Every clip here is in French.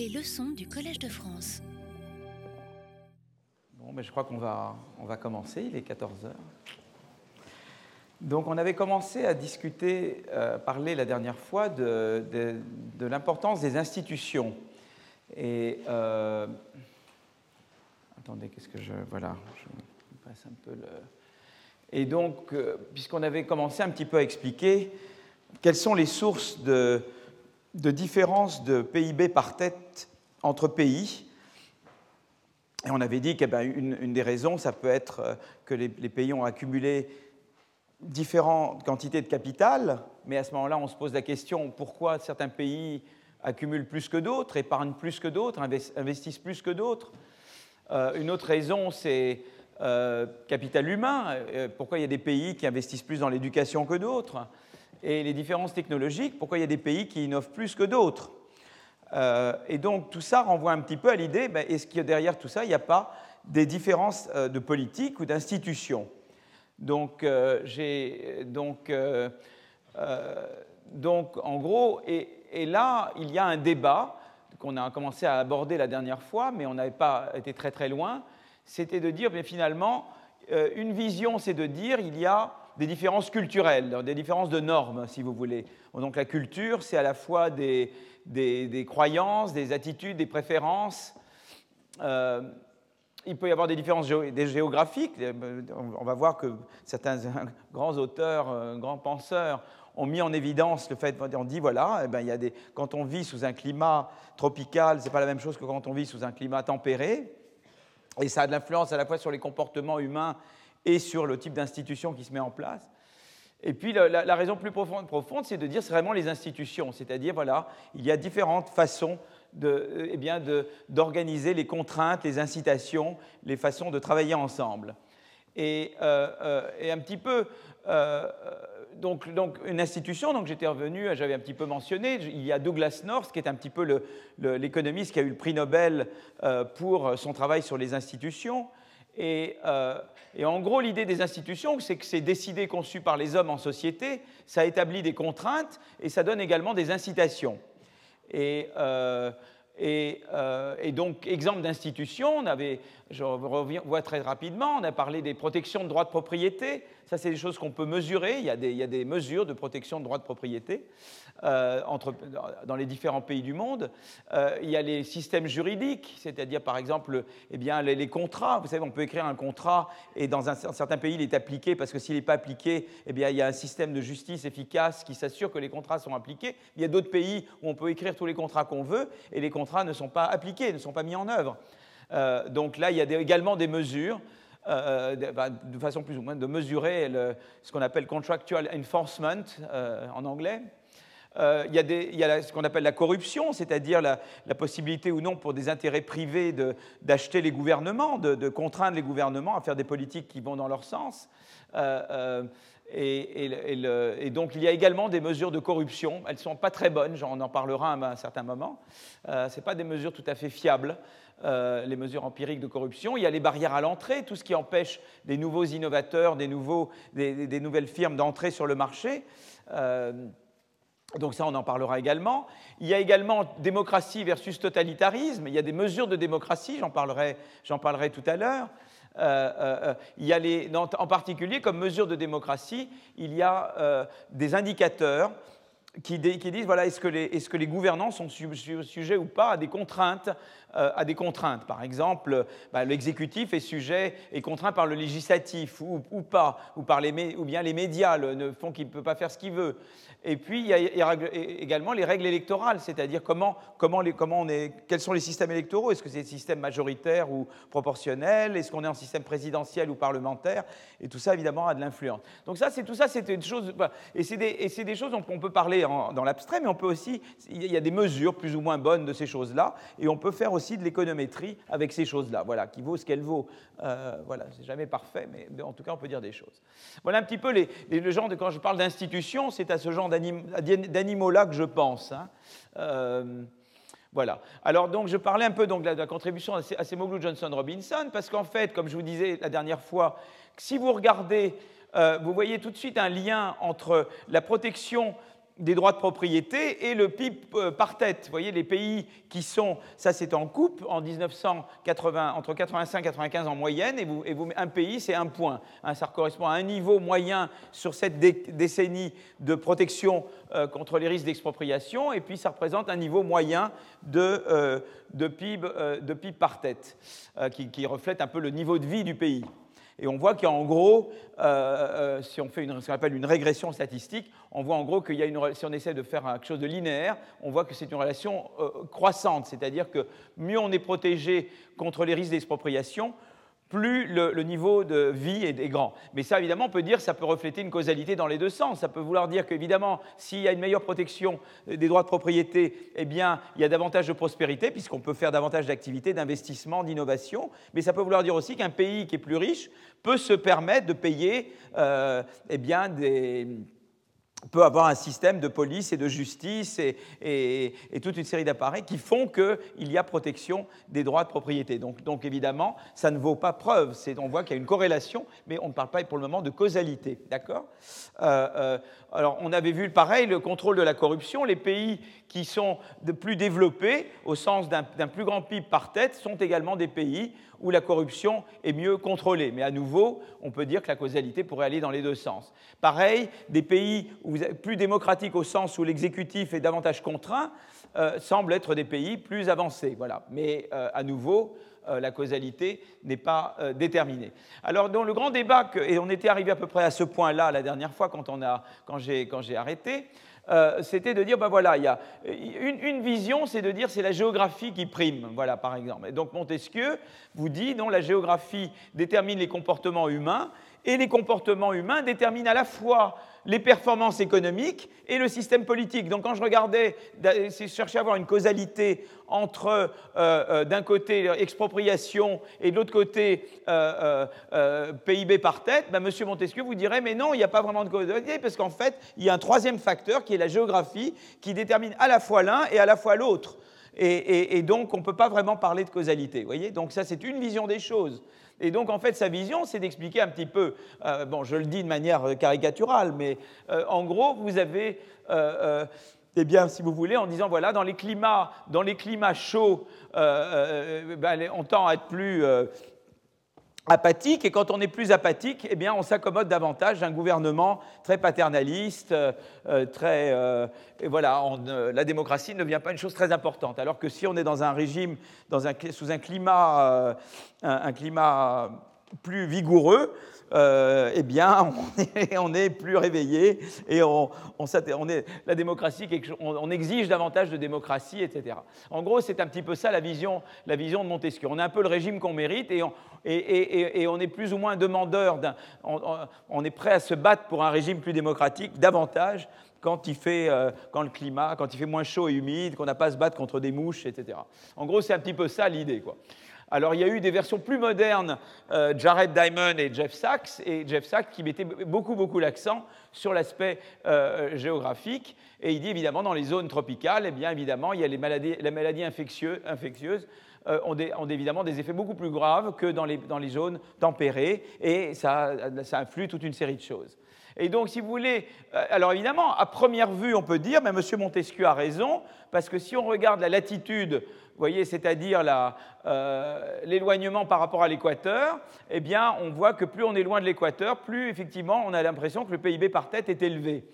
Les leçons du Collège de France. Bon, mais je crois qu'on va, on va commencer, il est 14 heures. Donc on avait commencé à discuter, euh, parler la dernière fois de, de, l'importance des institutions. Et euh, attendez, qu'est-ce que je... Voilà, je passe un peu le... Et donc, euh, puisqu'on avait commencé un petit peu à expliquer quelles sont les sources de, de différence de PIB par tête entre pays, et on avait dit qu'une une des raisons, ça peut être euh, que les, pays ont accumulé différentes quantités de capital, mais à ce moment-là, on se pose la question pourquoi certains pays accumulent plus que d'autres, épargnent plus que d'autres, investissent plus que d'autres? Euh, une autre raison, c'est euh, capital humain. pourquoi il y a des pays qui investissent plus dans l'éducation que d'autres? Et les différences technologiques, pourquoi il y a des pays qui innovent plus que d'autres. Euh, et donc tout ça renvoie un petit peu à l'idée, ben, est-ce a derrière tout ça, il n'y a pas des différences euh, de politique ou d'institutions donc, euh, donc, donc, en gros, et, et, là, il y a un débat qu'on a commencé à aborder la dernière fois, mais on n'avait pas été très très loin, c'était de dire, mais finalement, une vision, c'est de dire, il y a des différences culturelles, des différences de normes, si vous voulez. Donc la culture, c'est à la fois des, des, croyances, des attitudes, des préférences. Euh, il peut y avoir des différences géographiques. On va voir que certains grands auteurs, euh, grands penseurs ont mis en évidence le fait, on dit voilà, eh ben, il y a des, quand on vit sous un climat tropical, ce n'est pas la même chose que quand on vit sous un climat tempéré. Et ça a de l'influence à la fois sur les comportements humains et sur le type d'institution qui se met en place. Et puis la, raison plus profonde, profonde c'est de dire c'est vraiment les institutions, c'est-à-dire voilà, il y a différentes façons de, eh d'organiser les contraintes, les incitations, les façons de travailler ensemble. Et, euh, euh, un petit peu, euh, donc, donc, une institution, donc j'étais revenu, j'avais un petit peu mentionné, il y a Douglas North, qui est un petit peu l'économiste qui a eu le prix Nobel pour son travail sur les institutions. Euh, et, en gros, l'idée des institutions, c'est que c'est décidé, conçu par les hommes en société, ça établit des contraintes et ça donne également des incitations. Et, euh, euh, donc, exemple d'institution, on avait, je reviens très rapidement, on a parlé des protections de droits de propriété. Ça, c'est des choses qu'on peut mesurer. Il y, a des, mesures de protection de droits de propriété euh, dans les différents pays du monde. Euh, il y a les systèmes juridiques, c'est-à-dire, par exemple, eh bien, les, contrats. Vous savez, on peut écrire un contrat et dans un, certain pays, il est appliqué parce que s'il n'est pas appliqué, eh bien, il y a un système de justice efficace qui s'assure que les contrats sont appliqués. Il y a d'autres pays où on peut écrire tous les contrats qu'on veut et les contrats ne sont pas appliqués, ne sont pas mis en œuvre. Euh, donc là, il y a également des mesures. Euh, de, façon plus ou moins de mesurer ce qu'on appelle contractual enforcement euh, en anglais. Il, y a des, il, y a ce qu'on appelle la corruption, c'est-à-dire la, possibilité ou non pour des intérêts privés d'acheter les gouvernements, de, contraindre les gouvernements à faire des politiques qui vont dans leur sens. Et, donc il y a également des mesures de corruption. Elles ne sont pas très bonnes, on en parlera à un certain moment. Euh, Ce pas des mesures tout à fait fiables, euh, les mesures empiriques de corruption. Il y a les barrières à l'entrée, tout ce qui empêche des nouveaux innovateurs, des, nouvelles firmes d'entrer sur le marché. Euh, donc ça, on en parlera également. Il y a également démocratie versus totalitarisme. Il y a des mesures de démocratie, j'en parlerai, parlerai tout à l'heure. Euh, euh, euh, il y a les, en particulier, comme mesure de démocratie, il y a des indicateurs qui, disent voilà, est-ce que, est que, les gouvernants sont sujets ou pas à des contraintes à des contraintes. Par exemple, bah, l'exécutif est sujet et contraint par le législatif ou, pas, ou, par les, ou bien les médias ne font qu'il ne peut pas faire ce qu'il veut. Et puis, il y a également les règles électorales, c'est-à-dire comment, comment, comment est, quels sont les systèmes électoraux? Est-ce que c'est des systèmes majoritaires ou proportionnels? Est-ce qu'on est en système présidentiel ou parlementaire? Et tout ça, évidemment, a de l'influence. Donc ça, c'est tout ça, c'est des choses... Et c'est des, des, choses dont on peut parler dans l'abstrait, mais on peut aussi... Il y a des mesures plus ou moins bonnes de ces choses-là, et on peut faire aussi de l'économétrie avec ces choses-là, voilà, qui vaut ce qu'elle vaut. Euh, voilà, c'est jamais parfait, mais en tout cas, on peut dire des choses. Voilà un petit peu les, le genre de... Quand je parle d'institution, c'est à ce genre d'animaux-là que je pense. Hein. Euh, voilà. Alors donc je parlais un peu donc, de la contribution à Semoglu Johnson Robinson parce qu'en fait, comme je vous disais la dernière fois, si vous regardez, euh, vous voyez tout de suite un lien entre la protection des droits de propriété et le PIB euh, par tête. Vous voyez, les pays qui sont, ça c'est en coupe, en 1980, entre 85 et 95 en moyenne, et, vous, et un pays c'est un point. Hein, ça correspond à un niveau moyen sur cette décennie de protection euh, contre les risques d'expropriation, et puis ça représente un niveau moyen de, euh, de, PIB, de PIB, par tête, qui reflète un peu le niveau de vie du pays. Et on voit qu'en gros, euh, euh, si on fait ce qu'on appelle une régression statistique, on voit en gros qu'il y a une, si on essaie de faire quelque chose de linéaire, on voit que c'est une relation euh, croissante, c'est-à-dire que mieux on est protégé contre les risques d'expropriation, plus le, niveau de vie est, grand. Mais ça, évidemment, on peut dire ça peut refléter une causalité dans les deux sens. Ça peut vouloir dire qu'évidemment, s'il y a une meilleure protection des droits de propriété, eh bien, il y a davantage de prospérité, puisqu'on peut faire davantage d'activités, d'investissement, d'innovation. Mais ça peut vouloir dire aussi qu'un pays qui est plus riche peut se permettre de payer euh, eh bien, des peut avoir un système de police et de justice et, toute une série d'appareils qui font qu'il y a protection des droits de propriété. Donc, évidemment, ça ne vaut pas preuve. On voit qu'il y a une corrélation, mais on ne parle pas pour le moment de causalité. D'accord? Euh, euh, Alors, on avait vu pareil, le contrôle de la corruption. Les pays qui sont plus développés, au sens d'un plus grand PIB par tête, sont également des pays où la corruption est mieux contrôlée. Mais à nouveau, on peut dire que la causalité pourrait aller dans les deux sens. Pareil, des pays plus démocratiques au sens où l'exécutif est davantage contraint euh, semblent être des pays plus avancés. Voilà. Mais euh, à nouveau, la causalité n'est pas déterminée. Alors, dans le grand débat, et on était arrivé à peu près à ce point-là la dernière fois quand, quand j'ai arrêté, euh, c'était de dire, ben voilà, il y a une, vision, c'est de dire c'est la géographie qui prime, voilà, par exemple. Et donc Montesquieu vous dit, non, la géographie détermine les comportements humains, et les comportements humains déterminent à la fois les performances économiques et le système politique. Donc quand je regardais, je cherchais à avoir une causalité entre, euh, euh, d'un côté, expropriation et de l'autre côté, euh, PIB par tête, ben, M. Montesquieu vous dirait, mais non, il n'y a pas vraiment de causalité, parce qu'en fait, il y a un troisième facteur qui est la géographie, qui détermine à la fois l'un et à la fois l'autre. Et, donc, on ne peut pas vraiment parler de causalité. Voyez donc ça, c'est une vision des choses. Et donc, en fait, sa vision, c'est d'expliquer un petit peu, euh, bon, je le dis de manière caricaturale, mais euh, en gros, vous avez, euh, eh bien, si vous voulez, en disant, voilà, dans les climats, dans les climats chauds, ben, on tend à être plus apathique, et quand on est plus apathique, eh bien, on s'accommode davantage d'un gouvernement très paternaliste, euh, très, euh, voilà, euh, la démocratie ne devient pas une chose très importante. Alors que si on est dans un régime, dans un, sous un climat, un, climat plus vigoureux, eh bien, on est, plus réveillé et on, est, la démocratie, on, exige davantage de démocratie, etc. En gros, c'est un petit peu ça la vision, la vision de Montesquieu. On a un peu le régime qu'on mérite et on, et, on est plus ou moins demandeur, on, est prêt à se battre pour un régime plus démocratique davantage quand il fait, euh, quand le climat, quand il fait moins chaud et humide, qu'on n'a pas à se battre contre des mouches, etc. En gros, c'est un petit peu ça l'idée, quoi. Alors, il y a eu des versions plus modernes, euh, Jared Diamond et Jeff Sachs, et Jeff Sachs qui mettaient beaucoup, beaucoup l'accent sur l'aspect euh, géographique. Et il dit évidemment, dans les zones tropicales, eh bien évidemment, il y a les maladies, les maladies infectieuses, euh, ont, évidemment des effets beaucoup plus graves que dans les, dans les zones tempérées, et ça, ça influe toute une série de choses. Et donc, si vous voulez, alors évidemment, à première vue, on peut dire, mais M. Montesquieu a raison, parce que si on regarde la latitude, voyez, c'est-à-dire euh, l'éloignement par rapport à l'équateur, eh bien, on voit que plus on est loin de l'équateur, plus effectivement, on a l'impression que le PIB par tête est élevé.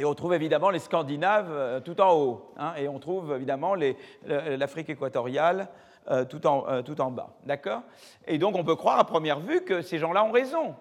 Et on trouve évidemment les Scandinaves euh, tout en haut. Hein, et on trouve évidemment l'Afrique équatoriale euh, tout, en, euh, tout en bas. D'accord? Et donc on peut croire à première vue que ces gens-là ont raison.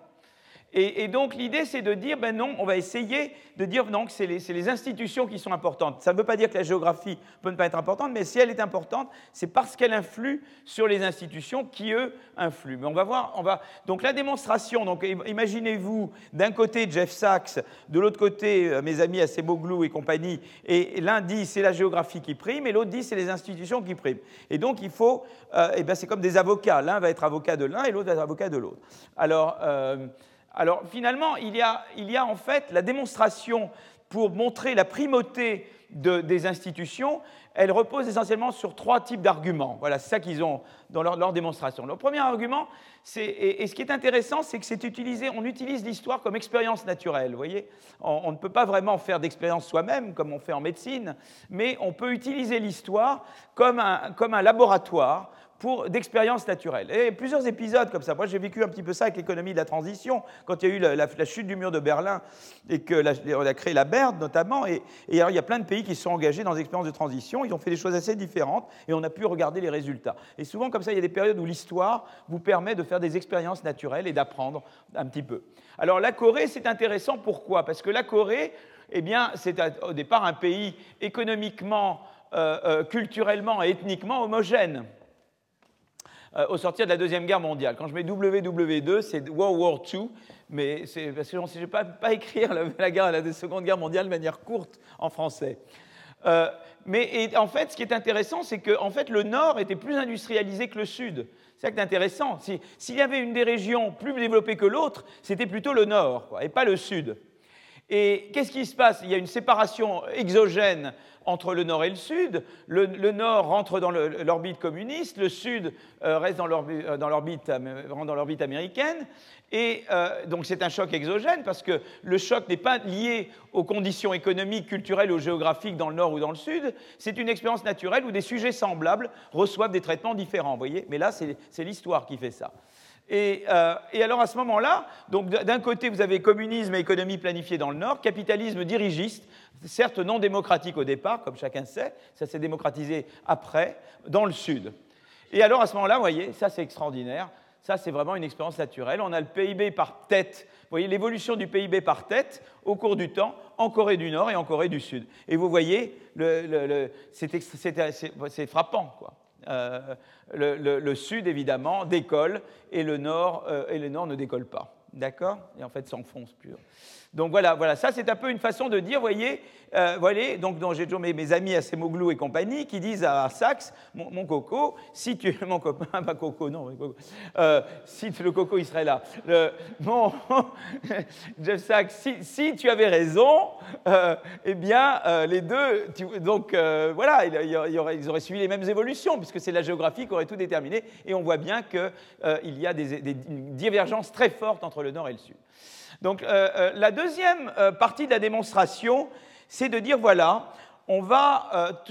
Et, donc l'idée, c'est de dire, ben non, on va essayer de dire non, que c'est les, institutions qui sont importantes. Ça ne veut pas dire que la géographie peut ne pas être importante, mais si elle est importante, c'est parce qu'elle influe sur les institutions qui, eux, influent. Mais on va voir, on va... Donc la démonstration, donc imaginez-vous, d'un côté Jeff Sachs, de l'autre côté euh, mes amis Aceboglou et compagnie, et l'un dit c'est la géographie qui prime, et l'autre dit c'est les institutions qui priment. Et donc il faut, euh, eh ben, c'est comme des avocats, l'un va être avocat de l'un et l'autre va être avocat de l'autre. Alors... Euh, alors finalement, il y, a, en fait la démonstration pour montrer la primauté des institutions, elle repose essentiellement sur trois types d'arguments. Voilà, c'est ça qu'ils ont dans leur, démonstration. Le premier argument, et, ce qui est intéressant, c'est que c'est utilisé, on utilise l'histoire comme expérience naturelle. Vous voyez, on, ne peut pas vraiment faire d'expérience soi-même comme on fait en médecine, mais on peut utiliser l'histoire comme un laboratoire pour d'expériences naturelles. Et plusieurs épisodes comme ça. Moi, j'ai vécu un petit peu ça avec l'économie de la transition, quand il y a eu la, chute du mur de Berlin et qu'on a créé la BERD notamment. Et, alors, il y a plein de pays qui se sont engagés dans des expériences de transition. Ils ont fait des choses assez différentes et on a pu regarder les résultats. Et souvent, comme ça, il y a des périodes où l'histoire vous permet de faire des expériences naturelles et d'apprendre un petit peu. Alors, la Corée, c'est intéressant. Pourquoi? Parce que la Corée, eh bien, c'est au départ un pays économiquement, euh, euh, culturellement et ethniquement homogène. Euh, au sortir de la Deuxième Guerre mondiale. Quand je mets WW2, c'est World War II, mais c'est parce que je ne sais pas, écrire la, guerre, la Seconde Guerre mondiale de manière courte en français. Euh, mais en fait, ce qui est intéressant, c'est que en fait, le Nord était plus industrialisé que le Sud. C'est ça qui est intéressant. S'il y avait une des régions plus développées que l'autre, c'était plutôt le Nord, et pas le Sud. Et qu'est-ce qui se passe? Il y a une séparation exogène entre le nord et le sud. Le, nord rentre dans l'orbite communiste, le sud euh, reste dans l'orbite euh, américaine. Et euh, donc c'est un choc exogène parce que le choc n'est pas lié aux conditions économiques, culturelles ou géographiques dans le nord ou dans le sud. C'est une expérience naturelle où des sujets semblables reçoivent des traitements différents. Voyez Mais là, c'est l'histoire qui fait ça. Et, et, alors à ce moment-là, d'un côté vous avez communisme et économie planifiée dans le Nord, capitalisme dirigiste certes non démocratique au départ, comme chacun sait, ça s'est démocratisé après, dans le Sud. Et alors à ce moment-là, vous voyez, ça c'est extraordinaire, ça c'est vraiment une expérience naturelle. On a le PIB par tête, vous voyez l'évolution du PIB par tête au cours du temps en Corée du Nord et en Corée du Sud. Et vous voyez, c'est frappant, quoi. Euh, le, Sud, évidemment, décolle et le Nord, euh, et le nord ne décolle pas. D'accord? Et en fait, s'enfonce plus. Donc voilà, voilà, ça c'est un peu une façon de dire, voyez, euh, voyez donc, j'ai toujours mes, amis à Semoglou et compagnie qui disent à Saxe, mon, coco, si tu mon copain, pas coco, non, euh, si le coco il serait là, bon, Jeff Sachs, si, tu avais raison, euh, eh bien les deux, donc voilà, il, ils auraient suivi les mêmes évolutions puisque c'est la géographie qui aurait tout déterminé, et on voit bien qu'il y a des, des divergences très fortes entre le nord et le sud. Donc euh, euh, la deuxième euh, partie de la démonstration, c'est de dire, voilà, on va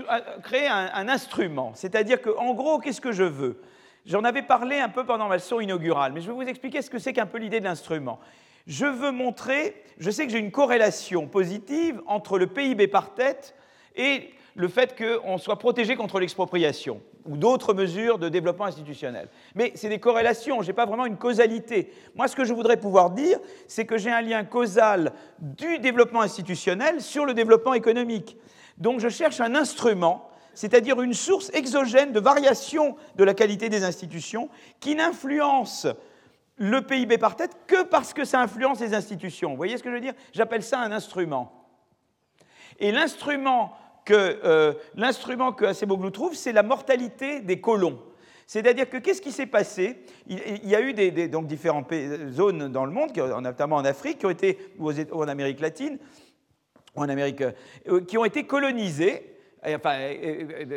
créer un, instrument. C'est-à-dire qu'en gros, qu'est-ce que je veux? J'en avais parlé un peu pendant ma leçon inaugurale, mais je vais vous expliquer ce que c'est qu'un peu l'idée de l'instrument. Je veux montrer, je sais que j'ai une corrélation positive entre le PIB par tête et le fait qu'on soit protégé contre l'expropriation ou d'autres mesures de développement institutionnel. Mais c'est des corrélations, je n'ai pas vraiment une causalité. Moi, ce que je voudrais pouvoir dire, c'est que j'ai un lien causal du développement institutionnel sur le développement économique. Donc je cherche un instrument, c'est-à-dire une source exogène de variation de la qualité des institutions qui n'influence le PIB par tête que parce que ça influence les institutions. Vous voyez ce que je veux dire? J'appelle ça un instrument. Et l'instrument que euh, l'instrument que Aceboglou trouve, c'est la mortalité des colons. C'est-à-dire que qu'est-ce qui s'est passé? Il, y a eu des, donc différentes zones dans le monde, notamment en Afrique, qui ont été, ou, en Amérique latine, ou en Amérique, euh, qui ont été colonisées, enfin,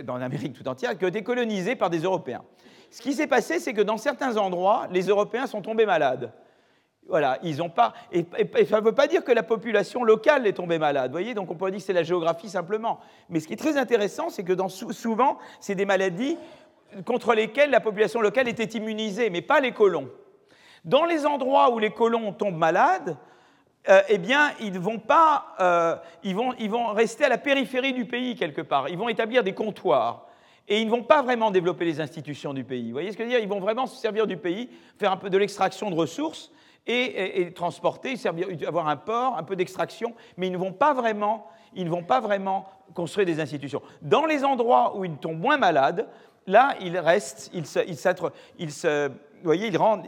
dans l'Amérique tout entière, qui ont été colonisées par des Européens. Ce qui s'est passé, c'est que dans certains endroits, les Européens sont tombés malades. Voilà, ils n'ont pas. Et, ça ne veut pas dire que la population locale est tombée malade. voyez, donc on peut dire que c'est la géographie simplement. Mais ce qui est très intéressant, c'est que dans, souvent, c'est des maladies contre lesquelles la population locale était immunisée, mais pas les colons. Dans les endroits où les colons tombent malades, euh, eh bien, ils vont pas, euh, ils, vont, ils vont rester à la périphérie du pays quelque part. Ils vont établir des comptoirs et ils ne vont pas vraiment développer les institutions du pays. Vous voyez ce que je veux dire? Ils vont vraiment se servir du pays, faire un peu de l'extraction de ressources, et, transporter, servir, avoir un port, un peu d'extraction, mais ils ne vont pas vraiment, ils ne vont pas vraiment construire des institutions. Dans les endroits où ils tombent moins malades, là, ils restent, ils se, ils vous voyez, ils rendent,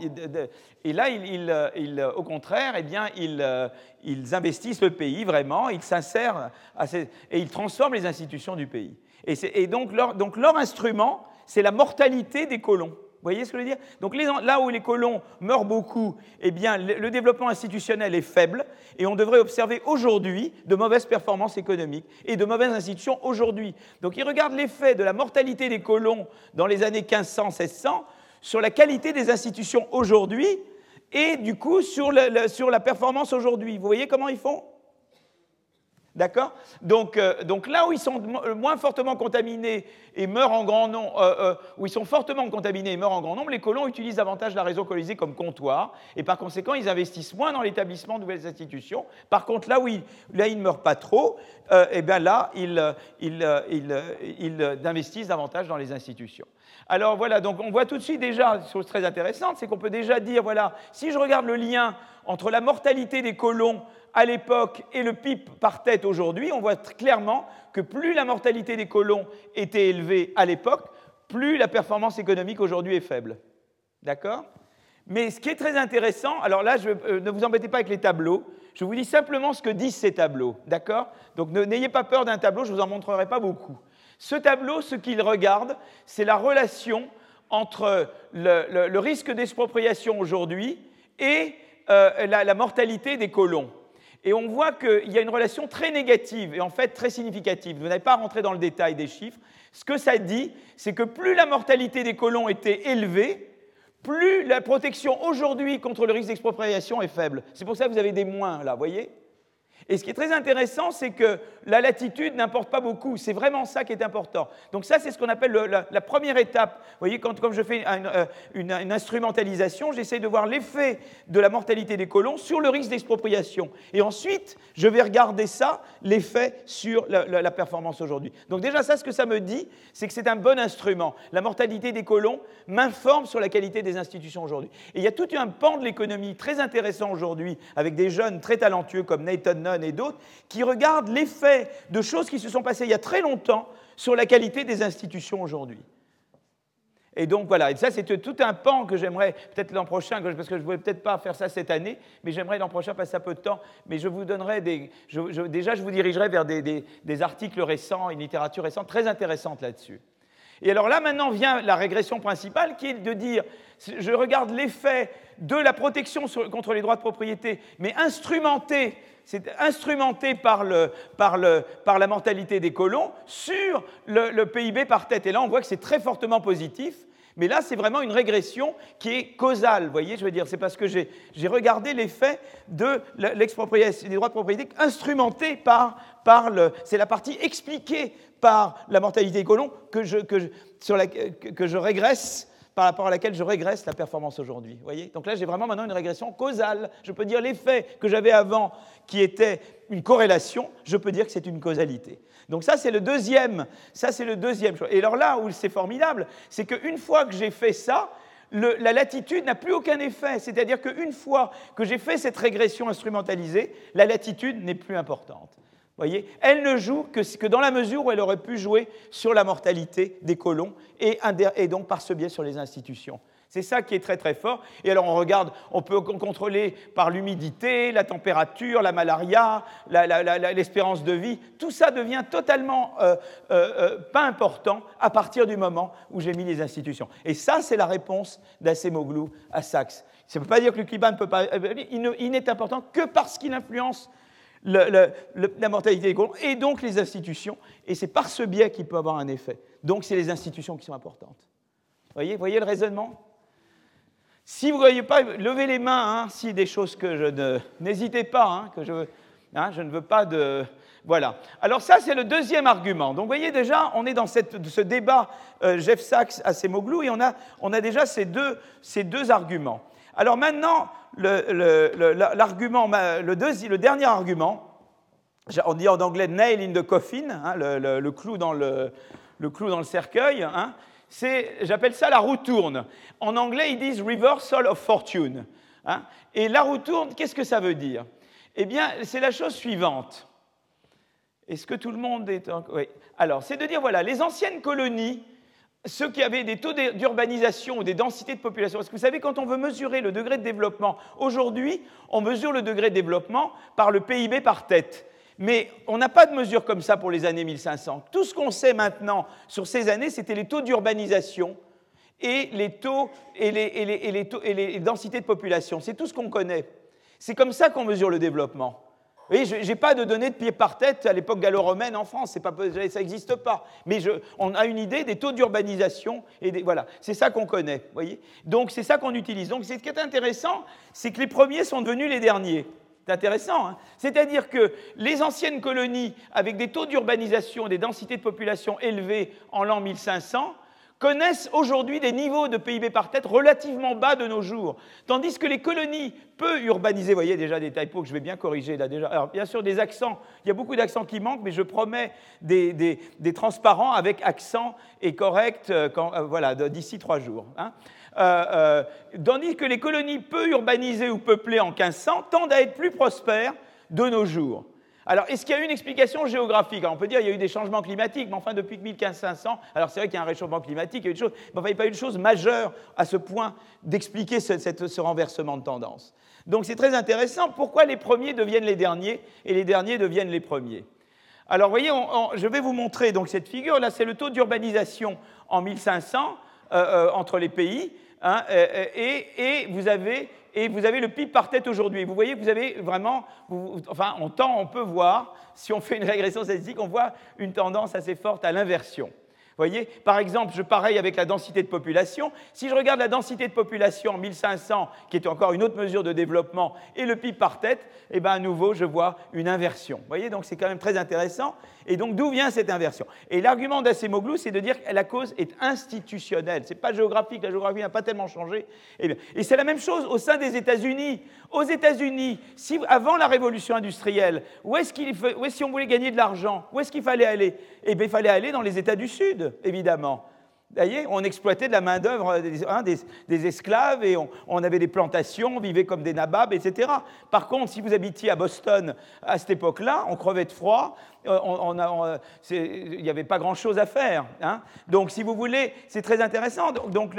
et là, ils, au contraire, eh bien, ils, investissent le pays vraiment, ils s'insèrent, et ils transforment les institutions du pays. Et, et donc leur instrument, c'est la mortalité des colons. Voyez ce que je veux dire? Donc là où les colons meurent beaucoup, eh bien, le, développement institutionnel est faible et on devrait observer aujourd'hui de mauvaises performances économiques et de mauvaises institutions aujourd'hui. Donc ils regardent l'effet de la mortalité des colons dans les années 1500-1600 sur la qualité des institutions aujourd'hui et du coup sur la performance aujourd'hui. Vous voyez comment ils font? D'accord? Donc, euh, donc, là où ils sont euh, moins fortement contaminés et meurent en grand nombre, euh, où ils sont fortement contaminés et meurent en grand nombre, les colons utilisent davantage la réseau colonisé comme comptoir et par conséquent ils investissent moins dans l'établissement de nouvelles institutions. Par contre, là où ils, là, ils ne meurent pas trop, et eh bien là ils, ils, ils, investissent davantage dans les institutions. Alors voilà, donc on voit tout de suite déjà, chose très intéressante, c'est qu'on peut déjà dire, voilà, si je regarde le lien entre la mortalité des colons à l'époque et le PIB par tête aujourd'hui, on voit clairement que plus la mortalité des colons était élevée à l'époque, plus la performance économique aujourd'hui est faible. D'accord? Mais ce qui est très intéressant, alors là, euh, ne vous embêtez pas avec les tableaux, je vous dis simplement ce que disent ces tableaux. D'accord? Donc n'ayez pas peur d'un tableau, je ne vous en montrerai pas beaucoup. Ce tableau, ce qu'il regarde, c'est la relation entre le, risque d'expropriation aujourd'hui et euh, la mortalité des colons. Et on voit qu'il y a une relation très négative et en fait très significative. Vous n'avez pas à rentrer dans le détail des chiffres. Ce que ça dit, c'est que plus la mortalité des colons était élevée, plus la protection aujourd'hui contre le risque d'expropriation est faible. C'est pour ça que vous avez des moins là, voyez? Et ce qui est très intéressant, c'est que la latitude n'importe pas beaucoup. C'est vraiment ça qui est important. Donc ça, c'est ce qu'on appelle la, première étape. Vous voyez, quand, comme je fais euh, une, instrumentalisation, j'essaie de voir l'effet de la mortalité des colons sur le risque d'expropriation. Et ensuite, je vais regarder ça, l'effet sur la, performance aujourd'hui. Donc déjà, ça, ce que ça me dit, c'est que c'est un bon instrument. La mortalité des colons m'informe sur la qualité des institutions aujourd'hui. Et il y a tout un pan de l'économie très intéressant aujourd'hui, avec des jeunes très talentueux comme Nathan Nunn et d'autres, qui regardent l'effet de choses qui se sont passées il y a très longtemps sur la qualité des institutions aujourd'hui. Et donc voilà, et ça c'est tout un pan que j'aimerais peut-être l'an prochain, parce que je ne pouvais peut-être pas faire ça cette année, mais j'aimerais l'an prochain passer un peu de temps, mais je vous donnerai des... déjà je vous dirigerai vers des, articles récents, une littérature récente très intéressante là-dessus. Et alors là maintenant vient la régression principale qui est de dire, je regarde l'effet de la protection contre les droits de propriété, mais instrumenté instrumenté par, la mortalité des colons sur le, PIB par tête. Et là, on voit que c'est très fortement positif. Mais là, c'est vraiment une régression qui est causale, voyez, je veux dire, c'est parce que j'ai regardé l'effet de l'expropriation des droits de propriété instrumenté par, le... C'est la partie expliquée par la mortalité des colons que je, sur la, que je régresse par rapport à laquelle je régresse la performance aujourd'hui. voyez? Donc là, j'ai vraiment maintenant une régression causale. Je peux dire l'effet que j'avais avant, qui était une corrélation, je peux dire que c'est une causalité. Donc ça, c'est le deuxième. Ça, c'est le deuxième. Et alors là où c'est formidable, c'est qu'une fois que j'ai fait ça, la latitude n'a plus aucun effet. C'est-à-dire qu'une fois que j'ai fait cette régression instrumentalisée, la latitude n'est plus importante voyez Elle ne joue que, dans la mesure où elle aurait pu jouer sur la mortalité des colons et, donc par ce biais sur les institutions. C'est ça qui est très très fort. Et alors on regarde, on peut contrôler par l'humidité, la température, la malaria, l'espérance de vie. Tout ça devient totalement euh, euh, euh, pas important à partir du moment où j'ai mis les institutions. Et ça, c'est la réponse d'Assemoglou à Sachs. Ça ne veut pas dire que le climat ne peut pas. Il n'est important que parce qu'il influence la mortalité des colons et donc les institutions. Et c'est par ce biais qu'il peut avoir un effet. Donc c'est les institutions qui sont importantes. Voyez, voyez le raisonnement? Si vous ne voyez pas, levez les mains, hein, si des choses que je ne... N'hésitez pas, hein, que je, hein, je ne veux pas de... Voilà. Alors ça, c'est le deuxième argument. Donc vous voyez déjà, on est dans cette, ce débat euh, Jeff Sachs à Semoglou et on a, on a déjà ces deux, ces deux arguments. Alors maintenant, l'argument, le, dernier argument, on dit en anglais nail in the coffin, hein, le, clou dans le, cercueil, hein, j'appelle ça la roue tourne. En anglais, ils disent reversal of fortune. Hein. Et la roue tourne, qu'est-ce que ça veut dire? Eh bien, c'est la chose suivante. Est-ce que tout le monde est... Alors, c'est de dire, voilà, les anciennes colonies ceux qui avaient des taux d'urbanisation ou des densités de population. Parce que vous savez, quand on veut mesurer le degré de développement, aujourd'hui, on mesure le degré de développement par le PIB par tête. Mais on n'a pas de mesure comme ça pour les années 1500. Tout ce qu'on sait maintenant sur ces années, c'était les taux d'urbanisation et les taux et les, densités de population. C'est tout ce qu'on connaît. C'est comme ça qu'on mesure le développement. Voyez, je n'ai pas de données de pied par tête à l'époque gallo-romaine en France, pas, ça n'existe pas. Mais on a une idée des taux d'urbanisation, et voilà, c'est ça qu'on connaît. Voyez Donc c'est ça qu'on utilise. Donc ce qui est intéressant, c'est que les premiers sont devenus les derniers. C'est intéressant. Hein C'est-à-dire que les anciennes colonies, avec des taux d'urbanisation, des densités de population élevées en l'an 1500, connaissent aujourd'hui des niveaux de PIB par tête relativement bas de nos jours. Tandis que les colonies peu urbanisées, vous voyez déjà des typos que je vais bien corriger là déjà. Alors bien sûr des accents, il y a beaucoup d'accents qui manquent, mais je promets des, transparents avec accent et correct euh, euh, voilà, d'ici trois jours. Hein. Euh, tandis que les colonies peu urbanisées ou peuplées en 1500 tendent à être plus prospères de nos jours. Alors, est-ce qu'il y a une explication géographique? On peut dire qu'il y a eu des changements climatiques, mais enfin, depuis 1500, alors c'est vrai qu'il y a un réchauffement climatique, il y a mais il n'y a pas eu de chose majeure à ce point d'expliquer ce, renversement de tendance. Donc, c'est très intéressant. Pourquoi les premiers deviennent les derniers et les derniers deviennent les premiers? Alors, voyez, je vais vous montrer donc cette figure. Là, c'est le taux d'urbanisation en 1500 euh, euh, entre les pays. Hein, euh, et vous avez et vous avez le PIB par tête aujourd'hui. Vous voyez que vous avez vraiment, enfin, en temps, on peut voir, si on fait une régression statistique, on voit une tendance assez forte à l'inversion voyez Par exemple, je pareil avec la densité de population. Si je regarde la densité de population en 1500, qui est encore une autre mesure de développement, et le PIB par tête, eh bien à nouveau, je vois une inversion. Vous voyez Donc c'est quand même très intéressant. Et donc d'où vient cette inversion? Et l'argument d'Acemoglu, c'est de dire que la cause est institutionnelle. Ce n'est pas géographique, la géographie n'a pas tellement changé. Eh et c'est la même chose au sein des États-Unis. Aux États-Unis, si, avant la révolution industrielle, où est-ce qu'il, si on voulait gagner de l'argent, où est-ce qu'il fallait aller? Eh bien, il fallait aller dans les États du Sud évidemment. Voyez, on exploitait de la main-d'œuvre hein, des, esclaves et on, avait des plantations, on vivait comme des nababs, etc. Par contre, si vous habitiez à Boston à cette époque-là, on crevait de froid, euh, il n'y avait pas grand-chose à faire. Hein. Donc, si vous voulez, c'est très intéressant. Donc,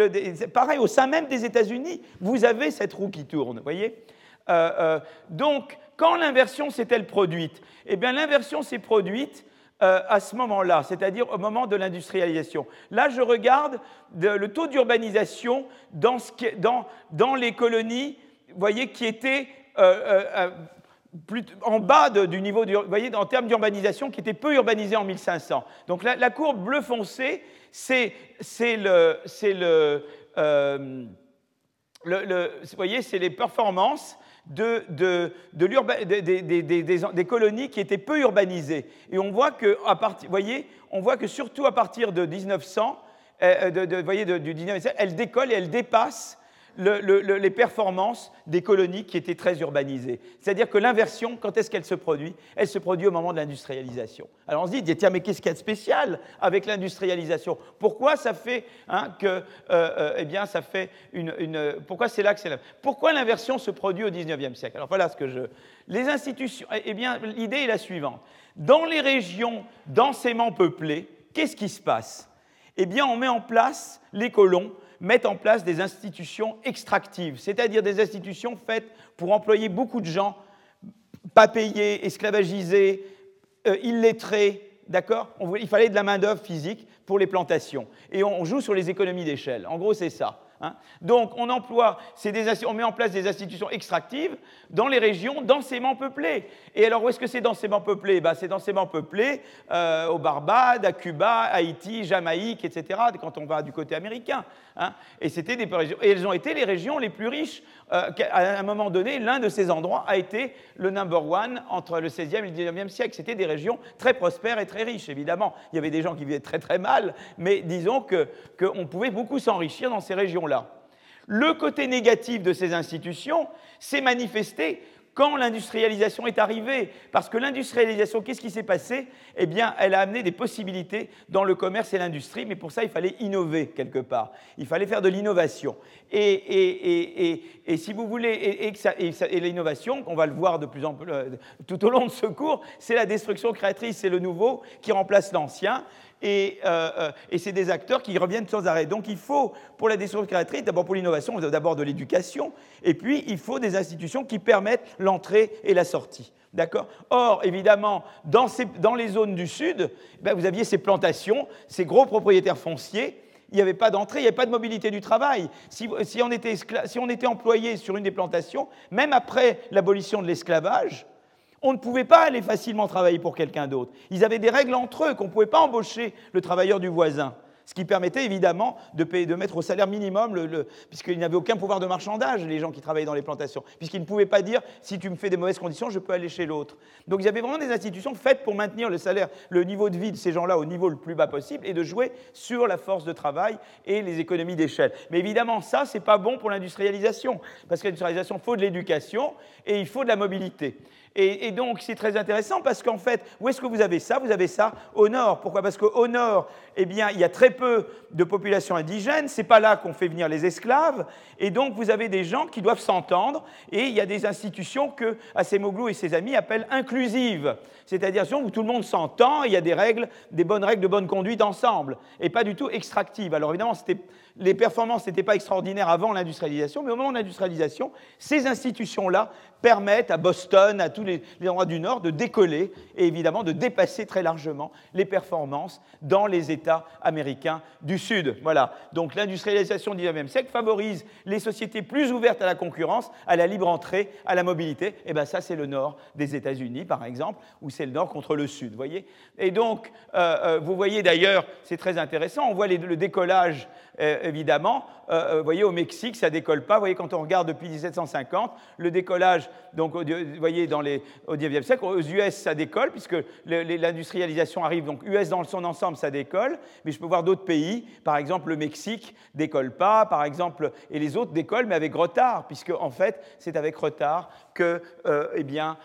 pareil, au sein même des États-Unis, vous avez cette roue qui tourne. Voyez euh, euh, donc, quand l'inversion s'est-elle produite? Eh bien, l'inversion s'est produite euh, à ce moment-là, c'est-à-dire au moment de l'industrialisation. Là, je regarde le taux d'urbanisation dans, les colonies, voyez, qui étaient en bas du niveau, vous voyez, en termes d'urbanisation, qui étaient peu urbanisées en 1500. Donc la, courbe bleu foncé, c'est le, vous voyez, c'est les performances de, des, colonies qui étaient peu urbanisées. Et on voit que, à voyez, on voit que surtout à partir de 1900, euh, de, voyez, du 1900, elles décollent et les performances des colonies qui étaient très urbanisées. C'est-à-dire que l'inversion, quand est-ce qu'elle se produit? Elle se produit au moment de l'industrialisation. Alors on se dit, tiens, mais qu'est-ce qu'il y a de spécial avec l'industrialisation? Pourquoi ça fait hein, que, euh, euh, eh bien, ça fait une, pourquoi c'est là que c'est là? Pourquoi l'inversion se produit au 19e siècle? Alors voilà ce que je... Les institutions, eh, eh bien, l'idée est la suivante. Dans les régions densément peuplées, qu'est-ce qui se passe? Eh bien, on met en place les colons mettent en place des institutions extractives, c'est-à-dire des institutions faites pour employer beaucoup de gens, pas payés, esclavagisés, euh, illettrés, d'accord? Il fallait de la main-d'œuvre physique pour les plantations. Et on joue sur les économies d'échelle. En gros, c'est ça. Hein. Donc on emploie, on met en place des institutions extractives dans les régions densément peuplées. Et alors où est-ce que c'est densément peuplé? Ben, C'est densément peuplé euh, au Barbade, à Cuba, Haïti, Jamaïque, etc., quand on va du côté américain. Hein. Et, c'était des elles ont été les régions les plus riches. Euh, à un moment donné, l'un de ces endroits a été le number one entre le 16e et le 19e siècle. C'était des régions très prospères et très riches, évidemment. Il y avait des gens qui vivaient très très mal, mais disons qu'on pouvait beaucoup s'enrichir dans ces régions-là. Le côté négatif de ces institutions s'est manifesté quand l'industrialisation est arrivée. Parce que l'industrialisation, qu'est-ce qui s'est passé? Eh bien, elle a amené des possibilités dans le commerce et l'industrie, mais pour ça, il fallait innover quelque part. Il fallait faire de l'innovation. Et, si vous voulez, et, l'innovation, on va le voir de plus en plus euh, tout au long de ce cours, c'est la destruction créatrice, c'est le nouveau qui remplace l'ancien. Euh, euh, et, c'est des acteurs qui reviennent sans arrêt. Donc il faut, pour la destruction créatrice, d'abord pour l'innovation, d'abord de l'éducation, et puis il faut des institutions qui permettent l'entrée et la sortie. D'accord? Or, évidemment, dans, les zones du Sud, ben, vous aviez ces plantations, ces gros propriétaires fonciers il n'y avait pas d'entrée, il n'y avait pas de mobilité du travail. Si on était employé sur une des plantations, même après l'abolition de l'esclavage, on ne pouvait pas aller facilement travailler pour quelqu'un d'autre. Ils avaient des règles entre eux qu'on ne pouvait pas embaucher le travailleur du voisin ce qui permettait évidemment de, de mettre au salaire minimum, le, puisqu'ils n'avaient aucun pouvoir de marchandage, les gens qui travaillaient dans les plantations, puisqu'ils ne pouvaient pas dire si tu me fais des mauvaises conditions, je peux aller chez l'autre. Donc il y avait vraiment des institutions faites pour maintenir le salaire, le niveau de vie de ces gens-là au niveau le plus bas possible et de jouer sur la force de travail et les économies d'échelle. Mais évidemment, ça, c'est pas bon pour l'industrialisation, parce que l'industrialisation, il faut de l'éducation et il faut de la mobilité. Et, donc, c'est très intéressant parce qu'en fait, où est-ce que vous avez ça? Vous avez ça au nord. Pourquoi? Parce qu'au nord, eh bien, il y a très peu de population indigène. C'est pas là qu'on fait venir les esclaves. Et donc, vous avez des gens qui doivent s'entendre. Et il y a des institutions que Acemoglu et ses amis appellent inclusives. C'est-à-dire où tout le monde s'entend, il y a des règles, des bonnes règles de bonne conduite ensemble. Et pas du tout extractives. Alors évidemment, les performances n'étaient pas extraordinaires avant l'industrialisation, mais au moment de l'industrialisation, ces institutions-là permettent à Boston, à tous les, endroits du Nord, de décoller et évidemment de dépasser très largement les performances dans les États américains du Sud. Voilà. Donc l'industrialisation du XIXe siècle favorise les sociétés plus ouvertes à la concurrence, à la libre entrée, à la mobilité. Et eh bien ça, c'est le Nord des États-Unis, par exemple, où c'est le Nord contre le Sud. Voyez et donc, euh, euh, vous voyez d'ailleurs, c'est très intéressant, on voit le décollage évidemment. Euh, euh, vous voyez, au Mexique, ça décolle pas. Vous voyez, quand on regarde depuis 1750, le décollage, donc, vous voyez, dans les, au 19e siècle, aux US, ça décolle, puisque l'industrialisation arrive. Donc, US dans son ensemble, ça décolle. Mais je peux voir d'autres pays, par exemple, le Mexique décolle pas, par exemple, et les autres décollent, mais avec retard, puisque, en fait, c'est avec retard que, eh bien,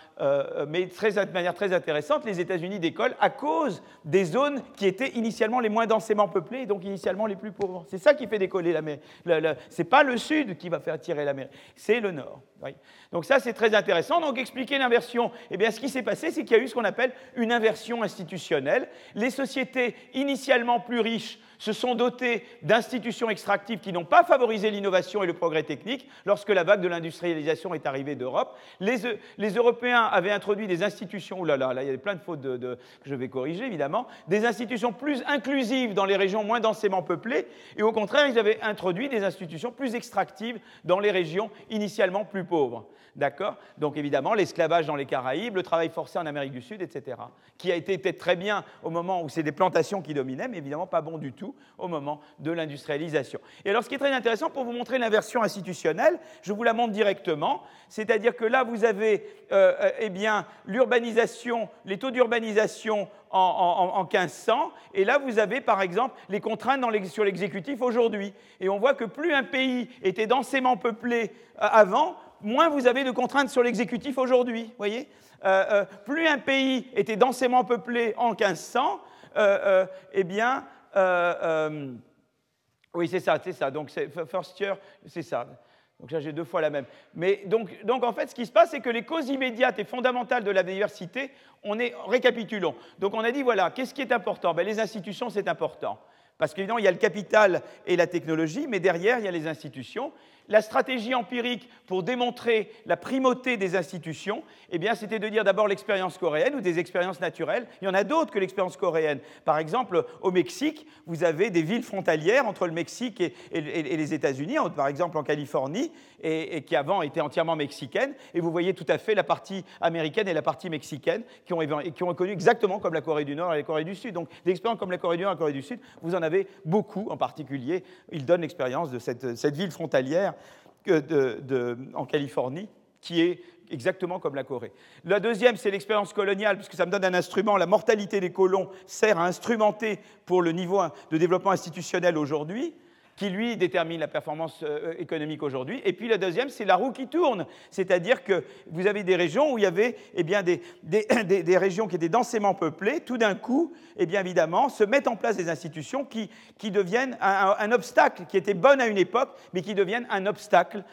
mais très, de manière très intéressante, les États-Unis décollent à cause des zones qui étaient initialement les moins densément peuplées, et donc initialement les plus pauvres. C'est ça qui fait décoller la mer. Ce n'est pas le sud qui va faire tirer la mer, c'est le nord. Donc ça, c'est très intéressant. Donc expliquer l'inversion, eh bien, ce qui s'est passé, c'est qu'il y a eu ce qu'on appelle une inversion institutionnelle. Les sociétés initialement plus riches se sont dotés d'institutions extractives qui n'ont pas favorisé l'innovation et le progrès technique lorsque la vague de l'industrialisation est arrivée d'Europe. Les, Européens avaient introduit des institutions, là là, là, il y a plein de fautes que je vais corriger évidemment, des institutions plus inclusives dans les régions moins densément peuplées, et au contraire, ils avaient introduit des institutions plus extractives dans les régions initialement plus pauvres. D'accord? Donc évidemment, l'esclavage dans les Caraïbes, le travail forcé en Amérique du Sud, etc. Qui a été peut-être très bien au moment où c'est des plantations qui dominaient, mais évidemment pas bon du tout au moment de l'industrialisation. Et alors ce qui est très intéressant, pour vous montrer l'inversion institutionnelle, je vous la montre directement, c'est-à-dire que là vous avez euh, euh, eh bien, l'urbanisation, les taux d'urbanisation en, 1500, et là vous avez par exemple les contraintes sur l'exécutif aujourd'hui. Et on voit que plus un pays était densément peuplé euh, avant, moins vous avez de contraintes sur l'exécutif aujourd'hui. voyez? Plus un pays était densément peuplé en 1500, euh, eh bien, oui, c'est ça, c'est ça. Donc, first year, c'est ça. Donc là, j'ai deux fois la même. Mais donc, donc, en fait, ce qui se passe, c'est que les causes immédiates et fondamentales de la diversité, on est, récapitulons. Donc on a dit, voilà, qu'est-ce qui est important? Ben, Les institutions, c'est important. Parce qu'évidemment, il y a le capital et la technologie, mais derrière, il y a les institutions la stratégie empirique pour démontrer la primauté des institutions, eh bien, c'était de dire d'abord l'expérience coréenne ou des expériences naturelles. Il y en a d'autres que l'expérience coréenne. Par exemple, au Mexique, vous avez des villes frontalières entre le Mexique et, les États-Unis, par exemple en Californie, et, qui avant étaient entièrement mexicaines. Et vous voyez tout à fait la partie américaine et la partie mexicaine qui ont, qui connu exactement comme la Corée du Nord et la Corée du Sud. Donc, des expériences comme la Corée du Nord et la Corée du Sud, vous en avez beaucoup en particulier. Ils donnent l'expérience de cette ville frontalière en Californie, qui est exactement comme la Corée. La deuxième, c'est l'expérience coloniale, puisque ça me donne un instrument. La mortalité des colons sert à instrumenter pour le niveau de développement institutionnel aujourd'hui qui lui détermine la performance euh, économique aujourd'hui. Et puis la deuxième, c'est la roue qui tourne, c'est-à-dire que vous avez des régions où il y avait eh bien, des, des, régions qui étaient densément peuplées, tout d'un coup, eh bien évidemment, se mettent en place des institutions qui, qui deviennent un, obstacle, qui étaient bonnes à une époque, mais qui deviennent un obstacle.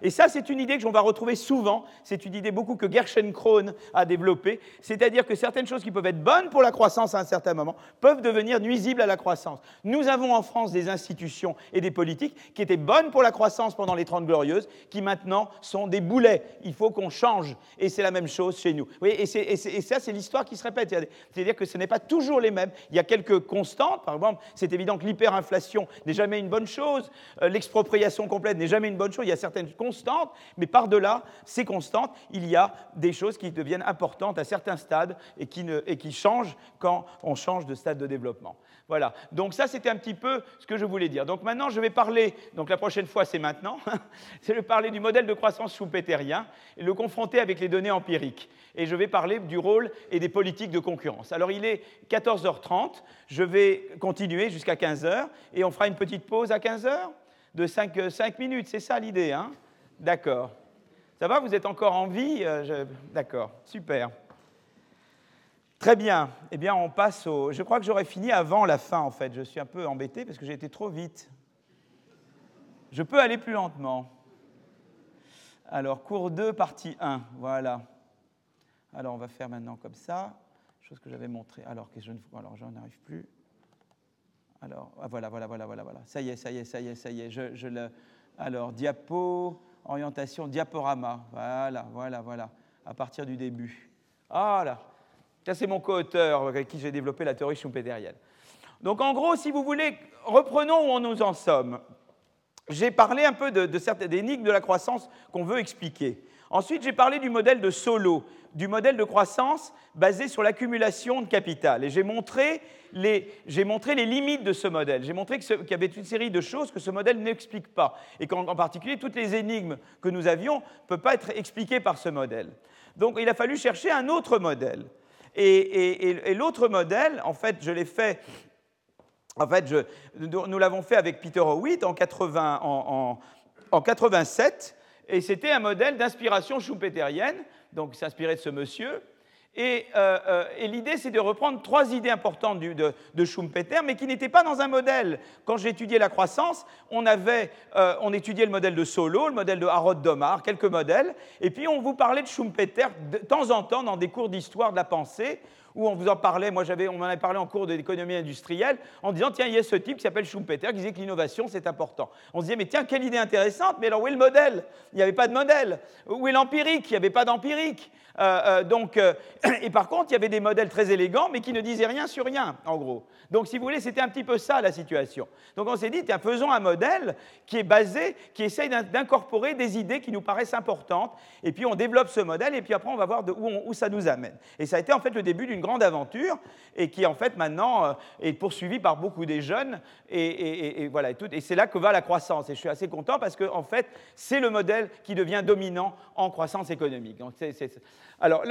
Et ça, c'est une idée que l'on va retrouver souvent, c'est une idée beaucoup que Gershon Krohn a développée, c'est-à-dire que certaines choses qui peuvent être bonnes pour la croissance à un certain moment peuvent devenir nuisibles à la croissance. Nous avons en France des institutions et des politiques qui étaient bonnes pour la croissance pendant les Trente Glorieuses, qui maintenant sont des boulets. Il faut qu'on change. Et c'est la même chose chez nous. et, ça, c'est l'histoire qui se répète. C'est-à-dire que ce n'est pas toujours les mêmes. Il y a quelques constantes. Par exemple, c'est évident que l'hyperinflation n'est jamais une bonne chose. Euh, l'expropriation complète n'est jamais une bonne chose. Il y a certaines constantes. Mais par-delà ces constantes, il y a des choses qui deviennent importantes à certains stades et qui, et qui changent quand on change de stade de développement. Voilà. Donc ça, c'était un petit peu ce que je voulais dire. Donc maintenant, je vais parler, donc la prochaine fois, c'est maintenant, c'est de parler du modèle de croissance schumpeterien et le confronter avec les données empiriques. Et je vais parler du rôle et des politiques de concurrence. Alors il est 14h30, je vais continuer jusqu'à 15h et on fera une petite pause à 15h de 5, 5 minutes, c'est ça l'idée, hein? D'accord. Ça va, vous êtes encore en vie euh, D'accord, super. Très bien. Eh bien, on passe au. Je crois que j'aurais fini avant la fin, en fait. Je suis un peu embêté parce que j'ai été trop vite. Je peux aller plus lentement. Alors, cours 2, partie 1. Voilà. Alors, on va faire maintenant comme ça. Chose que j'avais montrée. Alors, que je ne. Alors, j'en arrive plus. Alors, ah, voilà, voilà, voilà, voilà, voilà. Ça y est, ça y est, ça y est, ça y est. Je, le... Alors, diapo, orientation, diaporama. Voilà, voilà, voilà. À partir du début. Voilà. Ça, c'est mon co-auteur avec qui j'ai développé la théorie schumpeterienne. Donc, en gros, si vous voulez, reprenons où nous en sommes. J'ai parlé un peu de, certaines énigmes de la croissance qu'on veut expliquer. Ensuite, j'ai parlé du modèle de Solo, du modèle de croissance basé sur l'accumulation de capital. Et j'ai montré, les, limites de ce modèle. J'ai montré qu'il y avait une série de choses que ce modèle n'explique pas. Et qu'en particulier, toutes les énigmes que nous avions ne peuvent pas être expliquées par ce modèle. Donc, il a fallu chercher un autre modèle. Et, l'autre modèle, en fait, je l'ai fait, en fait, nous l'avons fait avec Peter Howitt en, 80, en, en 87, et c'était un modèle d'inspiration schumpeterienne, donc s'inspirer de ce monsieur, euh, euh, et, l'idée, c'est de reprendre trois idées importantes de, Schumpeter, mais qui n'étaient pas dans un modèle. Quand j'étudiais la croissance, on, avait, euh, on étudiait le modèle de Solo, le modèle de Harold Domar, quelques modèles, et puis on vous parlait de Schumpeter de temps en temps dans des cours d'histoire de la pensée, où on vous en parlait, moi j'avais, on m'en avait parlé en cours d'économie industrielle, en disant, tiens, il y a ce type qui s'appelle Schumpeter, qui disait que l'innovation, c'est important. On se disait, mais tiens, quelle idée intéressante, mais alors où est le modèle? Il n'y avait pas de modèle. Où est l'empirique? Il n'y avait pas d'empirique. Euh, euh, donc, euh, et par contre, il y avait des modèles très élégants, mais qui ne disaient rien sur rien, en gros. Donc, si vous voulez, c'était un petit peu ça la situation. Donc, on s'est dit, tiens, faisons un modèle qui est basé, qui essaye d'incorporer des idées qui nous paraissent importantes, et puis on développe ce modèle, et puis après, on va voir où, où, ça nous amène. Et ça a été en fait le début d'une grande aventure, et qui en fait maintenant est poursuivie par beaucoup des jeunes, et, voilà. Et, c'est là que va la croissance. Et je suis assez content parce que en fait, c'est le modèle qui devient dominant en croissance économique. Donc, c'est alors,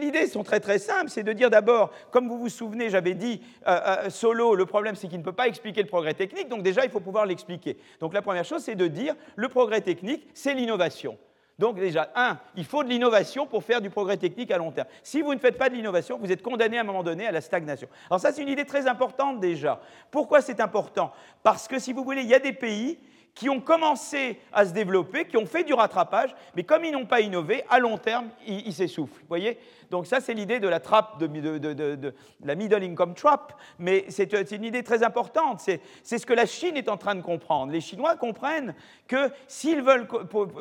l'idée sont très très simples, c'est de dire d'abord, comme vous vous souvenez, j'avais dit, euh, euh, Solo, le problème c'est qu'il ne peut pas expliquer le progrès technique, donc déjà il faut pouvoir l'expliquer. Donc la première chose, c'est de dire, le progrès technique, c'est l'innovation. Donc déjà, un, il faut de l'innovation pour faire du progrès technique à long terme. Si vous ne faites pas de l'innovation, vous êtes condamné à un moment donné à la stagnation. Alors ça, c'est une idée très importante déjà. Pourquoi c'est important? Parce que si vous voulez, il y a des pays qui ont commencé à se développer, qui ont fait du rattrapage, mais comme ils n'ont pas innové, à long terme, ils, s'essoufflent. voyez? Donc ça, c'est l'idée de la trappe, de, la middle income trap, mais c'est une idée très importante. C'est ce que la Chine est en train de comprendre. Les Chinois comprennent que s'ils veulent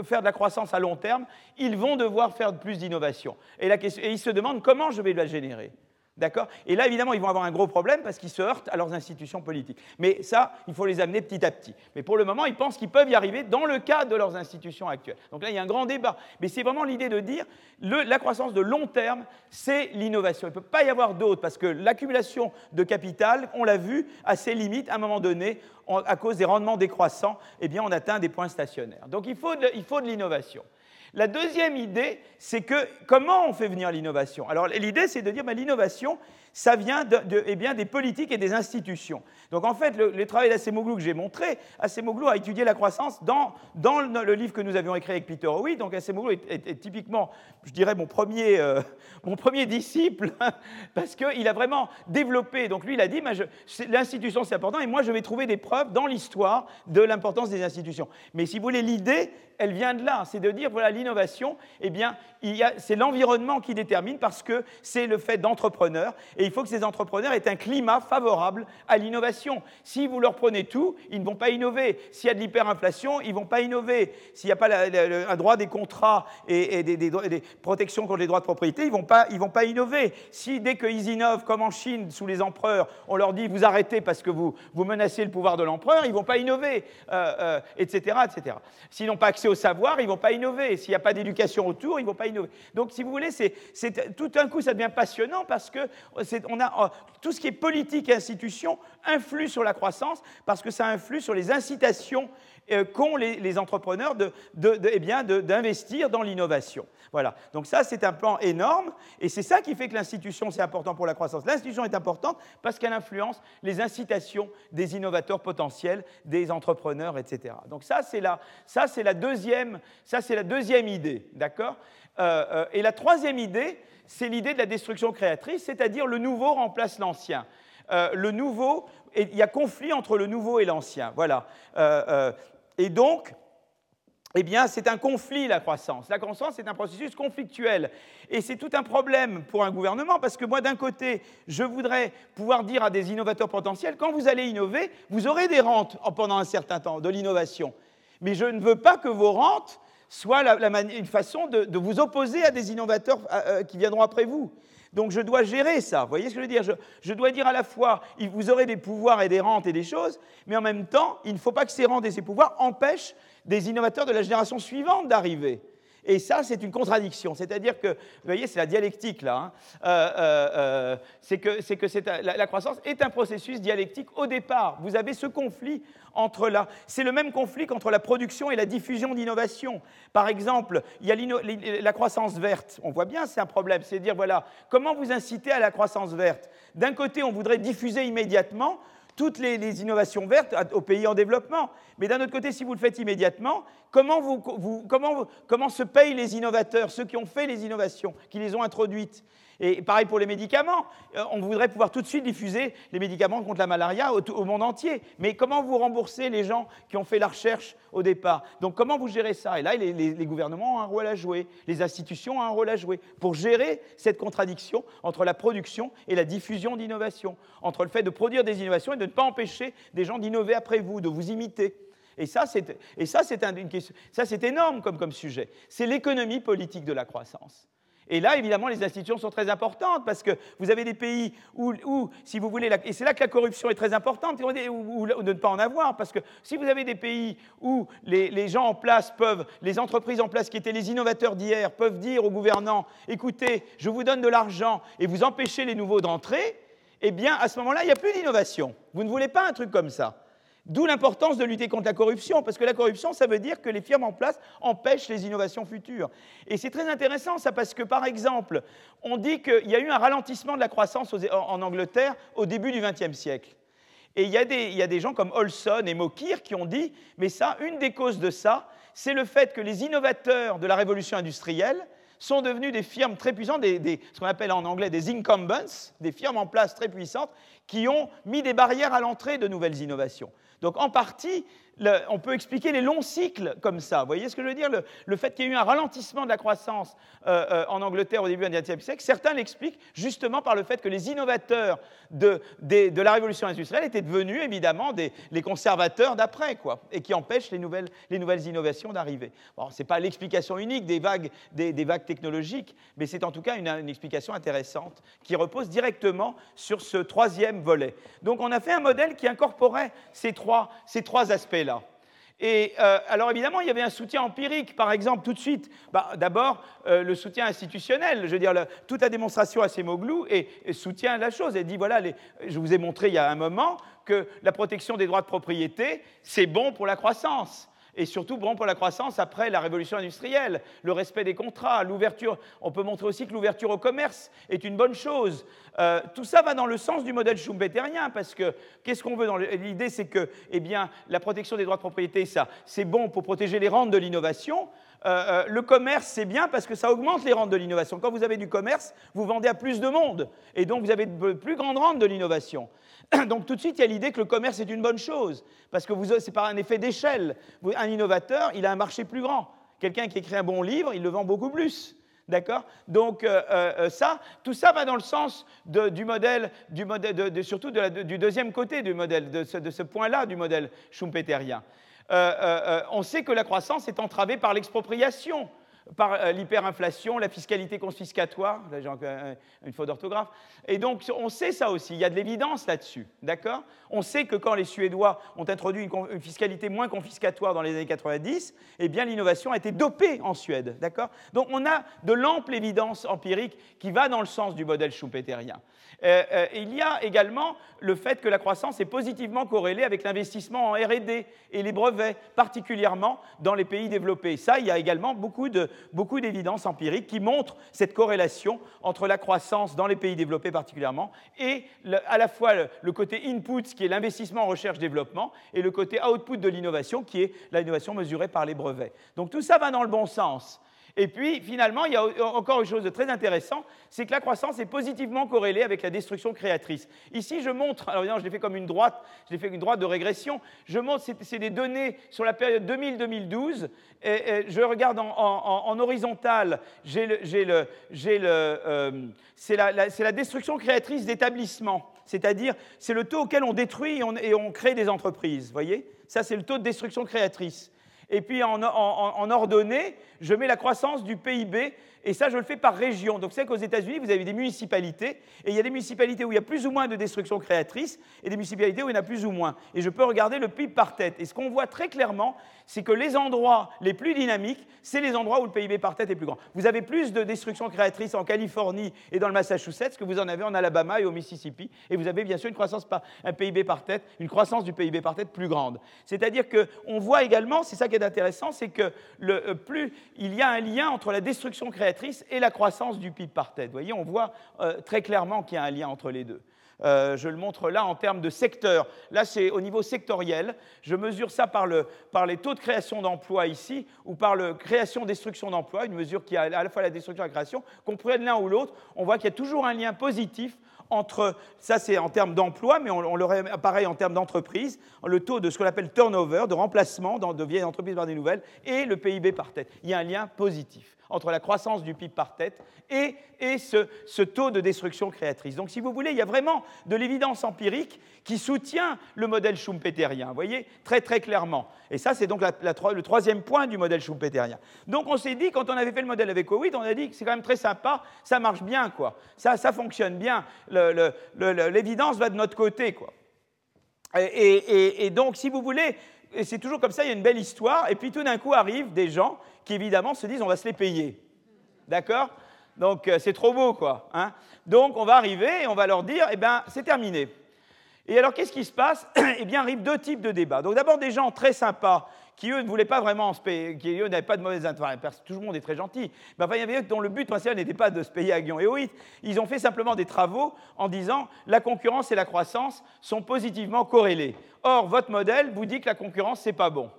faire de la croissance à long terme, ils vont devoir faire plus d'innovation. Et ils se demandent comment je vais la générer. D'accord? Et là, évidemment, ils vont avoir un gros problème parce qu'ils se heurtent à leurs institutions politiques. Mais ça, il faut les amener petit à petit. Mais pour le moment, ils pensent qu'ils peuvent y arriver dans le cadre de leurs institutions actuelles. Donc là, il y a un grand débat. Mais c'est vraiment l'idée de dire la croissance de long terme, c'est l'innovation. Il ne peut pas y avoir d'autre parce que l'accumulation de capital, on l'a vu, a ses limites. À un moment donné, à cause des rendements décroissants, eh on atteint des points stationnaires. Donc il faut de l'innovation. La deuxième idée, c'est que comment on fait venir l'innovation? Alors l'idée, c'est de dire ben, l'innovation, ça vient eh bien, des politiques et des institutions. Donc en fait, le, travail d'Assemoglou que j'ai montré, Assemoglou a étudié la croissance dans, dans le, livre que nous avions écrit avec Peter Howie. Donc Assemoglou est, est, typiquement, je dirais, mon premier, euh, mon premier disciple, parce qu'il a vraiment développé. Donc lui, il a dit, l'institution c'est important, et moi je vais trouver des preuves dans l'histoire de l'importance des institutions. Mais si vous voulez, l'idée, elle vient de là, c'est de dire, voilà, l'innovation, eh bien, c'est l'environnement qui détermine, parce que c'est le fait d'entrepreneurs Et il faut que ces entrepreneurs aient un climat favorable à l'innovation. Si vous leur prenez tout, ils ne vont pas innover. S'il y a de l'hyperinflation, ils ne vont pas innover. S'il n'y a pas un droit des contrats et, des, protections contre les droits de propriété, ils ne vont, pas, vont pas innover. Si dès qu'ils innovent, comme en Chine, sous les empereurs, on leur dit vous arrêtez parce que vous, vous menacez le pouvoir de l'empereur, ils ne vont pas innover, etc., euh, etc. S'ils n'ont pas accès au savoir, ils ne vont pas innover. S'il n'y a pas d'éducation autour, ils ne vont pas innover. Donc, si vous voulez, c'est, tout d'un coup, ça devient passionnant parce que on a, oh, tout ce qui est politique et institution influe sur la croissance parce que ça influe sur les incitations euh, qu'ont les, entrepreneurs eh d'investir dans l'innovation. Voilà. Donc ça, c'est un plan énorme, et c'est ça qui fait que l'institution, c'est important pour la croissance. L'institution est importante parce qu'elle influence les incitations des innovateurs potentiels, des entrepreneurs, etc. Donc ça, c'est la, ça, la deuxième, ça, la deuxième idée, d'accord? Euh, euh, Et la troisième idée, c'est l'idée de la destruction créatrice, c'est-à-dire le nouveau remplace l'ancien. le nouveau, il y a conflit entre le nouveau et l'ancien. Voilà. Et donc, eh bien, c'est un conflit, la croissance. La croissance, c'est un processus conflictuel. Et c'est tout un problème pour un gouvernement, parce que moi, d'un côté, je voudrais pouvoir dire à des innovateurs potentiels, quand vous allez innover, vous aurez des rentes pendant un certain temps, de l'innovation. Mais je ne veux pas que vos rentes soient une façon de, vous opposer à des innovateurs euh, qui viendront après vous. Donc je dois gérer ça. Vous voyez ce que je veux dire? Je, dois dire à la fois, vous aurez des pouvoirs et des rentes et des choses, mais en même temps, il ne faut pas que ces rentes et ces pouvoirs empêchent des innovateurs de la génération suivante d'arriver. Et ça, c'est une contradiction. C'est-à-dire que, vous voyez, c'est la dialectique là. Hein. Euh, euh, euh, c'est que, que la, croissance est un processus dialectique au départ. Vous avez ce conflit entre la. C'est le même conflit qu'entre la production et la diffusion d'innovation. Par exemple, il y a la croissance verte. On voit bien, c'est un problème. C'est dire, voilà, comment vous inciter à la croissance verte? D'un côté, on voudrait diffuser immédiatement toutes les, innovations vertes aux pays en développement. Mais d'un autre côté, si vous le faites immédiatement, comment, se payent les innovateurs, ceux qui ont fait les innovations, qui les ont introduites? Et pareil pour les médicaments. Euh, on voudrait pouvoir tout de suite diffuser les médicaments contre la malaria au, monde entier. Mais comment vous remboursez les gens qui ont fait la recherche au départ? Donc comment vous gérez ça? Et là, les, gouvernements ont un rôle à jouer, les institutions ont un rôle à jouer pour gérer cette contradiction entre la production et la diffusion d'innovation, entre le fait de produire des innovations et de ne pas empêcher des gens d'innover après vous, de vous imiter. Et ça, c'est énorme comme sujet. C'est l'économie politique de la croissance. Et là, évidemment, les institutions sont très importantes parce que vous avez des pays où, si vous voulez, et c'est là que la corruption est très importante, ou, de ne pas en avoir, parce que si vous avez des pays où les, gens en place peuvent, les entreprises en place qui étaient les innovateurs d'hier, peuvent dire aux gouvernants, écoutez, je vous donne de l'argent et vous empêchez les nouveaux d'entrer, eh bien, à ce moment-là, il n'y a plus d'innovation. Vous ne voulez pas un truc comme ça. D'où l'importance de lutter contre la corruption, parce que la corruption, ça veut dire que les firmes en place empêchent les innovations futures. Et c'est très intéressant ça, parce que par exemple, on dit qu'il y a eu un ralentissement de la croissance en Angleterre au début du XXe siècle. Et il y, a des, gens comme Olson et Mokir qui ont dit, mais ça, une des causes de ça, c'est le fait que les innovateurs de la révolution industrielle sont devenus des firmes très puissantes, ce qu'on appelle en anglais des incumbents, des firmes en place très puissantes, qui ont mis des barrières à l'entrée de nouvelles innovations. Donc en partie, on peut expliquer les longs cycles comme ça. Vous voyez ce que je veux dire? Le, fait qu'il y ait eu un ralentissement de la croissance euh, euh, en Angleterre au début du XXe siècle, certains l'expliquent justement par le fait que les innovateurs de, la révolution industrielle étaient devenus évidemment les conservateurs d'après, quoi, et qui empêchent les nouvelles, innovations d'arriver. Bon, ce n'est pas l'explication unique des vagues, technologiques, mais c'est en tout cas une, une explication intéressante qui repose directement sur ce troisième volet. Donc on a fait un modèle qui incorporait ces trois, ces trois aspects-là. Et euh, alors évidemment, il y avait un soutien empirique, par exemple, tout de suite. Bah, d'abord, euh, le soutien institutionnel, je veux dire, toute la démonstration à Semoglou et, et soutient la chose. Elle dit, voilà, je vous ai montré il y a un moment que la protection des droits de propriété, c'est bon pour la croissance et surtout bon pour la croissance après la révolution industrielle, le respect des contrats, l'ouverture. On peut montrer aussi que l'ouverture au commerce est une bonne chose. Euh, tout ça va dans le sens du modèle schumpeterien, parce que qu'est-ce qu'on veut l'idée, c'est que, eh bien, la protection des droits de propriété, ça, c'est bon pour protéger les rentes de l'innovation. Euh, euh, le commerce, c'est bien parce que ça augmente les rentes de l'innovation. Quand vous avez du commerce, vous vendez à plus de monde, et donc vous avez de plus grandes rentes de l'innovation. Donc tout de suite, il y a l'idée que le commerce est une bonne chose, parce que c'est par un effet d'échelle. Un innovateur, il a un marché plus grand. Quelqu'un qui écrit un bon livre, il le vend beaucoup plus. D'accord? Donc euh, ça, tout ça va dans le sens du modèle surtout du deuxième côté du modèle, de ce, point-là du modèle schumpeterien. On sait que la croissance est entravée par l'expropriation par euh, l'hyperinflation, la fiscalité confiscatoire, là j'ai une faute d'orthographe, et donc on sait ça aussi, il y a de l'évidence là-dessus, d'accord? On sait que quand les Suédois ont introduit une, fiscalité moins confiscatoire dans les années 90, eh bien l'innovation a été dopée en Suède, d'accord? Donc on a de l'ample évidence empirique qui va dans le sens du modèle schumpeterien. Euh, euh, il y a également le fait que la croissance est positivement corrélée avec l'investissement en RD et les brevets, particulièrement dans les pays développés. Ça, il y a également beaucoup d'évidences empiriques qui montrent cette corrélation entre la croissance dans les pays développés particulièrement et à la fois le, côté input, qui est l'investissement en recherche-développement, et le côté output de l'innovation, qui est l'innovation mesurée par les brevets. Donc tout ça va dans le bon sens. Et puis, finalement, il y a encore une chose de très intéressant, c'est que la croissance est positivement corrélée avec la destruction créatrice. Ici, je montre, alors évidemment, je l'ai fait comme une droite, je l'ai fait une droite de régression, je montre, c'est des données sur la période 2000-2012, et, je regarde en, horizontal, j'ai le, euh, c'est la, destruction créatrice d'établissements, c'est-à-dire c'est le taux auquel on détruit et on, et on crée des entreprises, voyez? Ça, c'est le taux de destruction créatrice. Et puis en, ordonnée, je mets la croissance du PIB et ça, je le fais par région. Donc, c'est qu'aux États-Unis, vous avez des municipalités, et il y a des municipalités où il y a plus ou moins de destruction créatrice, et des municipalités où il y en a plus ou moins. Et je peux regarder le PIB par tête. Et ce qu'on voit très clairement, c'est que les endroits les plus dynamiques, c'est les endroits où le PIB par tête est plus grand. Vous avez plus de destruction créatrice en Californie et dans le Massachusetts que vous en avez en Alabama et au Mississippi. Et vous avez bien sûr une croissance par un PIB par tête, une croissance du PIB par tête plus grande. C'est-à-dire qu'on voit également, c'est ça qui est intéressant, c'est que le, euh, plus il y a un lien entre la destruction créatrice et la croissance du PIB par tête. Vous voyez, on voit euh, très clairement qu'il y a un lien entre les deux. Euh, je le montre là en termes de secteur. Là, c'est au niveau sectoriel. Je mesure ça par, le, par les taux de création d'emplois ici, ou par la création-destruction d'emplois, une mesure qui a à la fois la destruction et la création. Qu'on prenne l'un ou l'autre, on voit qu'il y a toujours un lien positif entre, ça c'est en termes d'emploi, mais on, le pareil en termes d'entreprise, le taux de ce qu'on appelle turnover, de remplacement de vieilles entreprises par des nouvelles, et le PIB par tête. Il y a un lien positif entre la croissance du PIB par tête et, ce, taux de destruction créatrice. Donc, si vous voulez, il y a vraiment de l'évidence empirique qui soutient le modèle schumpeterien, vous voyez, très très clairement. Et ça, c'est donc le troisième point du modèle schumpeterien. Donc, on s'est dit, quand on avait fait le modèle avec Covid, on a dit que c'est quand même très sympa, ça marche bien, quoi. Ça, ça fonctionne bien, l'évidence va de notre côté, quoi. et donc, si vous voulez, et c'est toujours comme ça, il y a une belle histoire, et puis tout d'un coup arrivent des gens qui évidemment se disent on va se les payer. D'accord? Donc euh, c'est trop beau, quoi. Hein? Donc on va arriver et on va leur dire eh bien, c'est terminé. Et alors qu'est-ce qui se passe? Eh bien, arrivent deux types de débats. Donc d'abord des gens très sympas qui eux ne voulaient pas vraiment se payer, qui eux n'avaient pas de mauvaise intention. tout le monde est très gentil. Mais enfin, il y avait eux dont le but principal n'était pas de se payer à Guion et Oït. Ils ont fait simplement des travaux en disant la concurrence et la croissance sont positivement corrélées. Or, votre modèle vous dit que la concurrence, c'est pas bon.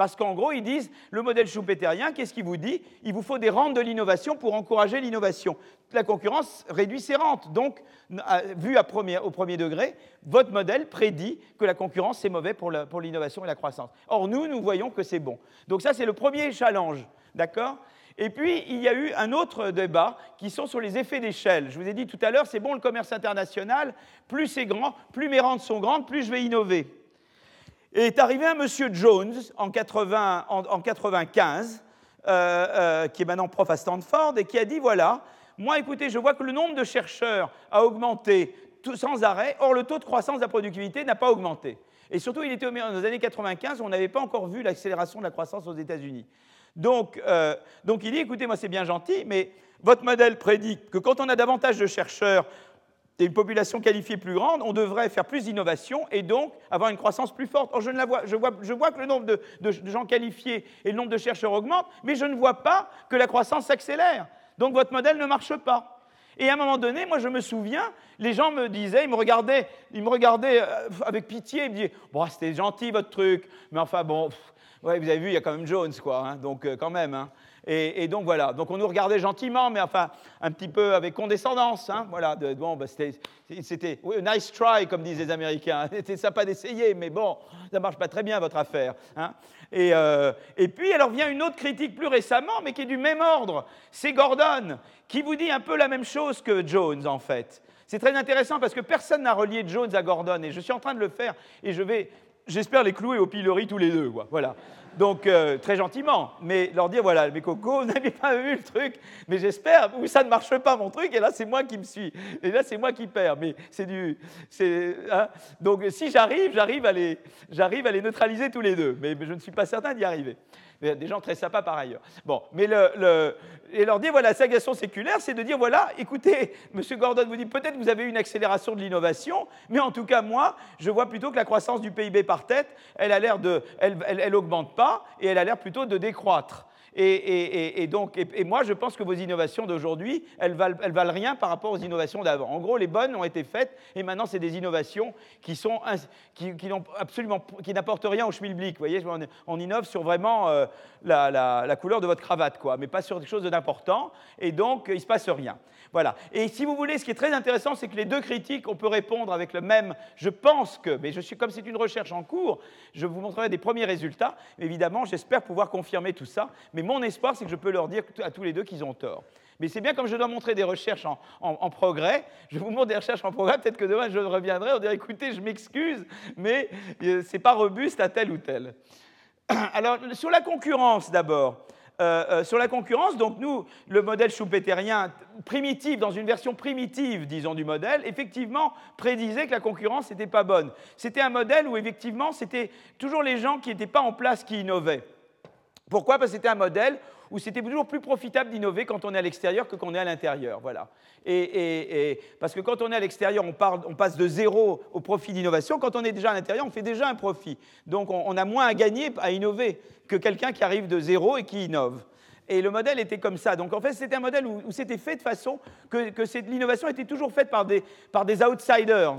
Parce qu'en gros, ils disent, le modèle schumpeterien, qu'est-ce qu'il vous dit? Il vous faut des rentes de l'innovation pour encourager l'innovation. La concurrence réduit ses rentes. Donc, vu au premier degré, votre modèle prédit que la concurrence, c'est mauvais pour l'innovation et la croissance. Or, nous, nous voyons que c'est bon. Donc ça, c'est le premier challenge. D'accord? Et puis, il y a eu un autre débat qui sont sur les effets d'échelle. Je vous ai dit tout à l'heure, c'est bon le commerce international, plus c'est grand, plus mes rentes sont grandes, plus je vais innover. Et est arrivé un monsieur Jones en, 80, en, 95, euh, euh, qui est maintenant prof à Stanford, et qui a dit voilà, moi écoutez, je vois que le nombre de chercheurs a augmenté sans arrêt, or le taux de croissance de la productivité n'a pas augmenté. Et surtout, il était dans les années 95, on n'avait pas encore vu l'accélération de la croissance aux États-Unis. Donc, euh, donc il dit écoutez, moi c'est bien gentil, mais votre modèle prédit que quand on a davantage de chercheurs, une population qualifiée plus grande, on devrait faire plus d'innovation et donc avoir une croissance plus forte. Or, je, ne la vois, je, vois, je vois que le nombre de, gens qualifiés et le nombre de chercheurs augmente, mais je ne vois pas que la croissance s'accélère. Donc votre modèle ne marche pas. Et à un moment donné, moi je me souviens, les gens me disaient, ils me regardaient, ils me regardaient euh, avec pitié, ils me disaient, bon, c'était gentil votre truc, mais enfin bon, Ouais, vous avez vu, il y a quand même Jones, quoi. Hein, donc, euh, quand même. Hein. Et, donc voilà, donc on nous regardait gentiment, mais enfin un petit peu avec condescendance. Hein, voilà, bon, bah, c'était nice try, comme disent les Américains. C'était sympa d'essayer, mais bon, ça marche pas très bien votre affaire. Hein. Et, euh, et, puis alors vient une autre critique plus récemment, mais qui est du même ordre. C'est Gordon qui vous dit un peu la même chose que Jones en fait. C'est très intéressant parce que personne n'a relié Jones à Gordon et je suis en train de le faire et je vais, j'espère les clouer au pilori tous les deux. Quoi. Voilà. Donc, euh, très gentiment, mais leur dire voilà, mes cocos, vous n'avez pas vu le truc, mais j'espère, ou ça ne marche pas mon truc, et là, c'est moi qui me suis, et là, c'est moi qui perds, mais c'est du. Hein. Donc, si j'arrive, j'arrive à, j'arrive à les neutraliser tous les deux, mais je ne suis pas certain d'y arriver des gens très sympas par ailleurs. Bon, mais le, et leur dire, voilà, la sagation séculaire, c'est de dire, voilà, écoutez, M. Gordon vous dit, peut-être vous avez une accélération de l'innovation, mais en tout cas, moi, je vois plutôt que la croissance du PIB par tête, elle a l'air de, elle, elle, augmente pas, et elle a l'air plutôt de décroître. Et, donc, moi, je pense que vos innovations d'aujourd'hui, elles valent, valent rien par rapport aux innovations d'avant. En gros, les bonnes ont été faites, et maintenant, c'est des innovations qui sont qui, n'apportent rien au schmilblick. Vous voyez, on, innove sur vraiment euh, la, couleur de votre cravate, quoi, mais pas sur quelque chose d'important, et donc, il ne se passe rien. Voilà. Et si vous voulez, ce qui est très intéressant, c'est que les deux critiques, on peut répondre avec le même. Je pense que, mais je suis comme c'est une recherche en cours, je vous montrerai des premiers résultats. Évidemment, j'espère pouvoir confirmer tout ça. Mais mon espoir, c'est que je peux leur dire à tous les deux qu'ils ont tort. Mais c'est bien comme je dois montrer des recherches en, progrès. Je vous montre des recherches en progrès. Peut-être que demain, je reviendrai. On dirait écoutez, je m'excuse, mais euh, ce n'est pas robuste à tel ou tel. Alors, sur la concurrence d'abord. Euh, euh, sur la concurrence, donc nous, le modèle schumpeterien primitif, dans une version primitive, disons, du modèle, effectivement, prédisait que la concurrence n'était pas bonne. C'était un modèle où, effectivement, c'était toujours les gens qui n'étaient pas en place qui innovaient. Pourquoi? Parce que c'était un modèle où c'était toujours plus profitable d'innover quand on est à l'extérieur que quand on est à l'intérieur. Voilà. Et, parce que quand on est à l'extérieur, on, on, passe de zéro au profit d'innovation. Quand on est déjà à l'intérieur, on fait déjà un profit. Donc on, a moins à gagner à innover que quelqu'un qui arrive de zéro et qui innove. Et le modèle était comme ça. Donc en fait, c'était un modèle où, c'était fait de façon que, l'innovation était toujours faite par des outsiders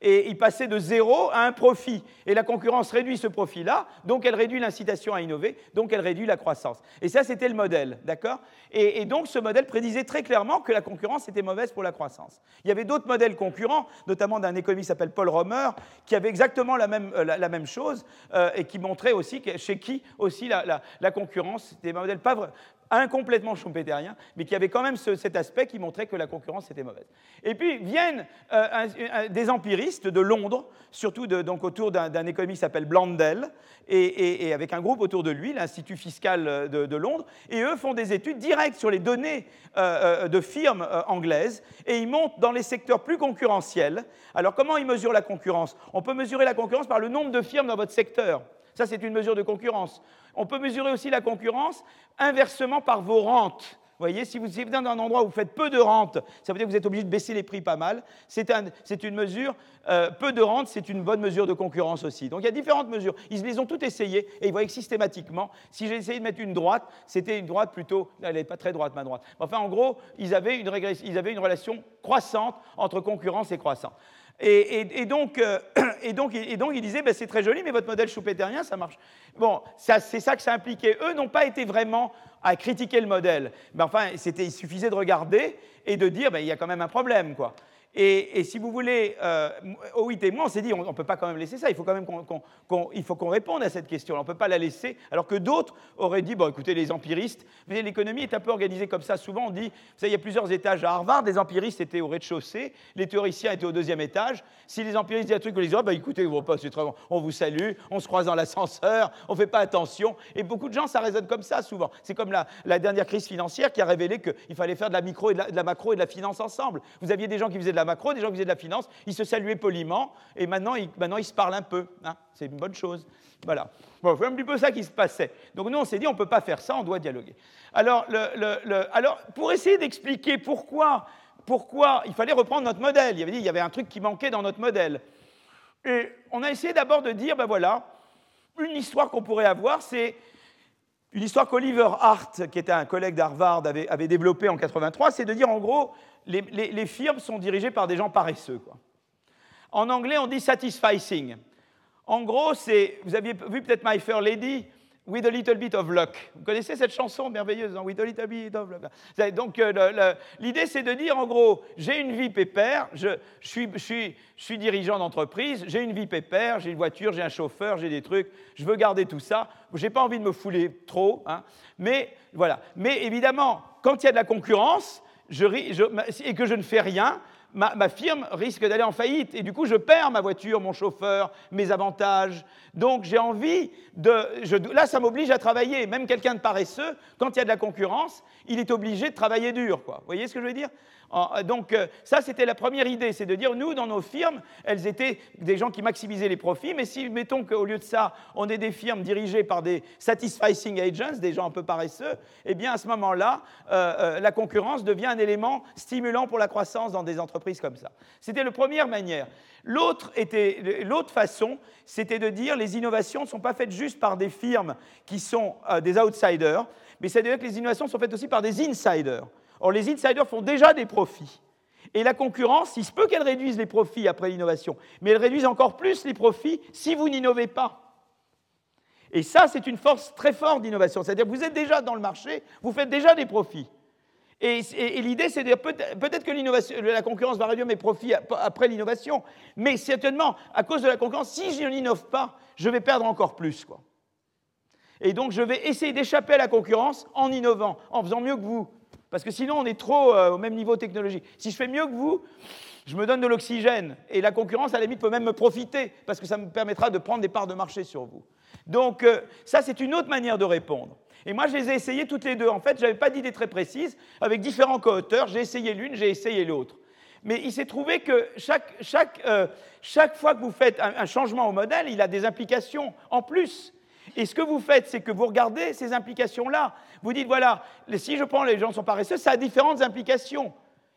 et il passait de zéro à un profit. Et la concurrence réduit ce profit-là, donc elle réduit l'incitation à innover, donc elle réduit la croissance. Et ça, c'était le modèle, d'accord? Et, donc ce modèle prédisait très clairement que la concurrence était mauvaise pour la croissance. Il y avait d'autres modèles concurrents, notamment d'un économiste qui s'appelle Paul Romer, qui avait exactement la même, euh, la, chose euh, et qui montrait aussi chez qui aussi la, la concurrence, c'était un modèle pas, un complètement schumpeterien, mais qui avait quand même cet aspect qui montrait que la concurrence était mauvaise. Et puis viennent euh, des empiristes de Londres, surtout donc autour d'un économiste qui s'appelle Blandel, et, avec un groupe autour de lui, l'Institut fiscal de, Londres, et eux font des études directes sur les données euh, euh, de firmes anglaises, et ils montent dans les secteurs plus concurrentiels. Alors comment ils mesurent la concurrence? On peut mesurer la concurrence par le nombre de firmes dans votre secteur. Ça, c'est une mesure de concurrence. On peut mesurer aussi la concurrence inversement par vos rentes. Vous voyez, si vous êtes dans un endroit où vous faites peu de rente, ça veut dire que vous êtes obligé de baisser les prix pas mal. C'est une mesure, euh, peu de rente, c'est une bonne mesure de concurrence aussi. Donc il y a différentes mesures. Ils les ont toutes essayées et ils voyaient que systématiquement, si j'ai essayé de mettre une droite, c'était une droite plutôt, elle n'est pas très droite ma droite. Enfin en gros, ils avaient une, ils avaient une relation croissante entre concurrence et croissance. Et, donc, euh, et, donc, et, donc, il disait, ben, c'est très joli, mais votre modèle schumpeterien, ça marche. Bon, c'est ça que ça impliquait. Eux n'ont pas été vraiment à critiquer le modèle. Mais enfin, il suffisait de regarder et de dire, ben, il y a quand même un problème, quoi. Et, si vous voulez, euh, OIT et moi, on s'est dit, on ne peut pas quand même laisser ça, il faut quand même qu'on réponde à cette question. On ne peut pas la laisser, alors que d'autres auraient dit, bon, écoutez, les empiristes, l'économie est un peu organisée comme ça. Souvent, on dit, vous savez, il y a plusieurs étages à Harvard, les empiristes étaient au rez-de-chaussée, les théoriciens étaient au deuxième étage. Si les empiristes disent un truc, on les dit, oh, bah, écoutez, on vous salue, on se croise dans l'ascenseur, on ne fait pas attention. Et beaucoup de gens, ça résonne comme ça souvent. C'est comme la, la, dernière crise financière qui a révélé qu'il fallait faire de la micro et de la, de la macro et de la finance ensemble. Vous aviez des gens qui faisaient de la macro, des gens qui faisaient de la finance, ils se saluaient poliment, et maintenant ils, maintenant, ils se parlent un peu. Hein. c'est une bonne chose. Voilà. Bon, c'est un petit peu ça qui se passait. Donc nous, on s'est dit, on ne peut pas faire ça, on doit dialoguer. Alors, le, alors pour essayer d'expliquer pourquoi, pourquoi il fallait reprendre notre modèle, il y avait il y avait un truc qui manquait dans notre modèle. Et on a essayé d'abord de dire, ben voilà, une histoire qu'on pourrait avoir, c'est une histoire qu'Oliver Hart, qui était un collègue d'Harvard, avait, avait développée en 83, c'est de dire en gros, les, firmes sont dirigées par des gens paresseux. En anglais, on dit satisficing. En gros, c'est, vous aviez vu peut-être My Fair Lady, With a Little Bit of Luck. Vous connaissez cette chanson merveilleuse, hein, With a Little Bit of Luck? Donc euh, l'idée c'est de dire en gros, j'ai une vie pépère, je, suis, je suis, dirigeant d'entreprise, j'ai une vie pépère, j'ai une voiture, j'ai un chauffeur, j'ai des trucs, je veux garder tout ça, j'ai pas envie de me fouler trop, hein, mais voilà. Mais évidemment, quand il y a de la concurrence et que je ne fais rien, ma, firme risque d'aller en faillite. Et du coup, je perds ma voiture, mon chauffeur, mes avantages. Donc, j'ai envie de. là, ça m'oblige à travailler. Même quelqu'un de paresseux, quand il y a de la concurrence, il est obligé de travailler dur. Vous voyez ce que je veux dire? Donc euh, ça, c'était la première idée, c'est de dire, nous, dans nos firmes, elles étaient des gens qui maximisaient les profits, mais si, mettons qu'au lieu de ça, on est des firmes dirigées par des satisficing agents, des gens un peu paresseux, eh bien, à ce moment-là, euh, la concurrence devient un élément stimulant pour la croissance dans des entreprises comme ça. C'était la première manière. L'autre, l'autre façon, c'était de dire, les innovations ne sont pas faites juste par des firmes qui sont des outsiders, mais c'est-à-dire que les innovations sont faites aussi par des insiders. Or, les insiders font déjà des profits. Et la concurrence, il se peut qu'elle réduise les profits après l'innovation, mais elle réduise encore plus les profits si vous n'innovez pas. Et ça, c'est une force très forte d'innovation. C'est-à-dire que vous êtes déjà dans le marché, vous faites déjà des profits. Et, l'idée, c'est de dire peut-être que la concurrence va réduire mes profits après l'innovation, mais certainement, à cause de la concurrence, si je n'innove pas, je vais perdre encore plus. Quoi. Et donc, je vais essayer d'échapper à la concurrence en innovant, en faisant mieux que vous, parce que sinon, on est trop euh, au même niveau technologique. Si je fais mieux que vous, je me donne de l'oxygène. Et la concurrence, à la limite, peut même me profiter, parce que ça me permettra de prendre des parts de marché sur vous. Donc, euh, ça, c'est une autre manière de répondre. Et moi, je les ai essayées toutes les deux. En fait, je n'avais pas d'idée très précise. Avec différents co-auteurs, j'ai essayé l'une, j'ai essayé l'autre. Mais il s'est trouvé que chaque, chaque, euh, chaque, fois que vous faites un, un changement au modèle, il a des implications en plus. Et ce que vous faites, c'est que vous regardez ces implications-là. Vous dites, voilà, si je prends les gens sont paresseux, ça a différentes implications.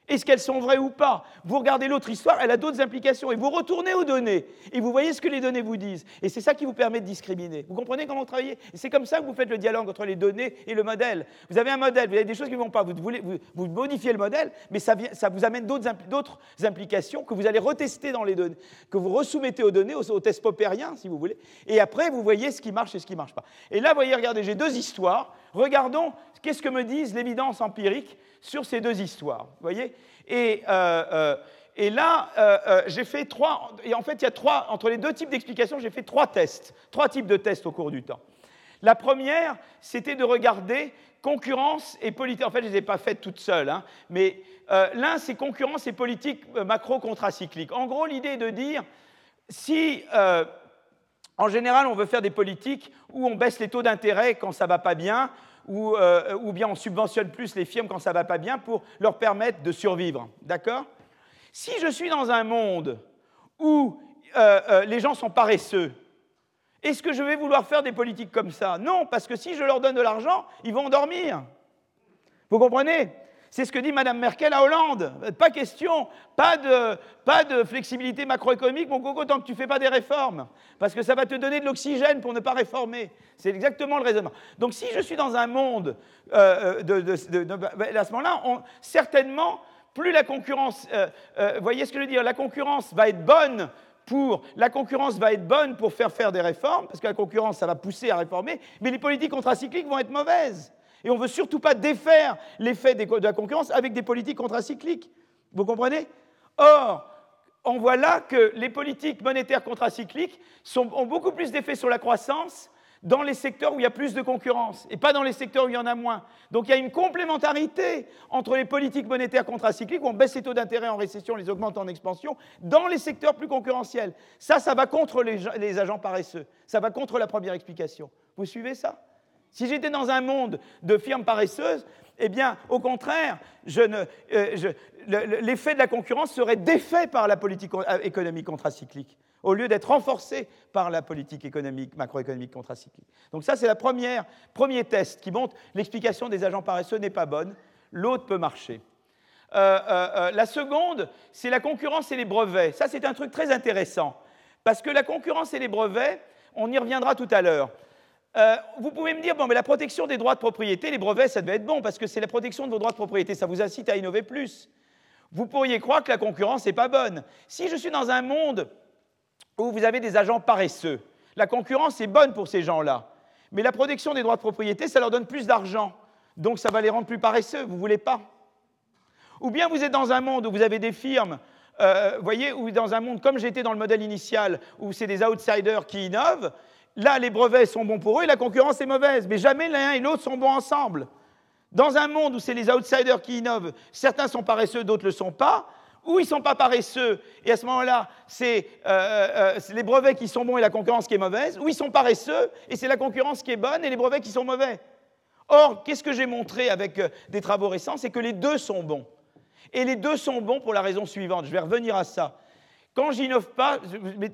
Est-ce qu'elles sont vraies ou pas? Vous regardez l'autre histoire, elle a d'autres implications. Et vous retournez aux données. Et vous voyez ce que les données vous disent. Et c'est ça qui vous permet de discriminer. Vous comprenez comment Et c'est comme ça que vous faites le dialogue entre les données et le modèle. Vous avez un modèle, vous avez des choses qui ne vont pas. Vous, voulez, modifiez le modèle, mais ça, vous amène d'autres implications que vous allez retester dans les données, que vous resoumettez aux données, aux, tests popériens, si vous voulez. Et après, vous voyez ce qui marche et ce qui ne marche pas. Et là, vous voyez, regardez, j'ai deux histoires. Regardons qu'est-ce que me disent l'évidence empirique sur ces deux histoires. Voyez et, euh, euh, là, euh, j'ai fait trois. Et en fait, il y a trois. Entre les deux types d'explications, j'ai fait trois tests, trois types de tests au cours du temps. La première, c'était de regarder concurrence et politique. En fait, je ne les ai pas faites toutes seules, hein, mais l'un, c'est concurrence et politique macro-contracyclique. En gros, l'idée est de dire si. En général, on veut faire des politiques où on baisse les taux d'intérêt quand ça ne va pas bien, euh, ou, bien on subventionne plus les firmes quand ça ne va pas bien pour leur permettre de survivre. D'accord? Si je suis dans un monde où euh, euh, les gens sont paresseux, est-ce que je vais vouloir faire des politiques comme ça? Non, parce que si je leur donne de l'argent, ils vont dormir. Vous comprenez? C'est ce que dit Mme Merkel à Hollande. Pas question, pas de, pas de flexibilité macroéconomique, mon coco, tant que tu ne fais pas des réformes. Parce que ça va te donner de l'oxygène pour ne pas réformer. C'est exactement le raisonnement. Donc si je suis dans un monde, euh, de, ben, à ce moment-là, certainement, plus la concurrence, euh, euh, voyez ce que je veux dire, la concurrence va être bonne pour, la concurrence va être bonne pour faire faire des réformes, parce que la concurrence, ça va pousser à réformer, mais les politiques contracycliques vont être mauvaises. Et on ne veut surtout pas défaire l'effet de la concurrence avec des politiques contracycliques. Vous comprenez? Or, on voit là que les politiques monétaires contracycliques ont beaucoup plus d'effet sur la croissance dans les secteurs où il y a plus de concurrence et pas dans les secteurs où il y en a moins. Donc il y a une complémentarité entre les politiques monétaires contracycliques où on baisse les taux d'intérêt en récession, les augmente en expansion, dans les secteurs plus concurrentiels. Ça, ça va contre les agents paresseux. Ça va contre la première explication. Vous suivez ça? Si j'étais dans un monde de firmes paresseuses, eh bien, au contraire, euh, l'effet de la concurrence serait défait par la politique économique contracyclique, au lieu d'être renforcé par la politique économique, macroéconomique contracyclique. Donc ça, c'est le premier test qui montre l'explication des agents paresseux n'est pas bonne, l'autre peut marcher. Euh, euh, la seconde, c'est la concurrence et les brevets. Ça, c'est un truc très intéressant, parce que la concurrence et les brevets, on y reviendra tout à l'heure. Euh, vous pouvez me dire, bon, mais la protection des droits de propriété, les brevets, ça devait être bon, parce que c'est la protection de vos droits de propriété, ça vous incite à innover plus. Vous pourriez croire que la concurrence n'est pas bonne. Si je suis dans un monde où vous avez des agents paresseux, la concurrence est bonne pour ces gens-là. Mais la protection des droits de propriété, ça leur donne plus d'argent. Donc ça va les rendre plus paresseux, vous ne voulez pas? Ou bien vous êtes dans un monde où vous avez des firmes, euh, vous voyez, ou dans un monde comme j'étais dans le modèle initial, où c'est des outsiders qui innovent, là les brevets sont bons pour eux et la concurrence est mauvaise. Mais jamais l'un et l'autre sont bons ensemble. Dans un monde où c'est les outsiders qui innovent, certains sont paresseux, d'autres ne le sont pas, ou ils ne sont pas paresseux, et à ce moment-là, euh, euh, c'est les brevets qui sont bons et la concurrence qui est mauvaise, ou ils sont paresseux, et c'est la concurrence qui est bonne et les brevets qui sont mauvais. Or, qu'est-ce que j'ai montré avec euh, des travaux récents C'est que les deux sont bons. Et les deux sont bons pour la raison suivante, je vais revenir à ça. Quand j'innove pas,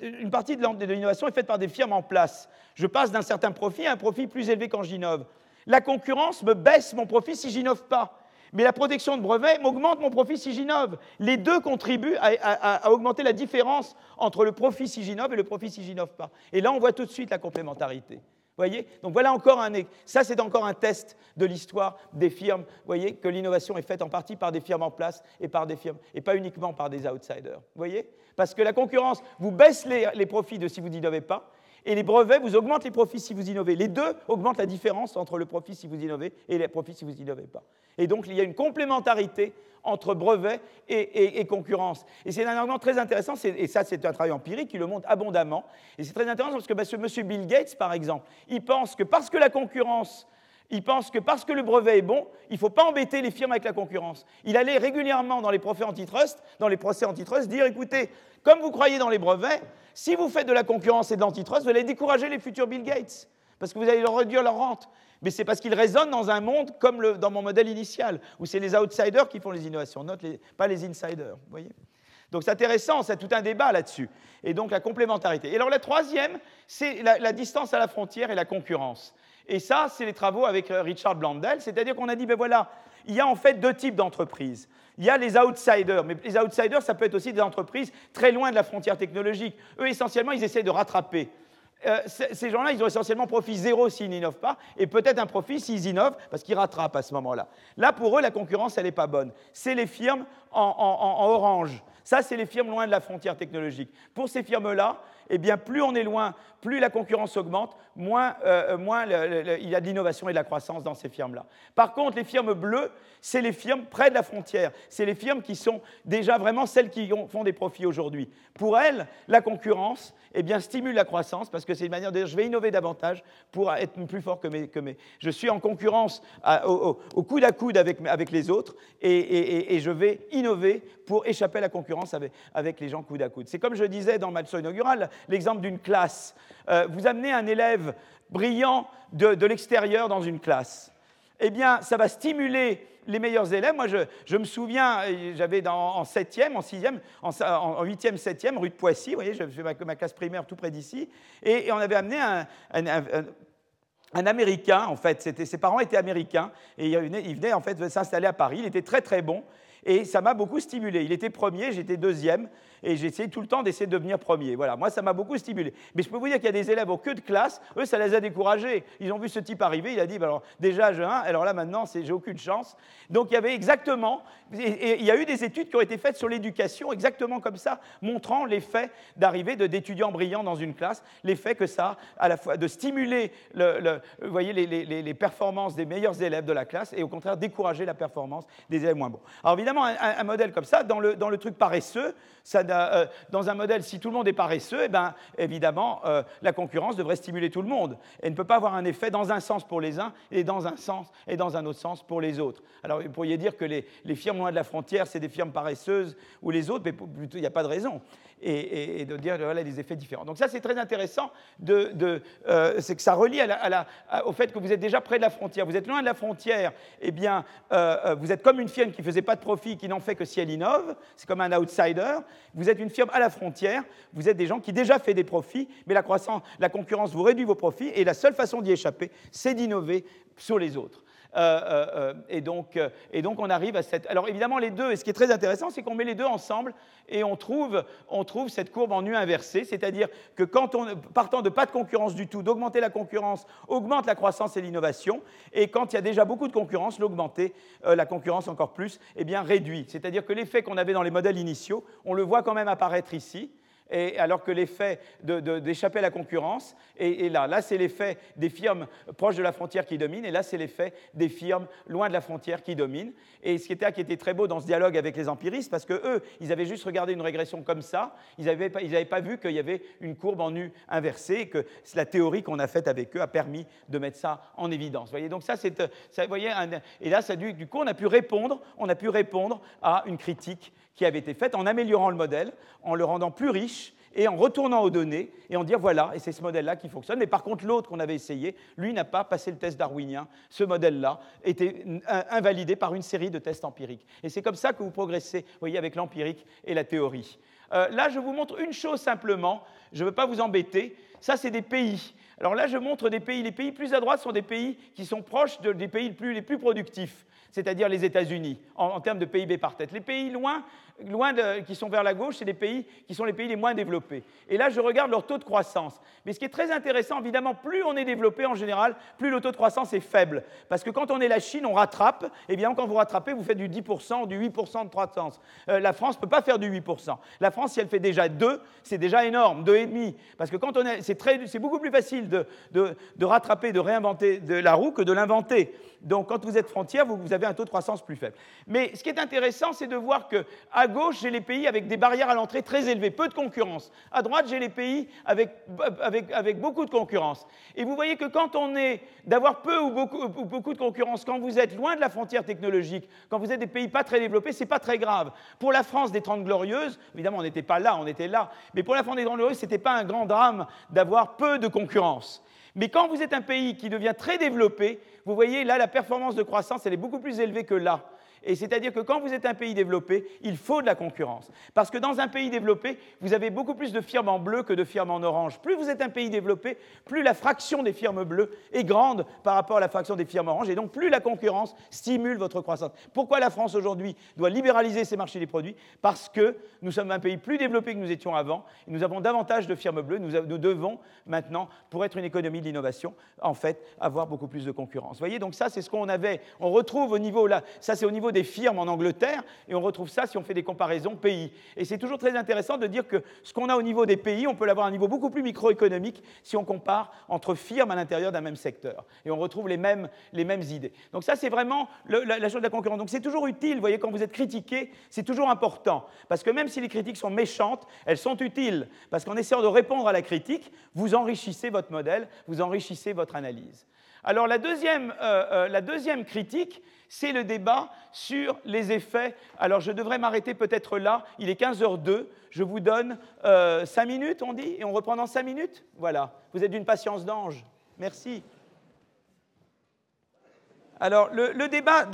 une partie de l'innovation est faite par des firmes en place. Je passe d'un certain profit à un profit plus élevé quand j'innove. La concurrence me baisse mon profit si j'innove pas mais la protection de brevet m'augmente mon profit si j'innove. Les deux contribuent à, augmenter la différence entre le profit si j'innove et le profit si j'innove pas. Et là, on voit tout de suite la complémentarité. Voyez? Donc voilà encore un ça c'est encore un test de l'histoire des firmes. Voyez que l'innovation est faite en partie par des firmes en place et par des firmes et pas uniquement par des outsiders. Voyez? Parce que la concurrence vous baisse les, profits de si vous n'innovez pas et les brevets vous augmentent les profits si vous innovez. Les deux augmentent la différence entre le profit si vous innovez et les profits si vous n'innovez pas. Et donc, il y a une complémentarité entre brevets et, concurrence. Et c'est un argument très intéressant, et ça, c'est un travail empirique qui le montre abondamment. Et c'est très intéressant parce que bah, monsieur Bill Gates, par exemple, il pense que parce que la concurrence il pense que parce que le brevet est bon, il ne faut pas embêter les firmes avec la concurrence. Il allait régulièrement dans les procès antitrust, dans les procès antitrust, dire écoutez, comme vous croyez dans les brevets, si vous faites de la concurrence et de l'antitrust, vous allez décourager les futurs Bill Gates, parce que vous allez leur réduire leur rente. Mais c'est parce qu'ils résonnent dans un monde comme dans mon modèle initial, où c'est les outsiders qui font les innovations, pas les insiders. Voyez donc c'est intéressant, c'est tout un débat là-dessus. Et donc la complémentarité. Et alors la troisième, c'est la, distance à la frontière et la concurrence. Et ça, c'est les travaux avec euh, Richard Blandel, c'est-à-dire qu'on a dit, ben voilà, il y a en fait deux types d'entreprises. Il y a les outsiders, mais les outsiders, ça peut être aussi des entreprises très loin de la frontière technologique. Eux, essentiellement, ils essaient de rattraper. Euh, ces gens-là, ils ont essentiellement profit zéro s'ils n'innovent pas, et peut-être un profit s'ils innovent, parce qu'ils rattrapent à ce moment-là. Là, pour eux, la concurrence, elle n'est pas bonne. C'est les firmes en orange. Ça, c'est les firmes loin de la frontière technologique. Pour ces firmes-là, eh bien, plus on est loin, plus la concurrence augmente, moins, euh, euh, il y a de l'innovation et de la croissance dans ces firmes-là. Par contre, les firmes bleues, c'est les firmes près de la frontière. C'est les firmes qui sont déjà vraiment celles qui font des profits aujourd'hui. Pour elles, la concurrence eh bien, stimule la croissance parce que c'est une manière de dire je vais innover davantage pour être plus fort que mes. Que mes... Je suis en concurrence au, coude à coude avec, avec les autres et, et, je vais innover pour échapper à la concurrence avec, les gens coude à coude. C'est comme je disais dans ma leçon inaugurale, l'exemple d'une classe. Euh, vous amenez un élève brillant de, de l'extérieur dans une classe. Eh bien, ça va stimuler les meilleurs élèves. Moi, je, me souviens, euh, j'avais en 7e, en 6e, en, 8e, 7e, rue de Poissy, vous voyez, je fais ma, classe primaire tout près d'ici, et, on avait amené un, un Américain, en fait, ses parents étaient américains, et il venait, il venait en fait s'installer à Paris. Il était très très bon, et ça m'a beaucoup stimulé. Il était premier, j'étais deuxième, et j'ai essayé tout le temps d'essayer de devenir premier. Voilà, moi, ça m'a beaucoup stimulé. Mais je peux vous dire qu'il y a des élèves au queue de classe, eux, ça les a découragés. Ils ont vu ce type arriver, il a dit, bah, alors déjà, j'ai un, alors là, maintenant, j'ai aucune chance. Donc, il y avait exactement, et, il y a eu des études qui ont été faites sur l'éducation, exactement comme ça, montrant l'effet d'arrivée d'étudiants brillants dans une classe, l'effet que ça a à la fois de stimuler le, voyez, les, performances des meilleurs élèves de la classe, et au contraire, décourager la performance des élèves moins bons. Alors, évidemment, un, modèle comme ça, dans le, dans le truc paresseux, ça euh, dans un modèle, si tout le monde est paresseux, eh ben, évidemment, euh, la concurrence devrait stimuler tout le monde. Et ne peut pas avoir un effet dans un sens pour les uns et dans un autre sens pour les autres. Alors, vous pourriez dire que les, les firmes loin de la frontière, c'est des firmes paresseuses ou les autres, mais plutôt, il n'y a pas de raison et, de dire voilà des effets différents. Donc ça, c'est très intéressant, euh, c'est que ça relie au fait que vous êtes déjà près de la frontière. Vous êtes loin de la frontière, eh bien, euh, euh, vous êtes comme une firme qui ne faisait pas de profit, qui n'en fait que si elle innove. C'est comme un outsider. Vous êtes une firme à la frontière. Vous êtes des gens qui déjà fait des profits, mais la croissance, la concurrence vous réduit vos profits, et la seule façon d'y échapper, c'est d'innover sur les autres. Euh, euh, euh, et, donc, et donc on arrive à cette... Alors évidemment les deux, et ce qui est très intéressant, c'est qu'on met les deux ensemble et on trouve, on trouve cette courbe en nu inversé, c'est-à-dire que quand on, partant de pas de concurrence du tout, d'augmenter la concurrence, augmente la croissance et l'innovation, et quand il y a déjà beaucoup de concurrence, l'augmenter, la concurrence encore plus, eh bien réduit. C'est-à-dire que l'effet qu'on avait dans les modèles initiaux, on le voit quand même apparaître ici, et, alors que l'effet d'échapper à la concurrence est, là. Là, c'est l'effet des firmes proches de la frontière qui dominent, et là, c'est l'effet des firmes loin de la frontière qui dominent. Et ce qui était, qui était très beau dans ce dialogue avec les empiristes, parce que eux, ils avaient juste regardé une régression comme ça, ils n'avaient pas, pas, vu qu'il y avait une courbe en U inversée, et que la théorie qu'on a faite avec eux a permis de mettre ça en évidence. Vous voyez, donc ça, c'est, et là, ça, du, du coup, on a pu répondre, on a pu répondre à une critique qui avait été faite en améliorant le modèle, en le rendant plus riche et en retournant aux données et en dire voilà, et c'est ce modèle-là qui fonctionne. Mais par contre, l'autre qu'on avait essayé, lui n'a pas passé le test darwinien. Ce modèle-là était invalidé par une série de tests empiriques. Et c'est comme ça que vous progressez, vous voyez, avec l'empirique et la théorie. Euh, là, je vous montre une chose simplement. Je ne veux pas vous embêter. Ça, c'est des pays. Alors là, je montre des pays. Les pays plus à droite sont des pays qui sont proches des pays les plus productifs c'est-à-dire les États-Unis, en, termes de PIB par tête. Les pays loin, loin qui sont vers la gauche, c'est les pays qui sont les pays les moins développés. Et là, je regarde leur taux de croissance. Mais ce qui est très intéressant, évidemment, plus on est développé en général, plus le taux de croissance est faible. Parce que quand on est la Chine, on rattrape. Et bien, quand vous rattrapez, vous faites du 10%, du 8% de croissance. Euh, la France ne peut pas faire du 8%. La France, si elle fait déjà 2, c'est déjà énorme, 2,5. Parce que quand on est, c'est, beaucoup plus facile de, rattraper, de réinventer la roue que de l'inventer. Donc, quand vous êtes frontière, vous, avez un taux de croissance plus faible. Mais ce qui est intéressant, c'est de voir qu'à gauche, j'ai les pays avec des barrières à l'entrée très élevées, peu de concurrence. À droite, j'ai les pays avec, avec, beaucoup de concurrence. Et vous voyez que quand on est d'avoir peu ou beaucoup, ou beaucoup, de concurrence, quand vous êtes loin de la frontière technologique, quand vous êtes des pays pas très développés, c'est pas très grave. Pour la France des Trente Glorieuses, évidemment, on n'était pas là, on était là, mais pour la France des Trente Glorieuses, ce n'était pas un grand drame d'avoir peu de concurrence. Mais quand vous êtes un pays qui devient très développé, vous voyez là, la performance de croissance, elle est beaucoup plus élevée que là. Et c'est-à-dire que quand vous êtes un pays développé, il faut de la concurrence. Parce que dans un pays développé, vous avez beaucoup plus de firmes en bleu que de firmes en orange. Plus vous êtes un pays développé, plus la fraction des firmes bleues est grande par rapport à la fraction des firmes oranges. Et donc plus la concurrence stimule votre croissance. Pourquoi la France aujourd'hui doit libéraliser ses marchés des produits? Parce que nous sommes un pays plus développé que nous étions avant. Nous avons davantage de firmes bleues. Nous, nous devons maintenant, pour être une économie de l'innovation, en fait, avoir beaucoup plus de concurrence. Vous voyez, donc ça, c'est ce qu'on avait. On retrouve au niveau là, ça c'est au niveau des firmes en Angleterre, et on retrouve ça si on fait des comparaisons pays. Et c'est toujours très intéressant de dire que ce qu'on a au niveau des pays, on peut l'avoir à un niveau beaucoup plus microéconomique si on compare entre firmes à l'intérieur d'un même secteur. Et on retrouve les mêmes, les mêmes idées. Donc ça, c'est vraiment la, chose de la concurrence. Donc c'est toujours utile, vous voyez, quand vous êtes critiqué, c'est toujours important. Parce que même si les critiques sont méchantes, elles sont utiles. Parce qu'en essayant de répondre à la critique, vous enrichissez votre modèle, vous enrichissez votre analyse. Alors la deuxième, euh, euh, la deuxième critique, c'est le débat sur les effets. Alors je devrais m'arrêter peut-être là, il est 15h02, je vous donne euh, 5 minutes, on dit, et on reprend dans 5 minutes Voilà, vous êtes d'une patience d'ange. Merci. Alors le, débat,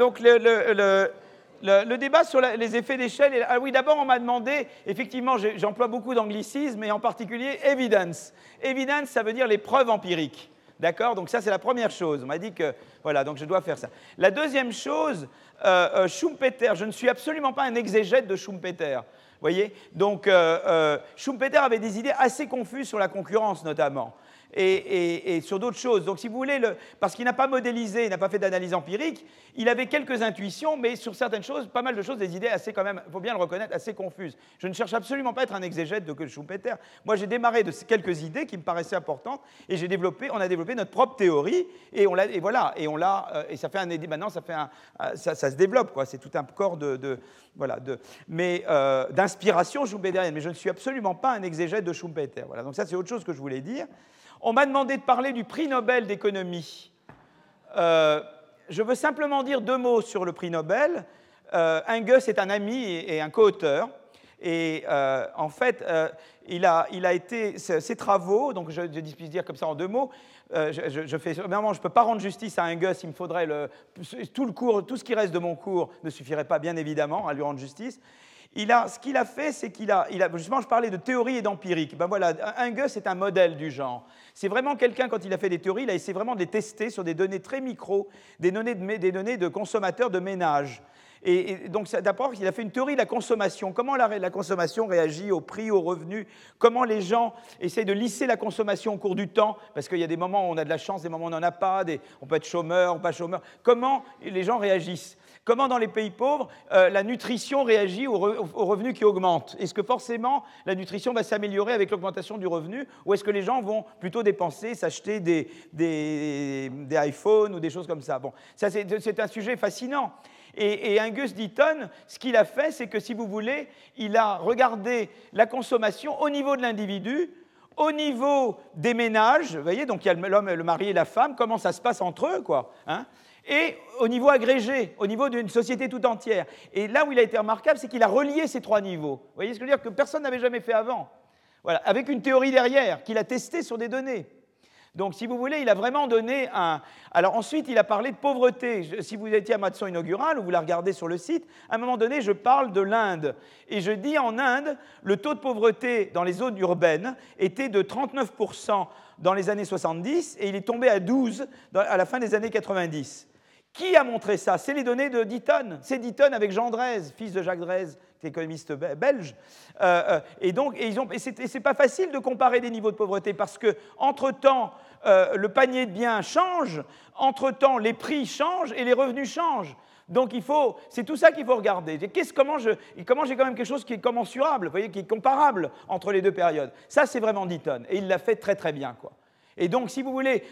sur les effets d'échelle. Ah oui, d'abord, on m'a demandé, effectivement, j'emploie beaucoup d'anglicismes, et en particulier evidence. Evidence, ça veut dire les preuves empiriques. D'accord Donc ça, c'est la première chose. On m'a dit que, voilà, donc je dois faire ça. La deuxième chose, euh, euh Schumpeter, je ne suis absolument pas un exégète de Schumpeter. Vous voyez Donc euh, Schumpeter avait des idées assez confuses sur la concurrence, notamment et, sur d'autres choses. Donc, si vous voulez, parce qu'il n'a pas modélisé, il n'a pas fait d'analyse empirique, il avait quelques intuitions, mais sur certaines choses, pas mal de choses, des idées assez quand même, il faut bien le reconnaître, assez confuses. Je ne cherche absolument pas à être un exégète de Schumpeter. Moi, j'ai démarré de quelques idées qui me paraissaient importantes, et j'ai développé, on a développé notre propre théorie, et, voilà, et on l'a, euh, et ça fait un, maintenant, euh, ça, se développe, quoi. C'est tout un corps de, voilà, mais euh, d'inspiration schumpeterienne. Mais je ne suis absolument pas un exégète de Schumpeter. Donc ça, c'est autre chose que je voulais dire. On m'a demandé de parler du prix Nobel d'économie. Euh, je veux simplement dire deux mots sur le prix Nobel. Euh, est un ami et, un co-auteur. Et euh, en fait, il, a, il, a, été. Ses travaux, donc je, je puis dire comme ça en deux mots, je, fais, je ne peux pas rendre justice à Angus, il me faudrait tout le cours, tout ce qui reste de mon cours ne suffirait pas, bien évidemment, à lui rendre justice ce qu'il a fait, c'est qu'il a, justement, je parlais de théorie et d'empirique. Ben voilà, Angus est un modèle du genre. C'est vraiment quelqu'un, quand il a fait des théories, il a essayé vraiment de les tester sur des données très micro, des données de, des données de consommateurs de ménage. Et, donc, d'abord, il a fait une théorie de la consommation. Comment la, consommation réagit au prix, au revenu? Comment les gens essayent de lisser la consommation au cours du temps? Parce qu'il y a des moments où on a de la chance, des moments où on n'en a pas, on peut être chômeur pas chômeur. Comment les gens réagissent? Comment dans les pays pauvres, euh, la nutrition réagit aux revenus qui augmentent? Est-ce que forcément la nutrition va s'améliorer avec l'augmentation du revenu? Ou est-ce que les gens vont plutôt dépenser, s'acheter des, iPhones ou des choses comme ça? Bon, ça c'est un sujet fascinant. Et, Angus Deaton, ce qu'il a fait, c'est que si vous voulez, il a regardé la consommation au niveau de l'individu, au niveau des ménages, vous voyez, donc il y a l'homme, le mari et la femme, comment ça se passe entre eux, quoi. Hein, et au niveau agrégé, au niveau d'une société tout entière. Et là où il a été remarquable, c'est qu'il a relié ces trois niveaux. Vous voyez ce que je veux dire Que personne n'avait jamais fait avant. Voilà, avec une théorie derrière, qu'il a testée sur des données. Donc, si vous voulez, il a vraiment donné un. Alors, ensuite, il a parlé de pauvreté. Si vous étiez à ma leçon inaugurale ou vous la regardez sur le site, à un moment donné, je parle de l'Inde. Et je dis en Inde, le taux de pauvreté dans les zones urbaines était de 39% dans les années 70 et il est tombé à 12% à la fin des années 90. Qui a montré ça? C'est les données de Ditton. C'est Ditton avec Jean Drèze, fils de Jacques Drèze, économiste belge. Euh, euh, et donc, et et c'est pas facile de comparer des niveaux de pauvreté parce que entre temps, euh, le panier de biens change, entre temps, les prix changent et les revenus changent. Donc il faut, c'est tout ça qu'il faut regarder. Comment, je, j'ai quand même quelque chose qui est commensurable, voyez, qui est comparable entre les deux périodes? Ça, c'est vraiment Ditton, et il l'a fait très très bien, quoi. Et donc, si vous voulez,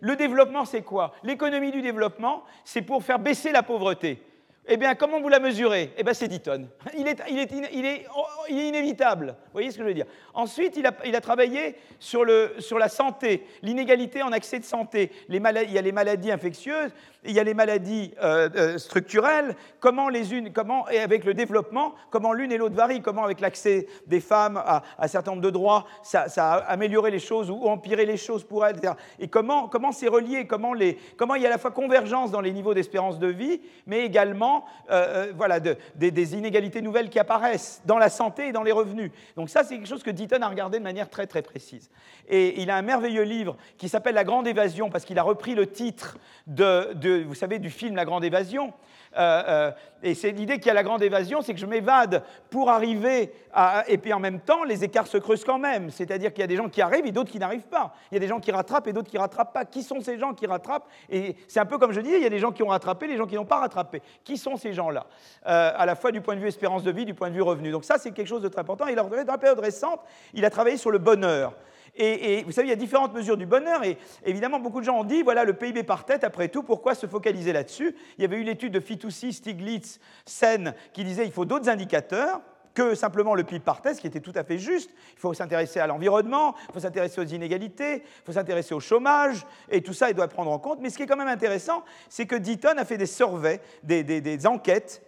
le développement, c'est quoi? L'économie du développement, c'est pour faire baisser la pauvreté. Eh bien, comment vous la mesurez? Eh bien, c'est 10 tonnes. Il est, il, est, il, est, il est, inévitable. Vous voyez ce que je veux dire? Ensuite, il a, il a, travaillé sur, le, sur la santé, l'inégalité en accès de santé. Les maladies, il y a les maladies infectieuses, il y a les maladies euh, euh, structurelles, comment les unes, comment, et avec le développement, comment l'une et l'autre varient, comment avec l'accès des femmes à, un certain nombre de droits, ça, a amélioré les choses ou empiré les choses pour elles. Et comment, comment c'est relié, comment, les, comment il y a à la fois convergence dans les niveaux d'espérance de vie, mais également euh, euh, voilà, des, inégalités nouvelles qui apparaissent dans la santé et dans les revenus. Donc ça, c'est quelque chose que Deaton a regardé de manière très très précise. Et il a un merveilleux livre qui s'appelle La Grande Évasion, parce qu'il a repris le titre de, vous savez, du film La Grande Évasion. Euh, euh, et c'est l'idée qu'il y a la grande évasion, c'est que je m'évade pour arriver à. Et puis en même temps, les écarts se creusent quand même. C'est-à-dire qu'il y a des gens qui arrivent et d'autres qui n'arrivent pas. Il y a des gens qui rattrapent et d'autres qui ne rattrapent pas. Qui sont ces gens qui rattrapent? Et c'est un peu comme je disais, il y a des gens qui ont rattrapé, les gens qui n'ont pas rattrapé. Qui sont ces gens-là? Euh, À la fois du point de vue espérance de vie, du point de vue revenu. Donc ça, c'est quelque chose de très important. Et dans la période récente, il a travaillé sur le bonheur. Et, vous savez, il y a différentes mesures du bonheur. Et évidemment, beaucoup de gens ont dit, voilà, le PIB par tête, après tout, pourquoi se focaliser là-dessus? Il y avait eu l'étude de Fitoussi, Stiglitz, Sen, qui disait, il faut d'autres indicateurs que simplement le PIB par tête, ce qui était tout à fait juste. Il faut s'intéresser à l'environnement, il faut s'intéresser aux inégalités, il faut s'intéresser au chômage, et tout ça, il doit prendre en compte. Mais ce qui est quand même intéressant, c'est que Deaton a fait des surveys, des enquêtes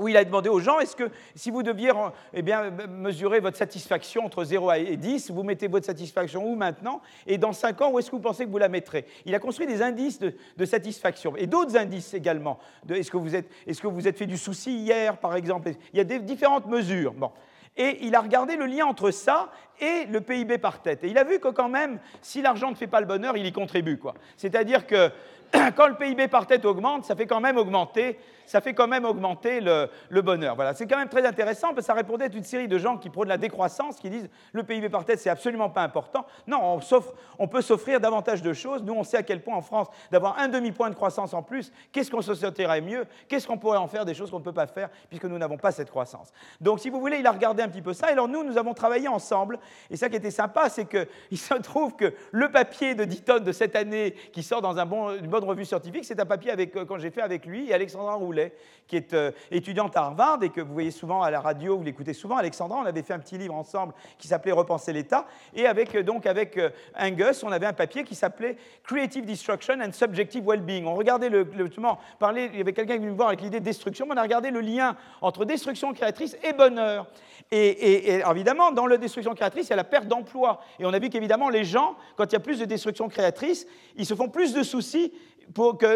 où il a demandé aux gens, est-ce que si vous deviez eh bien, mesurer votre satisfaction entre 0 et 10, vous mettez votre satisfaction où maintenant? Et dans 5 ans, où est-ce que vous pensez que vous la mettrez? Il a construit des indices de, satisfaction et d'autres indices également. Est-ce que, vous êtes, est que vous êtes fait du souci hier, par exemple? Il y a des, différentes mesures. Bon. Et il a regardé le lien entre ça et le PIB par tête. Et il a vu que quand même, si l'argent ne fait pas le bonheur, il y contribue. C'est-à-dire que quand le PIB par tête augmente, ça fait quand même augmenter ça fait quand même augmenter le, bonheur. Voilà, c'est quand même très intéressant parce que ça répondait à une série de gens qui prônent la décroissance, qui disent le PIB par tête, c'est absolument pas important. Non, on, peut s'offrir davantage de choses. Nous, on sait à quel point en France, d'avoir un demi-point de croissance en plus, qu'est-ce qu'on se sentirait mieux? Qu'est-ce qu'on pourrait en faire des choses qu'on ne peut pas faire puisque nous n'avons pas cette croissance? Donc, si vous voulez, il a regardé un petit peu ça. Et alors, nous, nous avons travaillé ensemble. Et ça qui était sympa, c'est qu'il se trouve que le papier de 10 tonnes de cette année qui sort dans une bonne revue scientifique, c'est un papier avec, euh, quand j'ai fait avec lui et Alexandra Roulet qui est euh, étudiante à Harvard et que vous voyez souvent à la radio, vous l'écoutez souvent. Alexandra, on avait fait un petit livre ensemble qui s'appelait Repenser l'État. Et avec, euh, donc, avec euh, Angus, on avait un papier qui s'appelait Creative Destruction and Subjective Well-being. On regardait le, justement, parler, il y avait quelqu'un qui venait me voir avec l'idée de destruction, on a regardé le lien entre destruction créatrice et bonheur. Et, évidemment, dans la destruction créatrice, il y a la perte d'emploi. Et on a vu qu'évidemment, les gens, quand il y a plus de destruction créatrice, ils se font plus de soucis,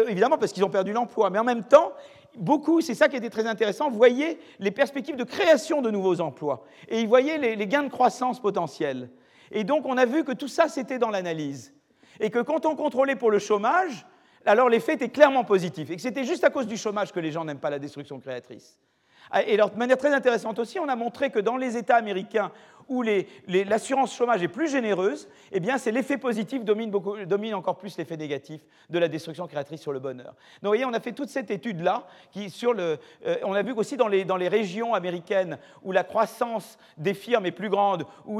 évidemment, parce qu'ils ont perdu l'emploi. Mais en même temps, beaucoup, c'est ça qui était très intéressant, voyaient les perspectives de création de nouveaux emplois et ils voyaient les, gains de croissance potentiels. Et donc on a vu que tout ça, c'était dans l'analyse. Et que quand on contrôlait pour le chômage, alors l'effet était clairement positif et que c'était juste à cause du chômage que les gens n'aiment pas la destruction créatrice. Et de manière très intéressante aussi, on a montré que dans les États américains où l'assurance chômage est plus généreuse, eh bien, c'est l'effet positif domine, domine encore plus l'effet négatif de la destruction créatrice sur le bonheur. Donc, vous voyez, on a fait toute cette étude-là, qui sur le, euh, on a vu aussi dans les, régions américaines où la croissance des firmes est plus grande, où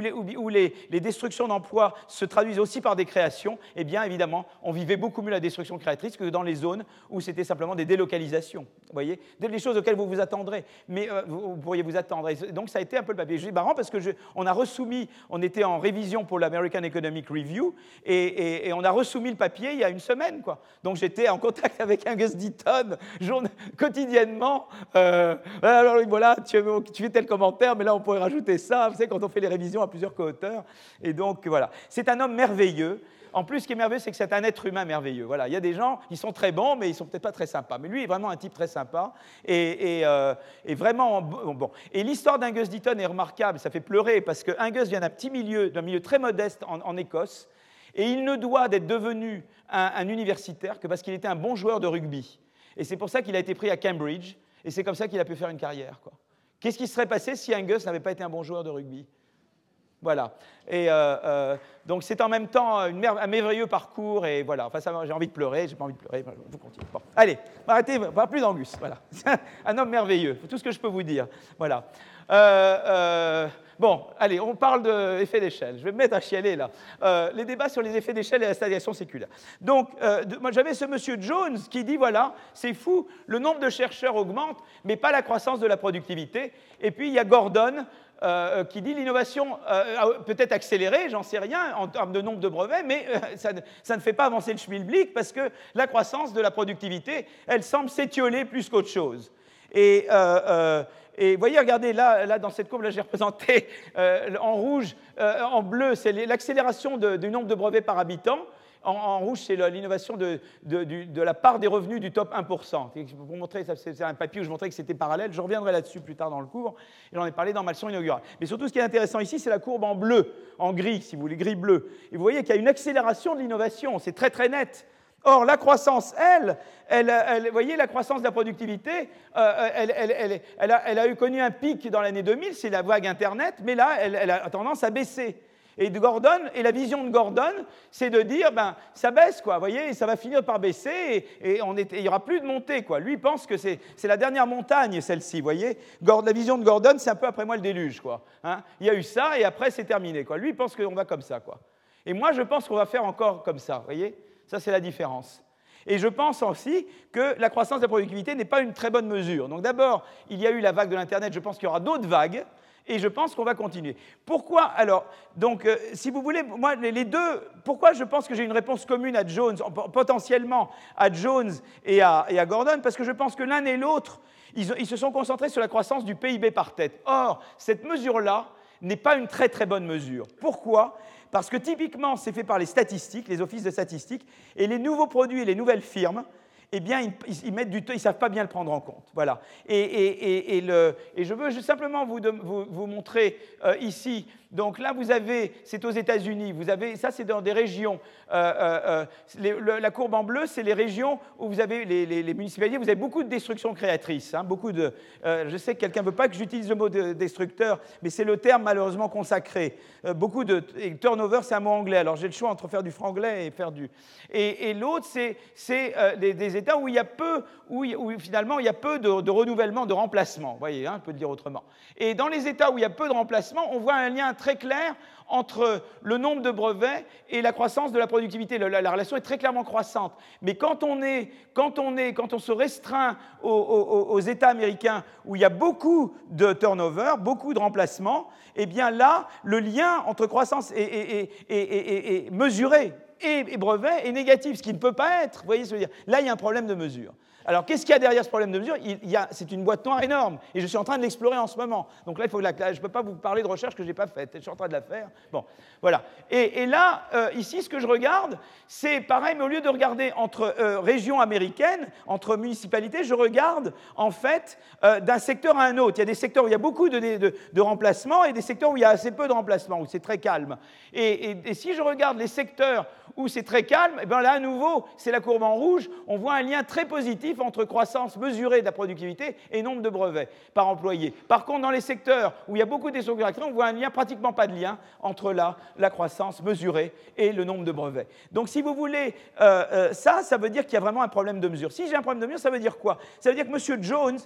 les, destructions d'emplois se traduisent aussi par des créations, eh bien, évidemment, on vivait beaucoup mieux la destruction créatrice que dans les zones où c'était simplement des délocalisations. Vous voyez, des choses auxquelles vous vous attendrez, mais euh, vous, pourriez vous attendre. Donc, ça a été un peu le papier. Je dis marrant parce que je, on a resoumis, on était en révision pour l'American Economic Review, et, on a resoumis le papier il y a une semaine. Quoi. Donc j'étais en contact avec Angus Deaton quotidiennement. Euh, alors voilà, tu, tu, fais tel commentaire, mais là on pourrait rajouter ça. Vous savez, quand on fait les révisions à plusieurs co-auteurs. Et donc voilà, c'est un homme merveilleux. En plus, ce qui est merveilleux, c'est que c'est un être humain merveilleux. Voilà, il y a des gens, ils sont très bons, mais ils sont peut-être pas très sympas. Mais lui est vraiment un type très sympa et, euh, vraiment bon. Et l'histoire d'Angus Deaton est remarquable. Ça fait pleurer parce que Angus vient d'un petit milieu, d'un milieu très modeste en, Écosse, et il ne doit d'être devenu un, universitaire que parce qu'il était un bon joueur de rugby. Et c'est pour ça qu'il a été pris à Cambridge, et c'est comme ça qu'il a pu faire une carrière. Qu'est-ce qui serait passé si Angus n'avait pas été un bon joueur de rugby? Voilà. Et euh, euh, donc c'est en même temps un merveilleux parcours et voilà. Enfin, j'ai envie de pleurer, j'ai pas envie de pleurer. Vous continuez. Bon. Allez, arrêtez, pas plus d'Angus. Voilà. un homme merveilleux. Tout ce que je peux vous dire. Voilà. Euh, bon, allez, on parle d'effet d'échelle. Je vais me mettre à chialer là. les débats sur les effets d'échelle et la stagnation séculaire. Donc, moi j'avais ce monsieur Jones qui dit voilà, c'est fou, le nombre de chercheurs augmente, mais pas la croissance de la productivité. Et puis il y a Gordon euh, qui dit l'innovation euh, peut être accélérée, j'en sais rien, en termes de nombre de brevets, mais euh, ça, ne fait pas avancer le schmilblick parce que la croissance de la productivité, elle semble s'étioler plus qu'autre chose. Et, et, voyez, regardez, là, là dans cette courbe, j'ai représenté en rouge, en bleu, c'est l'accélération du nombre de brevets par habitant. En, rouge, c'est l'innovation de, la part des revenus du top 1%. Pour montrer, c'est un papier où je montrais que c'était parallèle. Je reviendrai là-dessus plus tard dans le cours. J'en ai parlé dans ma leçon inaugurale. Mais surtout, ce qui est intéressant ici, c'est la courbe en bleu, en gris, si vous voulez, gris-bleu. Et vous voyez qu'il y a une accélération de l'innovation. C'est très, très net. Or, la croissance, elle, elle, vous voyez, la croissance de la productivité, euh, elle, elle, a, elle, a, eu connu un pic dans l'année 2000, c'est la vague Internet, mais là, elle, a tendance à baisser. Et de Gordon, et la vision de Gordon, c'est de dire, ben, ça baisse, quoi, voyez, ça va finir par baisser, et, on il n'y aura plus de montée, quoi. Lui pense que c'est la dernière montagne, celle-ci, voyez. la vision de Gordon, c'est un peu après moi le déluge, quoi. Hein. il y a eu ça, et après c'est terminé, quoi. Lui pense qu'on va comme ça, quoi. Et moi, je pense qu'on va faire encore comme ça, voyez. Ça, c'est la différence. Et je pense aussi que la croissance de la productivité n'est pas une très bonne mesure. Donc d'abord, il y a eu la vague de l'Internet, je pense qu'il y aura d'autres vagues et je pense qu'on va continuer. Pourquoi alors Donc, euh, si vous voulez, moi, les deux, pourquoi je pense que j'ai une réponse commune à Jones, potentiellement à Jones et à, Gordon Parce que je pense que l'un et l'autre, ils, ils, se sont concentrés sur la croissance du PIB par tête. Or, cette mesure-là n'est pas une très très bonne mesure. Pourquoi? Parce que typiquement, c'est fait par les statistiques, les offices de statistiques, et les nouveaux produits et les nouvelles firmes eh bien, ils, mettent du temps, ils savent pas bien le prendre en compte. Voilà. Et, je veux simplement vous, vous, montrer euh, ici donc là, vous avez, c'est aux États-Unis, vous avez, ça c'est dans des régions. Euh, euh, la courbe en bleu, c'est les régions où vous avez les, municipalités, vous avez beaucoup de destruction créatrice. Hein, beaucoup de, je sais que quelqu'un ne veut pas que j'utilise le mot destructeur, mais c'est le terme malheureusement consacré. beaucoup de turnover, c'est un mot anglais. Alors j'ai le choix entre faire du franglais et faire du. Et, l'autre, c'est, des, États où il y a peu, où, finalement il y a peu de, renouvellement, de remplacement. Vous voyez, hein, le dire autrement. Et dans les États où il y a peu de remplacement, on voit un lien très clair entre le nombre de brevets et la croissance de la productivité. La, relation est très clairement croissante. Mais quand on, est, quand on, est, quand on se restreint aux, États américains où il y a beaucoup de turnover, beaucoup de remplacements, eh bien là, le lien entre croissance et, et, mesuré et, brevet est négatif, ce qui ne peut pas être. Vous voyez ce que je veux dire? Là, il y a un problème de mesure. Alors, qu'est-ce qu'il y a derrière ce problème de mesure? C'est une boîte noire énorme, et je suis en train de l'explorer en ce moment. Donc là, il faut la, je ne peux pas vous parler de recherche que je n'ai pas faite, je suis en train de la faire. Bon, voilà. Et, là, euh, ici, ce que je regarde, c'est pareil, mais au lieu de regarder entre euh, régions américaines, entre municipalités, je regarde, en fait, euh, d'un secteur à un autre. Il y a des secteurs où il y a beaucoup de, de, remplacements et des secteurs où il y a assez peu de remplacements, où c'est très calme. et si je regarde les secteurs où c'est très calme, et eh bien là, à nouveau, c'est la courbe en rouge, on voit un lien très positif entre croissance mesurée de la productivité et nombre de brevets par employé. Par contre, dans les secteurs où il y a beaucoup de on voit un lien, pratiquement pas de lien, entre la, la croissance mesurée et le nombre de brevets. Donc, si vous voulez, euh, euh, ça, ça veut dire qu'il y a vraiment un problème de mesure. Si j'ai un problème de mesure, ça veut dire quoi? Ça veut dire que M. Jones,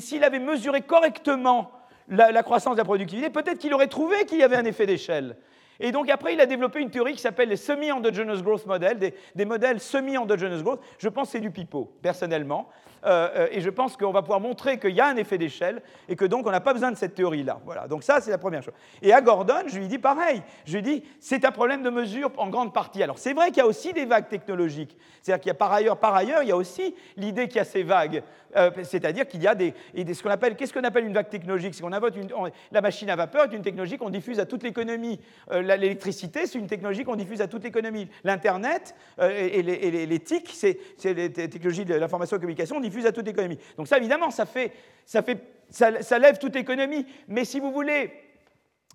s'il avait mesuré correctement la, la croissance de la productivité, peut-être qu'il aurait trouvé qu'il y avait un effet d'échelle. Et donc après, il a développé une théorie qui s'appelle les semi-endogenous growth models, des, modèles semi-endogenous growth. Je pense que c'est du pipeau, personnellement. Euh, euh, et je pense qu'on va pouvoir montrer qu'il y a un effet d'échelle et que donc on n'a pas besoin de cette théorie-là. Voilà, donc ça c'est la première chose. Et à Gordon, je lui dis pareil, je lui dis c'est un problème de mesure en grande partie. Alors c'est vrai qu'il y a aussi des vagues technologiques, c'est-à-dire qu'il y a par ailleurs, par ailleurs, il y a aussi l'idée qu'il y a ces vagues, euh, c'est-à-dire qu'il y a des, ce qu'on appelle, qu'est-ce qu'on appelle une vague technologique? C'est qu'on invente une, la machine à vapeur est une technologie qu'on diffuse à toute l'économie. L'électricité, c'est une technologie qu'on diffuse à toute l'économie. L'Internet et, les, TIC, c'est les technologies de l'information et de la communication, diffuse à toute l'économie. Donc ça, évidemment, ça, fait, ça, fait, ça, lève toute l'économie. Mais si vous voulez,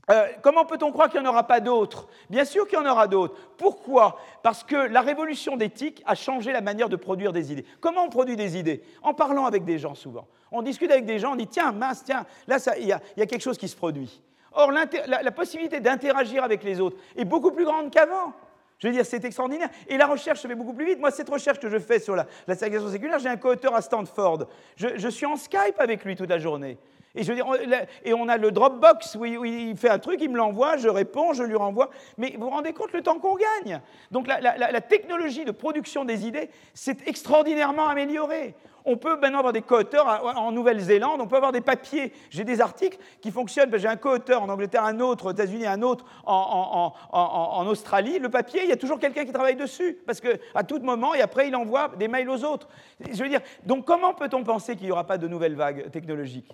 euh, comment peut-on croire qu'il n'y en aura pas d'autres? Bien sûr qu'il y en aura d'autres. Pourquoi? Parce que la révolution d'éthique a changé la manière de produire des idées. Comment on produit des idées? En parlant avec des gens souvent. On discute avec des gens, on dit tiens, mince, tiens, là, il y, a quelque chose qui se produit. Or, la possibilité d'interagir avec les autres est beaucoup plus grande qu'avant. Je veux dire, c'est extraordinaire. Et la recherche se fait beaucoup plus vite. Moi, cette recherche que je fais sur la, la ségrégation séculaire, j'ai un co-auteur à Stanford. Je, suis en Skype avec lui toute la journée. Et, je veux dire, on, et on a le Dropbox où il, fait un truc, il me l'envoie, je réponds, je lui renvoie. Mais vous vous rendez compte le temps qu'on gagne? Donc la, technologie de production des idées s'est extraordinairement améliorée. On peut maintenant avoir des co-auteurs en Nouvelle-Zélande, on peut avoir des papiers. J'ai des articles qui fonctionnent. J'ai un co-auteur en Angleterre, un autre aux États-Unis, un autre en, Australie. Le papier, il y a toujours quelqu'un qui travaille dessus, parce qu'à tout moment, et après, il envoie des mails aux autres. Je veux dire, donc comment peut-on penser qu'il n'y aura pas de nouvelles vagues technologiques?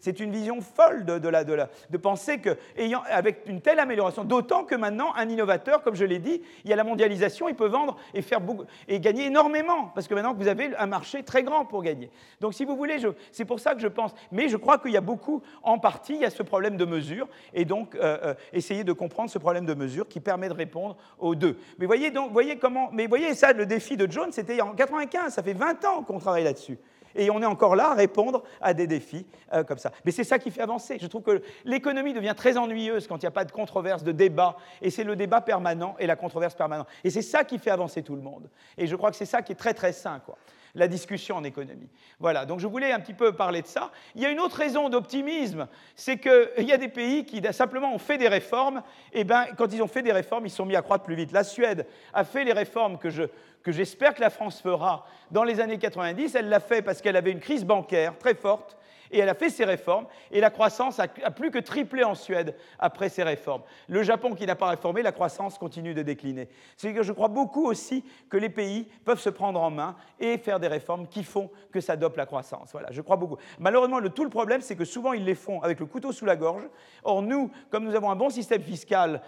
C'est une vision folle de penser que, ayant, avec une telle amélioration, d'autant que maintenant, un innovateur, comme je l'ai dit, il y a la mondialisation, il peut vendre et, faire beaucoup, et gagner énormément, parce que maintenant, vous avez un marché très grand pour gagner. Donc, si vous voulez, c'est pour ça que je pense. Mais je crois qu'il y a beaucoup, en partie, il y a ce problème de mesure, et donc euh, euh, essayer de comprendre ce problème de mesure qui permet de répondre aux deux. Mais voyez donc, voyez comment, mais voyez ça, le défi de Jones, c'était en 95, ça fait 20 ans qu'on travaille là-dessus. Et on est encore là à répondre à des défis euh, comme ça. Mais c'est ça qui fait avancer. Je trouve que l'économie devient très ennuyeuse quand il n'y a pas de controverse, de débat. Et c'est le débat permanent et la controverse permanente. Et c'est ça qui fait avancer tout le monde. Et je crois que c'est ça qui est très très sain. Quoi la discussion en économie. Voilà, donc je voulais un petit peu parler de ça. Il y a une autre raison d'optimisme, c'est qu'il y a des pays qui simplement ont fait des réformes, et bien quand ils ont fait des réformes, ils sont mis à croître plus vite. La Suède a fait les réformes que je, que j'espère que la France fera dans les années 90. Elle l'a fait parce qu'elle avait une crise bancaire très forte et elle a fait ses réformes, et la croissance a, plus que triplé en Suède après ses réformes. Le Japon qui n'a pas réformé, la croissance continue de décliner. C'est que je crois beaucoup aussi que les pays peuvent se prendre en main et faire des réformes qui font que ça dope la croissance. Voilà, je crois beaucoup. Malheureusement, le, tout le problème, c'est que souvent ils les font avec le couteau sous la gorge. Or, nous, comme nous avons un bon système fiscal,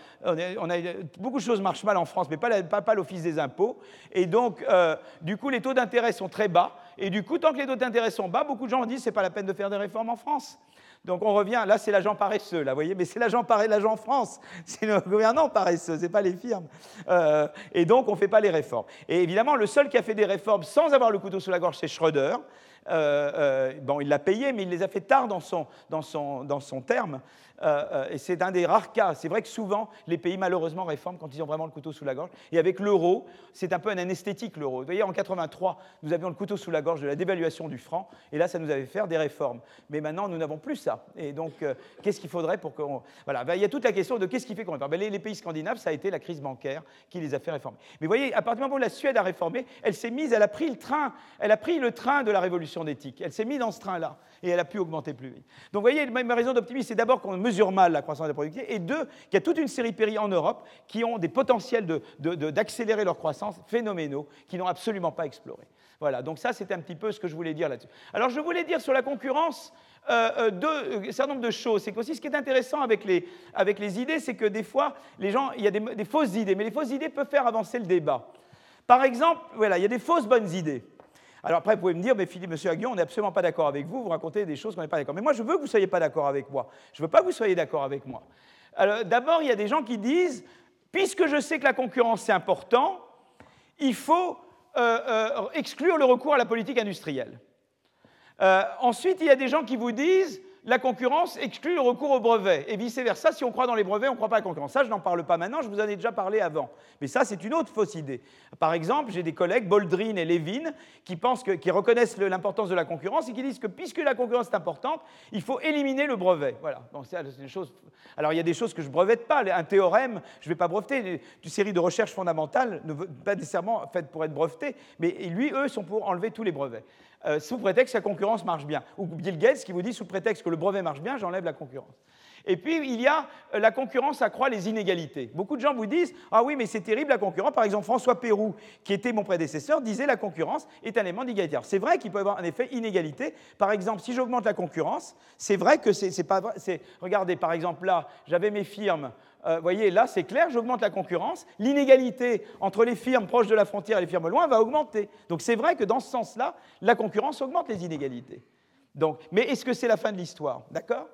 beaucoup de choses marchent mal en France, mais pas, pas, l'Office des impôts. Et donc, euh, du coup, les taux d'intérêt sont très bas. Et du coup, tant que les taux d'intérêt sont bas, beaucoup de gens disent c'est pas la peine de faire des réformes en France. Donc on revient, là c'est l'agent paresseux, là, vous voyez, mais c'est l'agent paresseux, l'agent France, c'est le gouvernement paresseux, c'est pas les firmes. Euh, et donc on ne fait pas les réformes. Et évidemment, le seul qui a fait des réformes sans avoir le couteau sous la gorge, c'est Schröder. Euh, euh, bon, il l'a payé, mais il les a fait tard dans son, dans son, dans son terme. Euh, euh, et c'est un des rares cas. C'est vrai que souvent, les pays, malheureusement, réforment quand ils ont vraiment le couteau sous la gorge. Et avec l'euro, c'est un peu un anesthétique, l'euro. Vous voyez, en 83, nous avions le couteau sous la gorge de la dévaluation du franc. Et là, ça nous avait fait des réformes. Mais maintenant, nous n'avons plus ça. Et donc, euh, qu'est-ce qu'il faudrait pour qu'on. Voilà, ben, il y a toute la question de qu'est-ce qui fait qu'on réforme. Ben, les, pays scandinaves, ça a été la crise bancaire qui les a fait réformer. Mais vous voyez, à partir du moment où la Suède a réformé, elle s'est mise, elle a pris le train, elle a pris le train de la révolution d'éthique. Elle s'est mise dans ce train-là et elle a pu augmenter plus vite. Donc vous voyez, ma raison d'optimisme, c'est d'abord qu'on mesure mal la croissance de la productivité et deux, qu'il y a toute une série de pays en Europe qui ont des potentiels d'accélérer leur croissance phénoménaux qui n'ont absolument pas exploré. Voilà, donc ça c'était un petit peu ce que je voulais dire là-dessus. Alors je voulais dire sur la concurrence euh, euh, euh, un certain nombre de choses. C'est qu'aussi ce qui est intéressant avec les, avec les idées, c'est que des fois, les gens, il y a des, des, fausses idées, mais les fausses idées peuvent faire avancer le débat. Par exemple, voilà, il y a des fausses bonnes idées. Alors après, vous pouvez me dire, mais Philippe, Monsieur Aguillon, on n'est absolument pas d'accord avec vous, vous racontez des choses qu'on n'est pas d'accord. Mais moi, je veux que vous ne soyez pas d'accord avec moi. Je ne veux pas que vous soyez d'accord avec moi. D'abord, il y a des gens qui disent, puisque je sais que la concurrence c'est important, il faut exclure le recours à la politique industrielle. Euh, ensuite, il y a des gens qui vous disent la concurrence exclut le recours au brevet, et vice-versa, si on croit dans les brevets, on ne croit pas à la concurrence. Ça, je n'en parle pas maintenant, je vous en ai déjà parlé avant. Mais ça, c'est une autre fausse idée. Par exemple, j'ai des collègues, Boldrin et Levin, qui, pensent que, qui reconnaissent l'importance de la concurrence et qui disent que puisque la concurrence est importante, il faut éliminer le brevet. Voilà. chose... Alors, il y a des choses que je ne brevette pas. Un théorème, je ne vais pas breveter. Une série de recherches fondamentales, pas nécessairement faites pour être brevetées, mais lui, eux, sont pour enlever tous les brevets. Euh, sous prétexte que la concurrence marche bien. Ou Bill Gates qui vous dit sous prétexte que le brevet marche bien, j'enlève la concurrence. Et puis, il y a euh, la concurrence accroît les inégalités. Beaucoup de gens vous disent Ah oui, mais c'est terrible la concurrence. Par exemple, François Pérou, qui était mon prédécesseur, disait la concurrence est un élément d'égalité. C'est vrai qu'il peut y avoir un effet inégalité. Par exemple, si j'augmente la concurrence, c'est vrai que c'est pas vrai. Regardez, par exemple, là, j'avais mes firmes vous euh, voyez, là, c'est clair, j'augmente la concurrence. L'inégalité entre les firmes proches de la frontière et les firmes loin va augmenter. Donc c'est vrai que dans ce sens-là, la concurrence augmente les inégalités. Mais est-ce que c'est la fin de l'histoire? D'accord?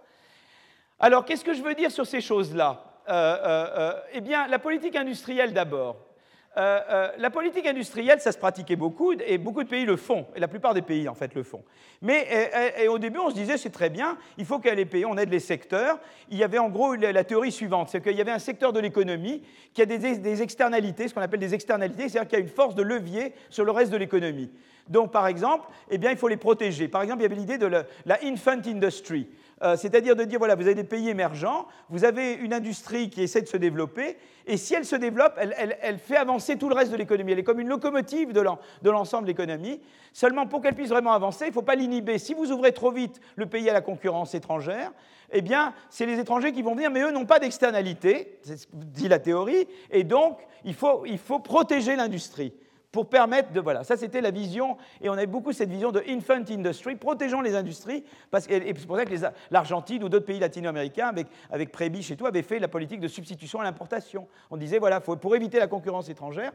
Alors, qu'est-ce que je veux dire sur ces choses-là? Euh, euh, Eh bien, la politique industrielle d'abord. Euh, euh, la politique industrielle, ça se pratiquait beaucoup, et beaucoup de pays le font, et la plupart des pays, en fait, le font. Mais au début, on se disait, c'est très bien, il faut qu'à les pays, on aide les secteurs. Il y avait en gros la, théorie suivante, c'est qu'il y avait un secteur de l'économie qui a des, externalités, ce qu'on appelle des externalités, c'est-à-dire qu'il y a une force de levier sur le reste de l'économie. Donc, par exemple, eh bien, il faut les protéger. Par exemple, il y avait l'idée de la infant industry. Euh, c'est-à-dire de dire, voilà, vous avez des pays émergents, vous avez une industrie qui essaie de se développer, et si elle se développe, elle, fait avancer tout le reste de l'économie. Elle est comme une locomotive de l'ensemble de l'économie. Seulement, pour qu'elle puisse vraiment avancer, il ne faut pas l'inhiber. Si vous ouvrez trop vite le pays à la concurrence étrangère, eh bien, c'est les étrangers qui vont venir, mais eux n'ont pas d'externalité, dit la théorie, et donc, il faut, il faut protéger l'industrie pour permettre de... Voilà, ça c'était la vision, et on avait beaucoup cette vision de infant industry, protégeons les industries, parce, et c'est pour ça que l'Argentine ou d'autres pays latino-américains, avec, avec et tout, avaient fait la politique de substitution à l'importation. On disait, voilà, faut, pour éviter la concurrence étrangère,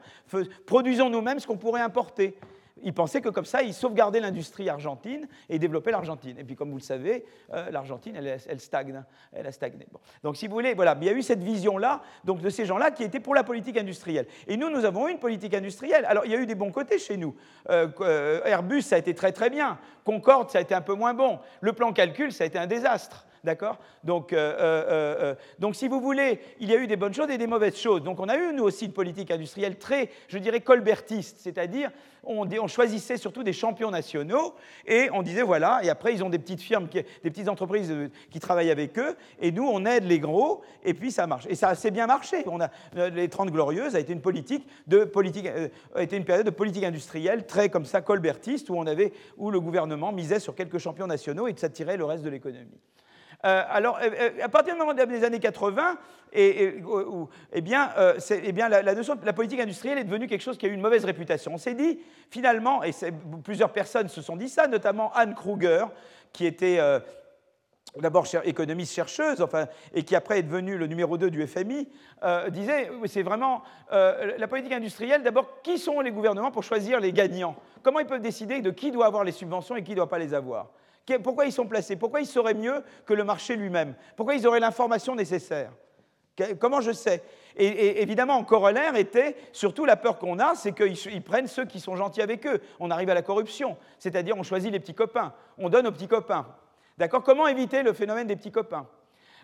produisons nous-mêmes ce qu'on pourrait importer il pensait que comme ça, il sauvegardait l'industrie argentine et développait l'Argentine. Et puis, comme vous le savez, euh, l'Argentine, elle, stagne. Elle a stagné. Donc, si vous voulez, voilà, il y a eu cette vision-là donc, de ces gens-là qui étaient pour la politique industrielle. Et nous, nous avons eu une politique industrielle. Alors, il y a eu des bons côtés chez nous. Euh, euh, Airbus, ça a été très, très bien. Concorde, ça a été un peu moins bon. Le plan calcul, ça a été un désastre. D'accord? Donc, euh, euh, euh, donc, si vous voulez, il y a eu des bonnes choses et des mauvaises choses. Donc, on a eu, nous aussi, une politique industrielle très, je dirais, colbertiste, c'est-à-dire, on, choisissait surtout des champions nationaux et on disait, voilà, et après, ils ont des petites firmes, des petites entreprises qui travaillent avec eux, et nous, on aide les gros, et puis ça marche. Et ça a assez bien marché. On a, les 30 Glorieuses a été une politique de politique, a été une période de politique industrielle très comme ça, colbertiste, où, on avait, où le gouvernement misait sur quelques champions nationaux et ça tirait le reste de l'économie. Euh, alors, euh, euh, à partir des années 80, et, la politique industrielle est devenue quelque chose qui a eu une mauvaise réputation. On s'est dit, finalement, et plusieurs personnes se sont dit ça, notamment Anne Kruger, qui était d'abord économiste chercheuse, enfin, et qui après est devenue le numéro 2 du FMI, disait, c'est vraiment la politique industrielle, d'abord, qui sont les gouvernements pour choisir les gagnants? Comment ils peuvent décider de qui doit avoir les subventions et qui ne doit pas les avoir? Pourquoi ils sont placés? Pourquoi ils sauraient mieux que le marché lui-même? Pourquoi ils auraient l'information nécessaire? Comment je sais? Et, évidemment, en corollaire était surtout la peur qu'on a, c'est qu'ils prennent ceux qui sont gentils avec eux. On arrive à la corruption, c'est-à-dire on choisit les petits copains, on donne aux petits copains. D'accord? Comment éviter le phénomène des petits copains?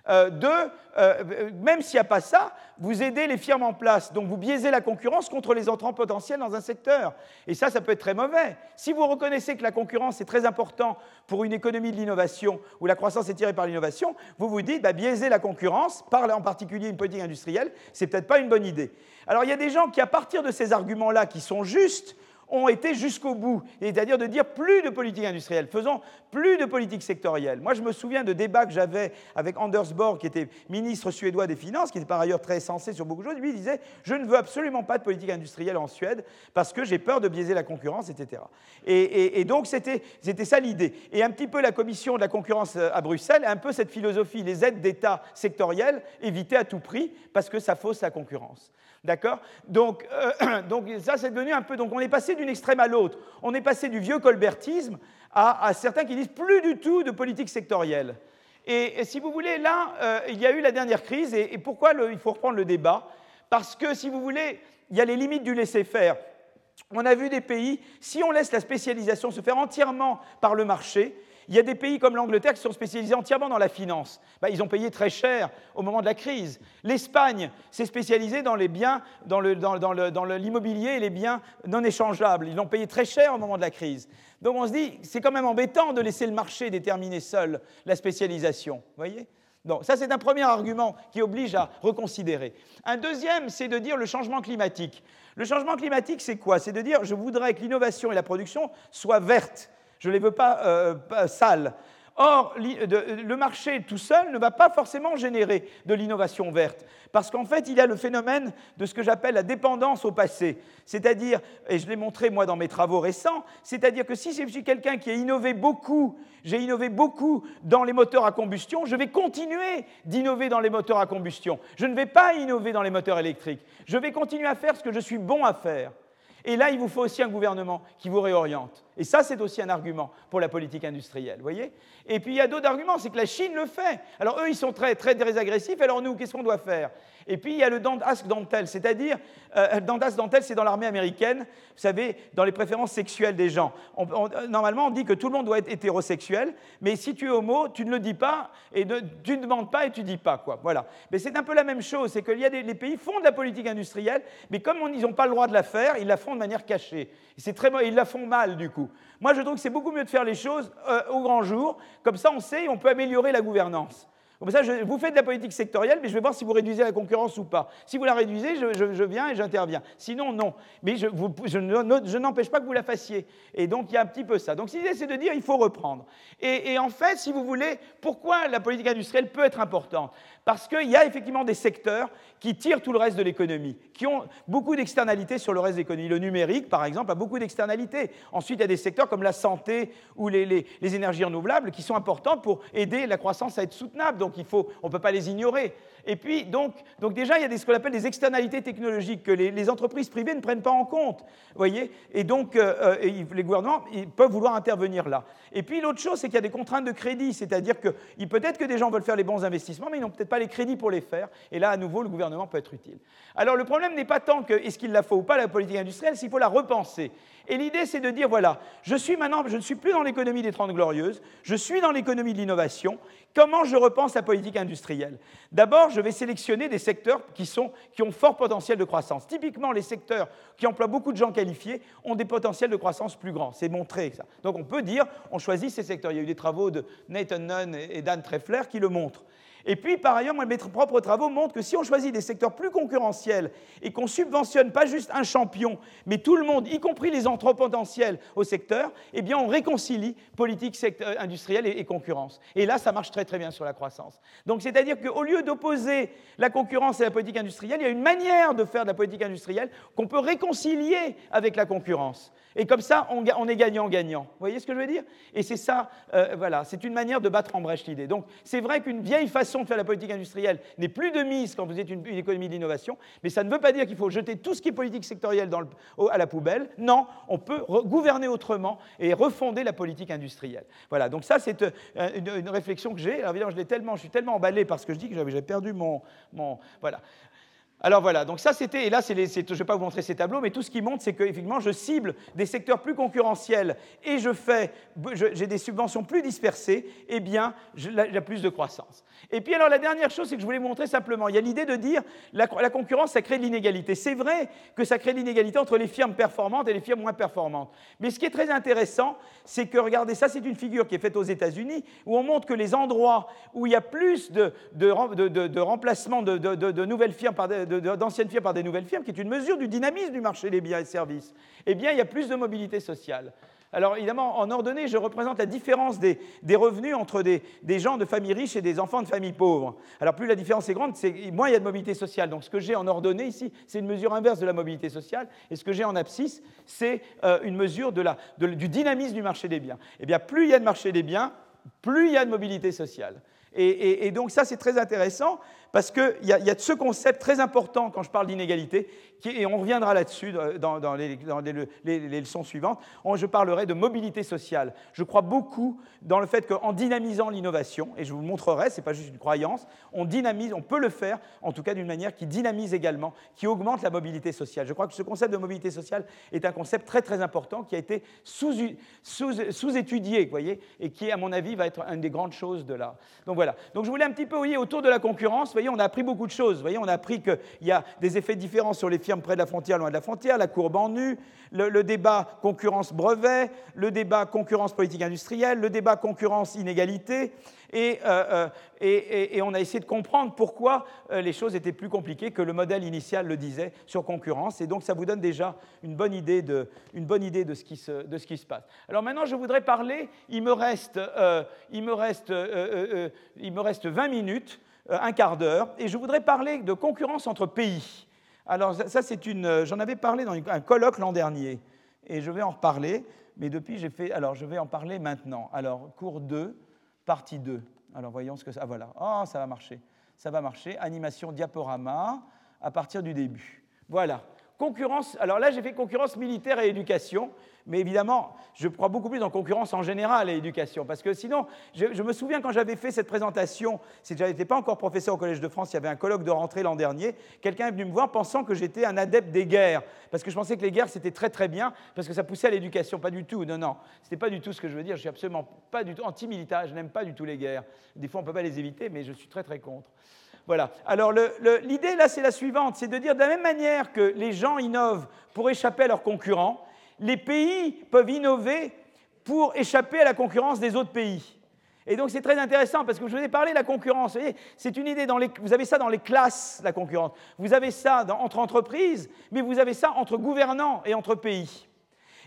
Euh, deux, euh, même s'il n'y a pas ça, vous aidez les firmes en place. Donc vous biaisez la concurrence contre les entrants potentiels dans un secteur. Et ça, ça peut être très mauvais. Si vous reconnaissez que la concurrence est très important pour une économie de l'innovation, où la croissance est tirée par l'innovation, vous vous dites, bah, biaiser la concurrence, par en particulier une politique industrielle, c'est peut-être pas une bonne idée. Alors il y a des gens qui, à partir de ces arguments-là, qui sont justes, ont été jusqu'au bout, c'est-à-dire de dire plus de politique industrielle, faisons plus de politique sectorielle. Moi, je me souviens de débats que j'avais avec Anders Borg, qui était ministre suédois des Finances, qui était par ailleurs très sensé sur beaucoup de choses. Lui, il disait Je ne veux absolument pas de politique industrielle en Suède parce que j'ai peur de biaiser la concurrence, etc. Et, donc, c'était ça l'idée. Et un petit peu la commission de la concurrence euh, à Bruxelles, un peu cette philosophie les aides d'État sectorielles, éviter à tout prix parce que ça fausse la concurrence. D'accord? Donc, euh, donc, ça, c'est devenu un peu. Donc, on est passé d'une extrême à l'autre. On est passé du vieux colbertisme à, certains qui disent plus du tout de politique sectorielle. Et, si vous voulez, là, euh, il y a eu la dernière crise. Et, pourquoi il faut reprendre le débat? Parce que, si vous voulez, il y a les limites du laisser-faire. On a vu des pays, si on laisse la spécialisation se faire entièrement par le marché, il y a des pays comme l'Angleterre qui sont spécialisés entièrement dans la finance. Bah, ils ont payé très cher au moment de la crise. L'Espagne s'est spécialisée dans les biens, dans l'immobilier et les biens non échangeables. Ils l'ont payé très cher au moment de la crise. Donc on se dit, c'est quand même embêtant de laisser le marché déterminer seul la spécialisation. voyez? Donc, ça, c'est un premier argument qui oblige à reconsidérer. Un deuxième, c'est de dire le changement climatique. Le changement climatique, c'est quoi? C'est de dire je voudrais que l'innovation et la production soient vertes. Je ne les veux pas, euh, sales. Or, le marché tout seul ne va pas forcément générer de l'innovation verte, parce qu'en fait, il y a le phénomène de ce que j'appelle la dépendance au passé. C'est-à-dire, et je l'ai montré moi dans mes travaux récents, c'est-à-dire que si je suis quelqu'un qui a innové beaucoup, j'ai innové beaucoup dans les moteurs à combustion, je vais continuer d'innover dans les moteurs à combustion. Je ne vais pas innover dans les moteurs électriques. Je vais continuer à faire ce que je suis bon à faire. Et là, il vous faut aussi un gouvernement qui vous réoriente. Et ça, c'est aussi un argument pour la politique industrielle, voyez Et puis, il y a d'autres arguments, c'est que la Chine le fait. Alors, eux, ils sont très, très, très agressifs, alors nous, qu'est-ce qu'on doit faire? Et puis, il y a le Dantas Dantel, c'est-à-dire, euh, Dantas Dantel, c'est dans l'armée américaine, vous savez, dans les préférences sexuelles des gens. normalement, on dit que tout le monde doit être hétérosexuel, mais si tu es homo, tu ne le dis pas, et tu ne demandes pas et tu ne dis pas, quoi. Voilà. Mais c'est un peu la même chose, c'est que y a des, les pays font de la politique industrielle, mais comme ils n'ont pas le droit de la faire, ils la font de manière cachée. C'est très, ils la font mal, du coup. Moi, je trouve que c'est beaucoup mieux de faire les choses euh, au grand jour. Comme ça, on sait et on peut améliorer la gouvernance. Vous faites de la politique sectorielle, mais je vais voir si vous réduisez la concurrence ou pas. Si vous la réduisez, je, viens et j'interviens. Sinon, non. Mais je, n'empêche pas que vous la fassiez. Et donc, il y a un petit peu ça. Donc, l'idée, c'est de dire il faut reprendre. Et, en fait, si vous voulez, pourquoi la politique industrielle peut être importante? Parce qu'il y a effectivement des secteurs qui tirent tout le reste de l'économie, qui ont beaucoup d'externalités sur le reste de l'économie. Le numérique, par exemple, a beaucoup d'externalités. Ensuite, il y a des secteurs comme la santé ou les, énergies renouvelables qui sont importantes pour aider la croissance à être soutenable. Donc, il faut, on ne peut pas les ignorer. Et puis, donc, donc déjà, il y a ce qu'on appelle des externalités technologiques que les, entreprises privées ne prennent pas en compte. voyez Et donc, euh, euh, les gouvernements peuvent vouloir intervenir là. Et puis, l'autre chose, c'est qu'il y a des contraintes de crédit. C'est-à-dire que peut-être que des gens veulent faire les bons investissements, mais ils n'ont peut-être pas les crédits pour les faire. Et là, à nouveau, le gouvernement peut être utile. Alors, le problème n'est pas tant que est-ce qu'il la faut ou pas, la politique industrielle, c'est qu'il faut la repenser. Et l'idée, c'est de dire, voilà, je suis maintenant, je ne suis plus dans l'économie des Trente Glorieuses, je suis dans l'économie de l'innovation. Comment je repense la politique industrielle? D'abord, je vais sélectionner des secteurs qui, sont, qui ont fort potentiel de croissance. Typiquement, les secteurs qui emploient beaucoup de gens qualifiés ont des potentiels de croissance plus grands. C'est montré, ça. Donc on peut dire, on choisit ces secteurs. Il y a eu des travaux de Nathan Nunn et Dan Treffler qui le montrent. Et puis, par ailleurs, mes propres travaux montrent que si on choisit des secteurs plus concurrentiels et qu'on subventionne pas juste un champion, mais tout le monde, y compris les potentiels au secteur, eh bien, on réconcilie politique euh, industrielle et, concurrence. Et là, ça marche très très bien sur la croissance. Donc, c'est-à-dire qu'au lieu d'opposer la concurrence et la politique industrielle, il y a une manière de faire de la politique industrielle qu'on peut réconcilier avec la concurrence. Et comme ça, on, est gagnant-gagnant. Vous voyez ce que je veux dire? Et c'est ça, euh, voilà, c'est une manière de battre en brèche l'idée. Donc, c'est vrai qu'une vieille façon de faire la politique industrielle n'est plus de mise quand vous êtes une, économie d'innovation, mais ça ne veut pas dire qu'il faut jeter tout ce qui est politique sectorielle à la poubelle. Non, on peut gouverner autrement et refonder la politique industrielle. Voilà, donc ça, c'est euh, une, réflexion que j'ai. Alors, évidemment, je, tellement, je suis tellement emballé parce que je dis que j'avais perdu mon, mon... Voilà. Alors voilà, donc ça c'était, et là je ne vais pas vous montrer ces tableaux, mais tout ce qui montre c'est que effectivement je cible des secteurs plus concurrentiels et je fais, j'ai des subventions plus dispersées, eh bien j'ai plus de croissance. Et puis alors la dernière chose c'est que je voulais vous montrer simplement, il y a l'idée de dire la, la concurrence ça crée de l'inégalité. C'est vrai que ça crée de l'inégalité entre les firmes performantes et les firmes moins performantes. Mais ce qui est très intéressant, c'est que regardez, ça c'est une figure qui est faite aux États-Unis où on montre que les endroits où il y a plus de, remplacement de, d'anciennes firmes par des nouvelles firmes, qui est une mesure du dynamisme du marché des biens et services, eh bien, il y a plus de mobilité sociale. Alors évidemment, en ordonnée, je représente la différence des, revenus entre des, gens de familles riches et des enfants de familles pauvres. Alors plus la différence est grande, moins il y a de mobilité sociale. Donc ce que j'ai en ordonnée ici, c'est une mesure inverse de la mobilité sociale. Et ce que j'ai en abscisse, c'est euh, une mesure du dynamisme du marché des biens. Eh bien, plus il y a de marché des biens, plus il y a de mobilité sociale. et donc ça, c'est très intéressant parce qu'il y, a ce concept très important quand je parle d'inégalité, et on reviendra là-dessus dans, les, leçons suivantes, je parlerai de mobilité sociale. Je crois beaucoup dans le fait qu'en dynamisant l'innovation, et je vous montrerai, ce n'est pas juste une croyance, on dynamise, on peut le faire, en tout cas d'une manière qui dynamise également, qui augmente la mobilité sociale. Je crois que ce concept de mobilité sociale est un concept très très important qui a été sous-étudié, voyez, et qui, à mon avis, va être une des grandes choses de là. Donc voilà. Donc je voulais un petit peu, voyez, autour de la concurrence, on a appris beaucoup de choses. On a appris qu'il y a des effets différents sur les firmes près de la frontière, loin de la frontière, la courbe en nu, le, débat concurrence-brevet, le débat concurrence politique industrielle, le débat concurrence-inégalité. Euh, euh, et, on a essayé de comprendre pourquoi euh, les choses étaient plus compliquées que le modèle initial le disait sur concurrence. Et donc, ça vous donne déjà une bonne idée de ce qui se passe. Alors maintenant, je voudrais parler, il me reste, il me reste, il me reste 20 minutes. Euh, un quart d'heure, et je voudrais parler de concurrence entre pays. Alors ça, c'est une... Euh, j'en avais parlé dans un colloque l'an dernier, et je vais en reparler, mais depuis j'ai fait... Alors je vais en parler maintenant. Alors cours 2, partie 2. Alors voyons ce que ça... Ah voilà, oh ça va marcher. Ça va marcher, animation diaporama à partir du début. Voilà. Alors là j'ai fait concurrence militaire et éducation, mais évidemment, je crois beaucoup plus en concurrence en général et éducation. Parce que sinon, je, me souviens quand j'avais fait cette présentation, si je n'étais pas encore professeur au Collège de France, il y avait un colloque de rentrée l'an dernier, quelqu'un est venu me voir pensant que j'étais un adepte des guerres. Parce que je pensais que les guerres, c'était très très bien, parce que ça poussait à l'éducation. Pas du tout, non, non. Ce n'était pas du tout ce que je veux dire. Je suis absolument pas du tout anti-militaire, je n'aime pas du tout les guerres. Des fois, on ne peut pas les éviter, mais je suis très très contre. Voilà. Alors l'idée là, c'est la suivante, c'est de dire de la même manière que les gens innovent pour échapper à leurs concurrents, les pays peuvent innover pour échapper à la concurrence des autres pays. Et donc c'est très intéressant parce que je vous ai parlé de la concurrence. C'est une idée, dans les, vous avez ça dans les classes, la concurrence. Vous avez ça entre entreprises, mais vous avez ça entre gouvernants et entre pays.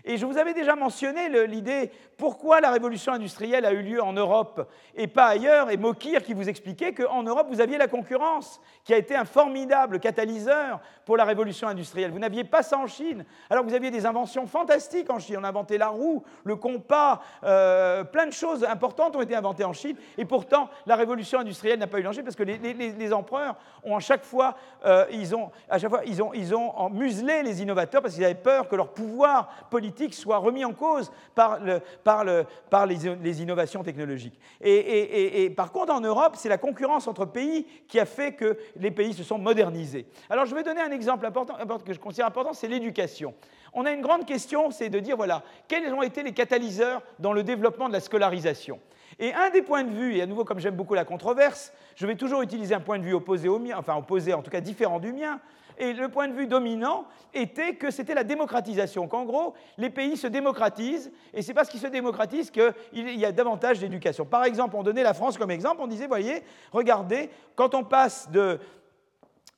Et je vous avais déjà mentionné l'idée pourquoi la révolution industrielle a eu lieu en Europe et pas ailleurs, et Mokir qui vous expliquait qu'en Europe, vous aviez la concurrence, qui a été un formidable catalyseur pour la révolution industrielle. Vous n'aviez pas ça en Chine. Alors vous aviez des inventions fantastiques en Chine. On a inventé la roue, le compas, euh, plein de choses importantes ont été inventées en Chine, et pourtant la révolution industrielle n'a pas eu danger parce que les, empereurs ont à chaque fois, euh, ils ont, à chaque fois, ils ont, ils ont muselé les innovateurs parce qu'ils avaient peur que leur pouvoir politique soit remis en cause par, les, innovations technologiques. Et, par contre, en Europe, c'est la concurrence entre pays qui a fait que les pays se sont modernisés. Alors, je vais donner un exemple important, que je considère important, c'est l'éducation. On a une grande question, c'est de dire, voilà, quels ont été les catalyseurs dans le développement de la scolarisation? Et un des points de vue, et à nouveau comme j'aime beaucoup la controverse, je vais toujours utiliser un point de vue opposé au mien, enfin opposé en tout cas différent du mien, et le point de vue dominant était que c'était la démocratisation, qu'en gros, les pays se démocratisent, et c'est parce qu'ils se démocratisent qu'il y a davantage d'éducation. Par exemple, on donnait la France comme exemple, on disait, voyez, regardez, quand on passe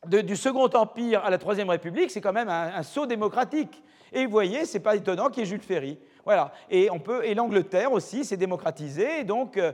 du Second Empire à la Troisième République, c'est quand même un, saut démocratique. Et vous voyez, c'est pas étonnant qu'il y ait Jules Ferry. Voilà. Et, l'Angleterre aussi s'est démocratisée. Et donc, euh,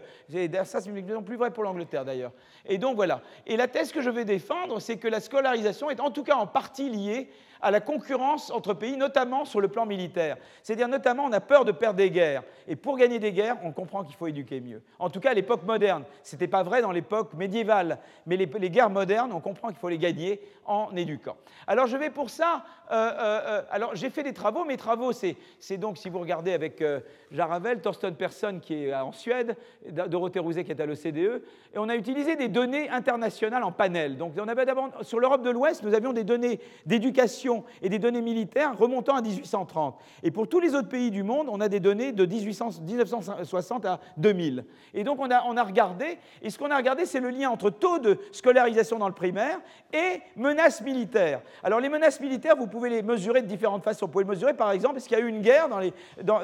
ça, c'est une plus vrai pour l'Angleterre d'ailleurs. Et donc, voilà. Et la thèse que je vais défendre, c'est que la scolarisation est en tout cas en partie liée à la concurrence entre pays, notamment sur le plan militaire. C'est-à-dire, notamment, on a peur de perdre des guerres. Et pour gagner des guerres, on comprend qu'il faut éduquer mieux. En tout cas, à l'époque moderne. Ce n'était pas vrai dans l'époque médiévale. Mais les, guerres modernes, on comprend qu'il faut les gagner en éduquant. Alors, je vais pour ça. Euh, euh, euh, alors, j'ai fait des travaux. Mes travaux, c'est donc, si vous regardez avec Jaravel, Thorsten Persson qui est en Suède, Dorothée qui est à l'OCDE, et on a utilisé des données internationales en panel. Donc, on avait d'abord, sur l'Europe de l'Ouest, nous avions des données d'éducation et des données militaires remontant à 1830. Et pour tous les autres pays du monde, on a des données de 1960 à 2000. Et donc on a, on a regardé, et ce qu'on a regardé, c'est le lien entre taux de scolarisation dans le primaire et menaces militaires. Alors les menaces militaires, vous pouvez les mesurer de différentes façons. Vous pouvez les mesurer par exemple, est-ce qu'il y a eu une guerre dans les,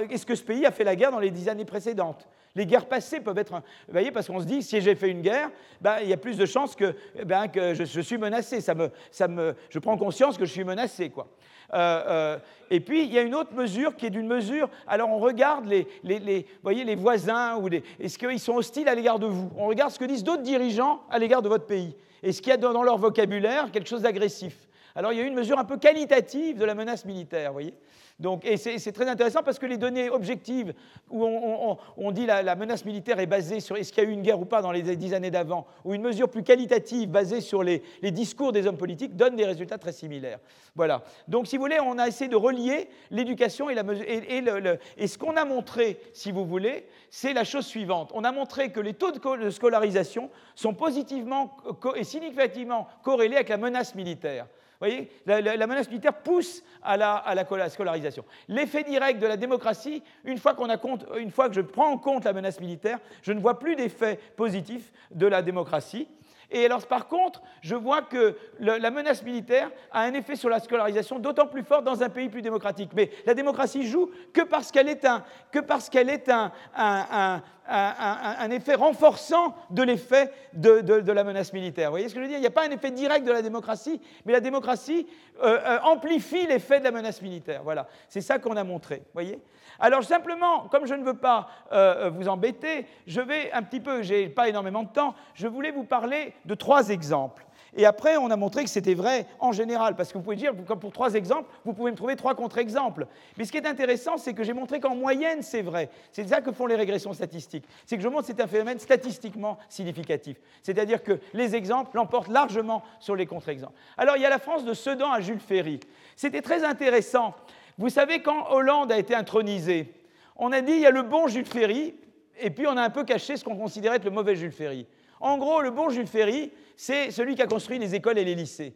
est-ce que ce pays a fait la guerre dans les dix années précédentes? Les guerres passées peuvent être. Vous voyez, parce qu'on se dit, si j'ai fait une guerre, ben, il y a plus de chances que, ben, que je, suis menacé. Ça me, ça me, je prends conscience que je suis menacé. Quoi. Euh, euh, et puis, il y a une autre mesure qui est d'une mesure. Alors, on regarde les, les, voyez, les voisins, ou est-ce qu'ils sont hostiles à l'égard de vous? On regarde ce que disent d'autres dirigeants à l'égard de votre pays. Est-ce qu'il y a dans leur vocabulaire quelque chose d'agressif Alors, il y a une mesure un peu qualitative de la menace militaire, vous voyez donc, et c'est très intéressant parce que les données objectives où on, dit la, la menace militaire est basée sur est-ce qu'il y a eu une guerre ou pas dans les dix années d'avant, ou une mesure plus qualitative basée sur les, discours des hommes politiques donnent des résultats très similaires. Voilà. Donc, si vous voulez, on a essayé de relier l'éducation et, et ce qu'on a montré, si vous voulez, c'est la chose suivante. On a montré que les taux de scolarisation sont positivement et significativement corrélés avec la menace militaire. Voyez, la, menace militaire pousse à la, scolarisation. L'effet direct de la démocratie, une fois, une fois que je prends en compte la menace militaire, je ne vois plus d'effet positif de la démocratie. Et alors, par contre, je vois que la menace militaire a un effet sur la scolarisation d'autant plus fort dans un pays plus démocratique. Mais la démocratie joue que parce qu'elle est un, effet renforçant de l'effet de, la menace militaire. Vous voyez ce que je veux dire? Il n'y a pas un effet direct de la démocratie, mais la démocratie euh, euh, amplifie l'effet de la menace militaire. Voilà, c'est ça qu'on a montré. Voyez? Alors simplement, comme je ne veux pas euh, vous embêter, je vais un petit peu, j'ai pas énormément de temps, je voulais vous parler de trois exemples. Et après, on a montré que c'était vrai en général, parce que vous pouvez dire, comme pour trois exemples, vous pouvez me trouver trois contre-exemples. Mais ce qui est intéressant, c'est que j'ai montré qu'en moyenne, c'est vrai. C'est ça que font les régressions statistiques. C'est que je montre que c'est un phénomène statistiquement significatif. C'est-à-dire que les exemples l'emportent largement sur les contre-exemples. Alors, il y a la France de Sedan à Jules Ferry. C'était très intéressant. Vous savez, quand Hollande a été intronisé, on a dit il y a le bon Jules Ferry, et puis on a un peu caché ce qu'on considérait être le mauvais Jules Ferry. En gros, le bon Jules Ferry, c'est celui qui a construit les écoles et les lycées.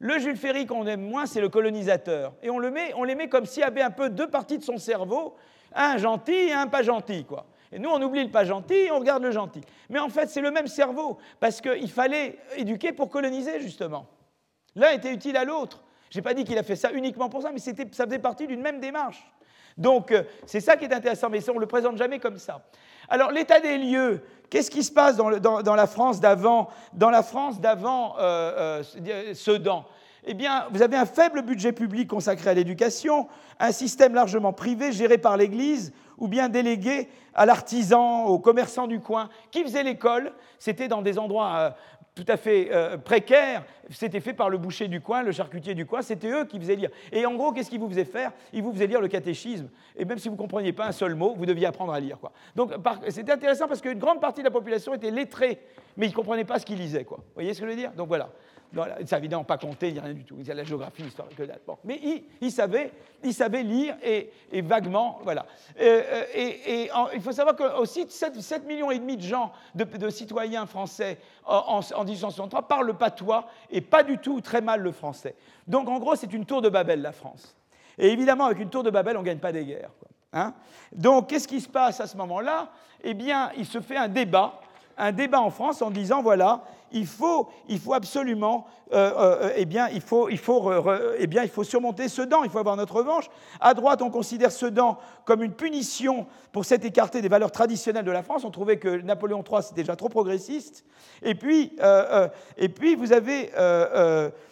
Le Jules Ferry qu'on aime moins, c'est le colonisateur. Et on, le met, les met comme s'il y avait un peu deux parties de son cerveau, un gentil et un pas gentil, quoi. Et nous, on oublie le pas gentil et on regarde le gentil. Mais en fait, c'est le même cerveau, parce qu'il fallait éduquer pour coloniser, justement. L'un était utile à l'autre. Je n'ai pas dit qu'il a fait ça uniquement pour ça, mais ça faisait partie d'une même démarche. Donc, euh, c'est ça qui est intéressant, mais on ne le présente jamais comme ça. Alors, l'état des lieux, qu'est-ce qui se passe dans, la France d'avant Dans la France d'avant euh, euh, Sedan? Eh bien, vous avez un faible budget public consacré à l'éducation, un système largement privé géré par l'Église ou bien délégué à l'artisan, aux commerçants du coin. Qui faisait l'école C'était dans des endroits tout à fait euh, précaire, c'était fait par le boucher du coin, le charcutier du coin, c'était eux qui faisaient lire. Et en gros, qu'est-ce qu'ils vous faisaient faire? Ils vous faisaient lire le catéchisme. Et même si vous ne compreniez pas un seul mot, vous deviez apprendre à lire. Quoi. Donc c'était intéressant parce qu'une grande partie de la population était lettrée, mais ils ne comprenaient pas ce qu'ils lisaient. Vous voyez ce que je veux dire? Donc voilà. Voilà, ça évidemment pas compter, il n'y a rien du tout. Il y a la géographie, l'histoire, que dalle. Mais il, savait, il savait lire et, vaguement, voilà. Euh, euh, et, il faut savoir que aussi 7, millions et demi de gens, de, citoyens français en, en, 1863 parlent le patois et pas du tout très mal le français. Donc en gros, c'est une tour de Babel, la France. Et évidemment, avec une tour de Babel, on ne gagne pas des guerres. Hein. Donc qu'est-ce qui se passe à ce moment-là? Eh bien, il se fait un débat un débat en France en disant voilà, il faut, il faut absolument, euh, euh, eh bien, il faut, il faut, eh bien, il faut surmonter Sedan, il faut avoir notre revanche. À droite, on considère Sedan comme une punition pour s'être écarté des valeurs traditionnelles de la France. On trouvait que Napoléon III c'était déjà trop progressiste. Et puis, euh, et puis vous avez,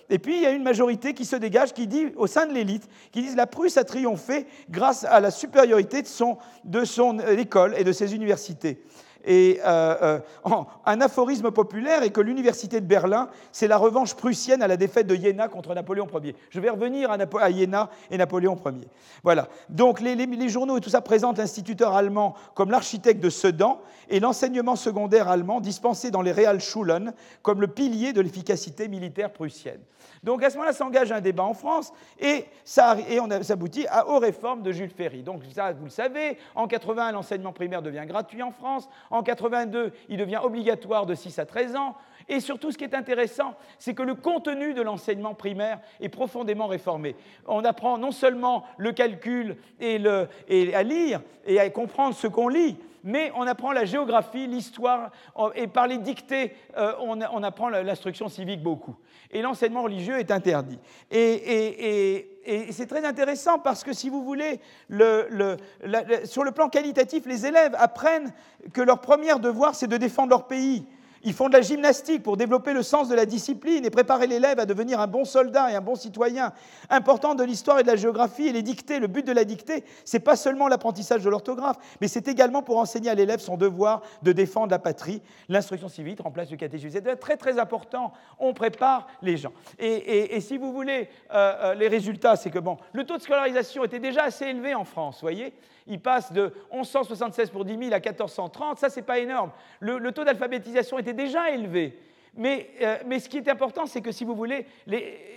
et puis il y a une majorité qui se dégage, qui dit au sein de l'élite, qui disent la Prusse a triomphé grâce à la supériorité de son, de son école et de ses universités. Et euh, euh, un aphorisme populaire est que l'université de Berlin, c'est la revanche prussienne à la défaite de Iéna contre Napoléon Ier. Je vais revenir à, à Iéna et Napoléon Ier. Voilà. Donc les, journaux et tout ça présentent l'instituteur allemand comme l'architecte de Sedan et l'enseignement secondaire allemand dispensé dans les Realschulen comme le pilier de l'efficacité militaire prussienne. Donc à ce moment-là s'engage un débat en France et, ça, on s'aboutit aux réformes de Jules Ferry. Donc ça, vous le savez, en 80, l'enseignement primaire devient gratuit en France. En 82, il devient obligatoire de 6 à 13 ans. Et surtout, ce qui est intéressant, c'est que le contenu de l'enseignement primaire est profondément réformé. On apprend non seulement le calcul et, et à lire et à comprendre ce qu'on lit, mais on apprend la géographie, l'histoire, et par les dictées, on, apprend l'instruction civique beaucoup. Et l'enseignement religieux est interdit. Et, c'est très intéressant parce que, si vous voulez, sur le plan qualitatif, les élèves apprennent que leur premier devoir, c'est de défendre leur pays. Ils font de la gymnastique pour développer le sens de la discipline et préparer l'élève à devenir un bon soldat et un bon citoyen. Important de l'histoire et de la géographie et les dictées. Le but de la dictée, c'est pas seulement l'apprentissage de l'orthographe, mais c'est également pour enseigner à l'élève son devoir de défendre la patrie. L'instruction civique remplace le catéchisme. C'est très très important. On prépare les gens. Et, si vous voulez, euh, euh, les résultats, c'est que bon, le taux de scolarisation était déjà assez élevé en France, voyez il passe de 1176 pour 10 000 à 1430, ça, c'est pas énorme. Le, taux d'alphabétisation était déjà élevé. Euh, mais, ce qui est important, c'est que si vous voulez,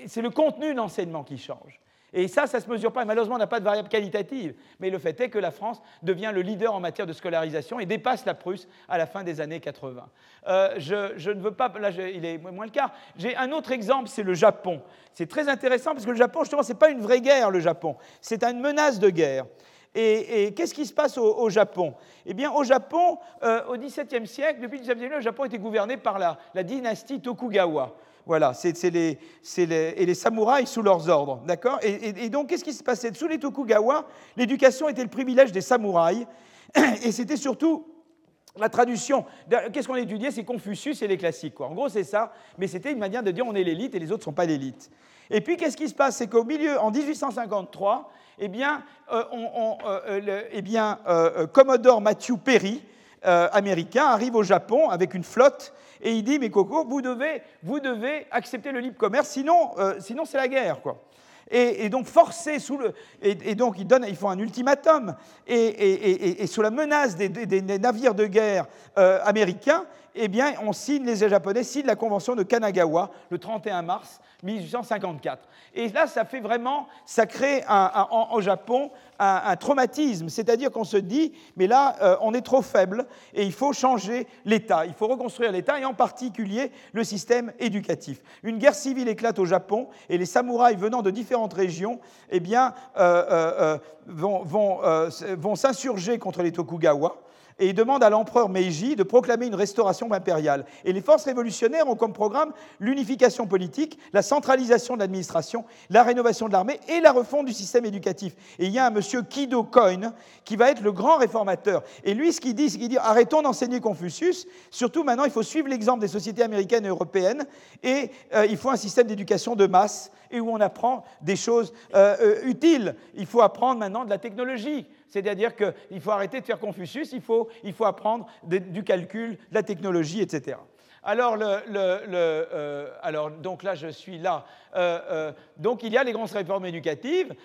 c'est le contenu de l'enseignement qui change. Et ça, ça ne se mesure pas. Malheureusement, on n'a pas de variable qualitative. Mais le fait est que la France devient le leader en matière de scolarisation et dépasse la Prusse à la fin des années 80. Euh, je, ne veux pas. Là, il est moins le cas. J'ai un autre exemple, c'est le Japon. C'est très intéressant parce que le Japon, justement, ce n'est pas une vraie guerre, le Japon. C'est une menace de guerre. Et, qu'est-ce qui se passe au, Japon? Eh bien, au Japon, euh, au XVIIe siècle, depuis le XVIIe siècle, le Japon était gouverné par la, dynastie Tokugawa. Voilà, c'est les, et les samouraïs sous leurs ordres, d'accord? Et, donc, qu'est-ce qui se passait? Sous les Tokugawa, l'éducation était le privilège des samouraïs, et c'était surtout la traduction. Qu'est-ce qu'on étudiait? C'est Confucius et les classiques. En gros, c'est ça, mais c'était une manière de dire on est l'élite et les autres ne sont pas l'élite. Et puis, qu'est-ce qui se passe? C'est qu'au milieu, en 1853, eh bien, euh, euh, euh, Commodore Matthew Perry, américain, arrive au Japon avec une flotte et il dit, mais Coco, vous devez, vous devez accepter le libre commerce, sinon, sinon c'est la guerre. Quoi. Et, donc forcé sous le... Et, donc ils, ils font un ultimatum. Et, sous la menace des, navires de guerre américains, eh bien, on signe, les Japonais signent la convention de Kanagawa le 31 mars 1854. Et là, ça fait vraiment, ça crée au Japon un, traumatisme, c'est-à-dire qu'on se dit, mais là, euh, on est trop faible et il faut changer l'État, il faut reconstruire l'État et en particulier le système éducatif. Une guerre civile éclate au Japon et les samouraïs venant de différentes régions, eh bien, euh, euh, vont s'insurger contre les Tokugawa et il demande à l'empereur Meiji de proclamer une restauration impériale. Et les forces révolutionnaires ont comme programme l'unification politique, la centralisation de l'administration, la rénovation de l'armée et la refonte du système éducatif. Et il y a un monsieur Kido Koin qui va être le grand réformateur. Et lui, ce qu'il dit, c'est qu'il dit arrêtons d'enseigner Confucius, surtout maintenant, il faut suivre l'exemple des sociétés américaines et européennes, et euh, il faut un système d'éducation de masse et où on apprend des choses euh, euh, utiles. Il faut apprendre maintenant de la technologie. C'est-à-dire qu'il faut arrêter de faire Confucius, il faut, il faut apprendre du calcul, de la technologie, etc. Euh, alors, donc là, je suis là. Euh, euh, donc, il y a les grandes réformes éducatives.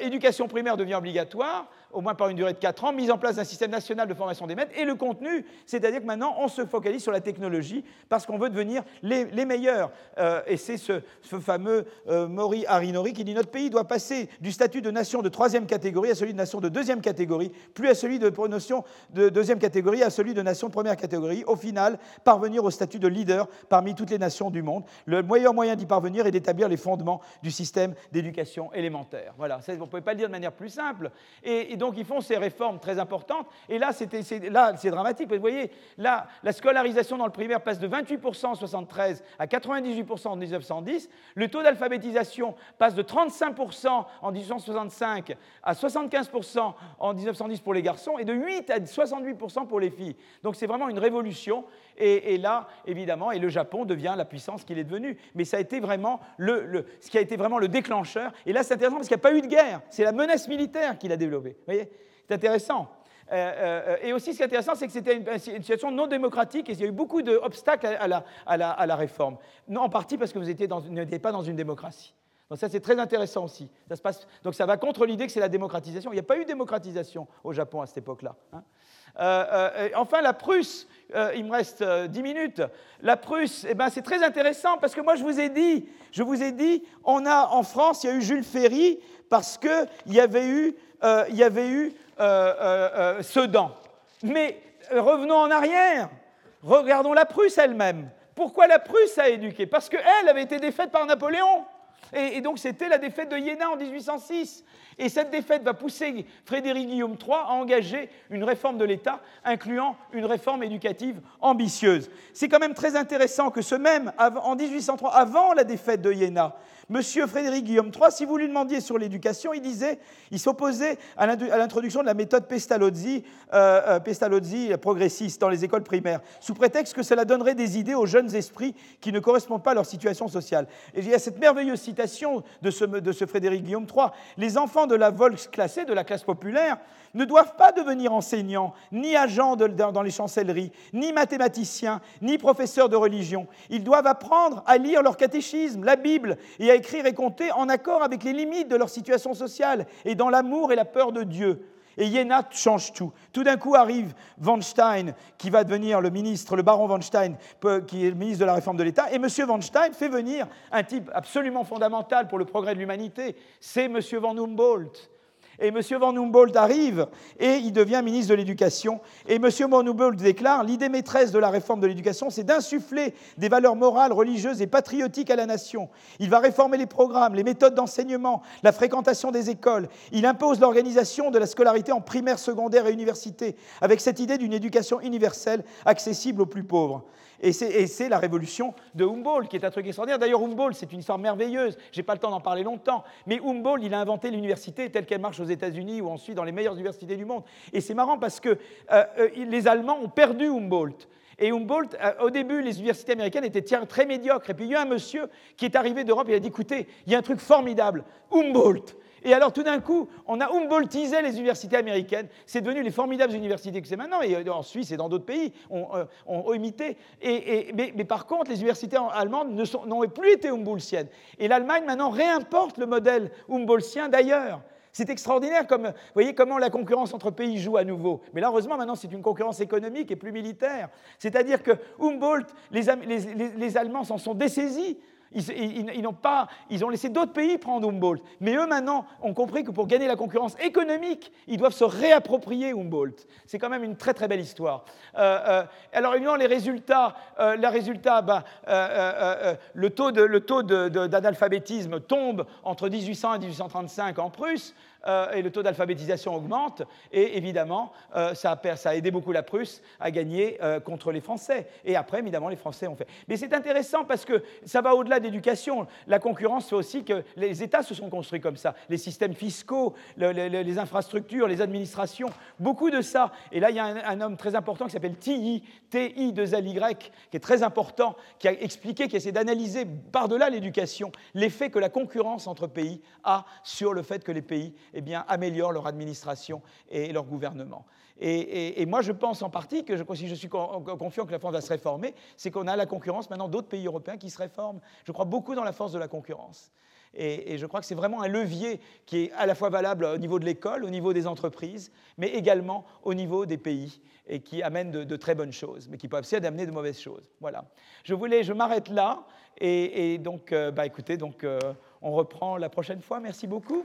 éducation primaire devient obligatoire au moins par une durée de 4 ans, mise en place d'un système national de formation des maîtres, et le contenu, c'est-à-dire que maintenant on se focalise sur la technologie parce qu'on veut devenir les, meilleurs. Euh, et c'est ce, fameux euh, Mori Harinori qui dit notre pays doit passer du statut de nation de troisième catégorie à celui de nation de deuxième catégorie, plus à celui de notion de deuxième catégorie à celui de nation de première catégorie. Au final, parvenir au statut de leader parmi toutes les nations du monde. Le meilleur moyen d'y parvenir est d'établir les fondements du système d'éducation élémentaire. Voilà, on ne pouvait pas le dire de manière plus simple. et donc ils font ces réformes très importantes. Et là, c'est dramatique. Vous voyez, là, la scolarisation dans le primaire passe de 28% en 1973 à 98% en 1910. Le taux d'alphabétisation passe de 35% en 1865 à 75% en 1910 pour les garçons et de 8 à 68% pour les filles. Donc c'est vraiment une révolution. Et, là, évidemment, et le Japon devient la puissance qu'il est devenu. Mais ça a été vraiment le, ce qui a été vraiment le déclencheur. Et là, c'est intéressant parce qu'il n'y a pas eu de guerre. C'est la menace militaire qu'il a développée. Vous voyez? C'est intéressant. Euh, euh, et aussi, ce qui est intéressant, c'est que c'était une, situation non démocratique et il y a eu beaucoup d'obstacles à, la, à, la, à la, réforme. En partie parce que vous n'étiez pas dans une démocratie. Donc ça, c'est très intéressant aussi. Ça se passe, donc ça va contre l'idée que c'est la démocratisation. Il n'y a pas eu de démocratisation au Japon à cette époque-là. Hein. Euh, enfin, la Prusse, il me reste 10 minutes. La Prusse, eh ben, c'est très intéressant parce que moi, je vous ai dit, je vous ai dit, on a en France, il y a eu Jules Ferry parce qu'il y avait eu, il y avait eu euh, euh, euh, Sedan. Mais revenons en arrière. Regardons la Prusse elle-même. Pourquoi la Prusse a éduqué? Parce qu'elle avait été défaite par Napoléon. Et, donc c'était la défaite de Iéna en 1806. Et cette défaite va pousser Frédéric Guillaume III à engager une réforme de l'État, incluant une réforme éducative ambitieuse. C'est quand même très intéressant que ce même, en 1803, avant la défaite de Iéna, Monsieur Frédéric Guillaume III, si vous lui demandiez sur l'éducation, il disait, il s'opposait à l'introduction de la méthode Pestalozzi, euh, euh, Pestalozzi progressiste dans les écoles primaires, sous prétexte que cela donnerait des idées aux jeunes esprits qui ne correspondent pas à leur situation sociale. Et il y a cette merveilleuse citation de ce, Frédéric Guillaume III Les enfants de la Volksklasse, de la classe populaire, ne doivent pas devenir enseignants, ni agents dans les chancelleries, ni mathématiciens, ni professeurs de religion. Ils doivent apprendre à lire leur catéchisme, la Bible, et à écrire et compter en accord avec les limites de leur situation sociale et dans l'amour et la peur de Dieu. Et Iéna change tout. Tout d'un coup arrive Van Stein, qui va devenir le ministre, le baron Van Stein, qui est le ministre de la réforme de l'État. Et M. Van Stein fait venir un type absolument fondamental pour le progrès de l'humanité. C'est M. Van Humboldt. Et M. Van Humboldt arrive et il devient ministre de l'Éducation. Et M. Van Humboldt déclare L'idée maîtresse de la réforme de l'éducation, c'est d'insuffler des valeurs morales, religieuses et patriotiques à la nation. Il va réformer les programmes, les méthodes d'enseignement, la fréquentation des écoles. Il impose l'organisation de la scolarité en primaire, secondaire et université, avec cette idée d'une éducation universelle accessible aux plus pauvres. Et c'est la révolution de Humboldt, qui est un truc extraordinaire. D'ailleurs, Humboldt, c'est une histoire merveilleuse. Je n'ai pas le temps d'en parler longtemps. Mais Humboldt, il a inventé l'université telle qu'elle marche aux États-Unis ou ensuite dans les meilleures universités du monde. Et c'est marrant parce que euh, euh, les Allemands ont perdu Humboldt. Et Humboldt, euh, au début, les universités américaines étaient très médiocres. Et puis il y a un monsieur qui est arrivé d'Europe et il a dit écoutez, il y a un truc formidable, Humboldt. Et alors tout d'un coup, on a Humboldtisé les universités américaines. C'est devenu les formidables universités que c'est maintenant. Et euh, en Suisse et dans d'autres pays, ont euh, imité. Mais, par contre, les universités allemandes n'ont plus été Humboldtiennes. Et l'Allemagne maintenant réimporte le modèle Humboldtien d'ailleurs. C'est extraordinaire comme, vous voyez comment la concurrence entre pays joue à nouveau. Mais là, heureusement, maintenant, c'est une concurrence économique et plus militaire. C'est-à-dire que Humboldt, les, les Allemands s'en sont dessaisis. Ils, n'ont pas, ils ont laissé d'autres pays prendre Humboldt. Mais eux, maintenant, ont compris que pour gagner la concurrence économique, ils doivent se réapproprier Humboldt. C'est quand même une très, très belle histoire. Euh, euh, alors, évidemment, les résultats, euh, les résultats ben, le taux d'analphabétisme tombe entre 1800 et 1835 en Prusse. Euh, et le taux d'alphabétisation augmente. Et évidemment, euh, ça, a, aidé beaucoup la Prusse à gagner euh, contre les Français. Et après, évidemment, les Français ont fait. Mais c'est intéressant parce que ça va au-delà d'éducation. La concurrence fait aussi que les États se sont construits comme ça. Les systèmes fiscaux, les infrastructures, les administrations, beaucoup de ça. Et là, il y a un, homme très important qui s'appelle TI, TI2LY, qui est très important, qui a expliqué, qui essaie d'analyser par-delà l'éducation l'effet que la concurrence entre pays a sur le fait que les pays eh bien, améliorent leur administration et leur gouvernement. Et, moi, je pense en partie que si je suis confiant que la France va se réformer, c'est qu'on a la concurrence maintenant d'autres pays européens qui se réforment. Je crois beaucoup dans la force de la concurrence. Et, je crois que c'est vraiment un levier qui est à la fois valable au niveau de l'école, au niveau des entreprises, mais également au niveau des pays, et qui amène de, très bonnes choses, mais qui peut aussi amener de mauvaises choses. Voilà. Je voulais, je m'arrête là, et, donc, euh, bah, écoutez, donc, euh, on reprend la prochaine fois. Merci beaucoup.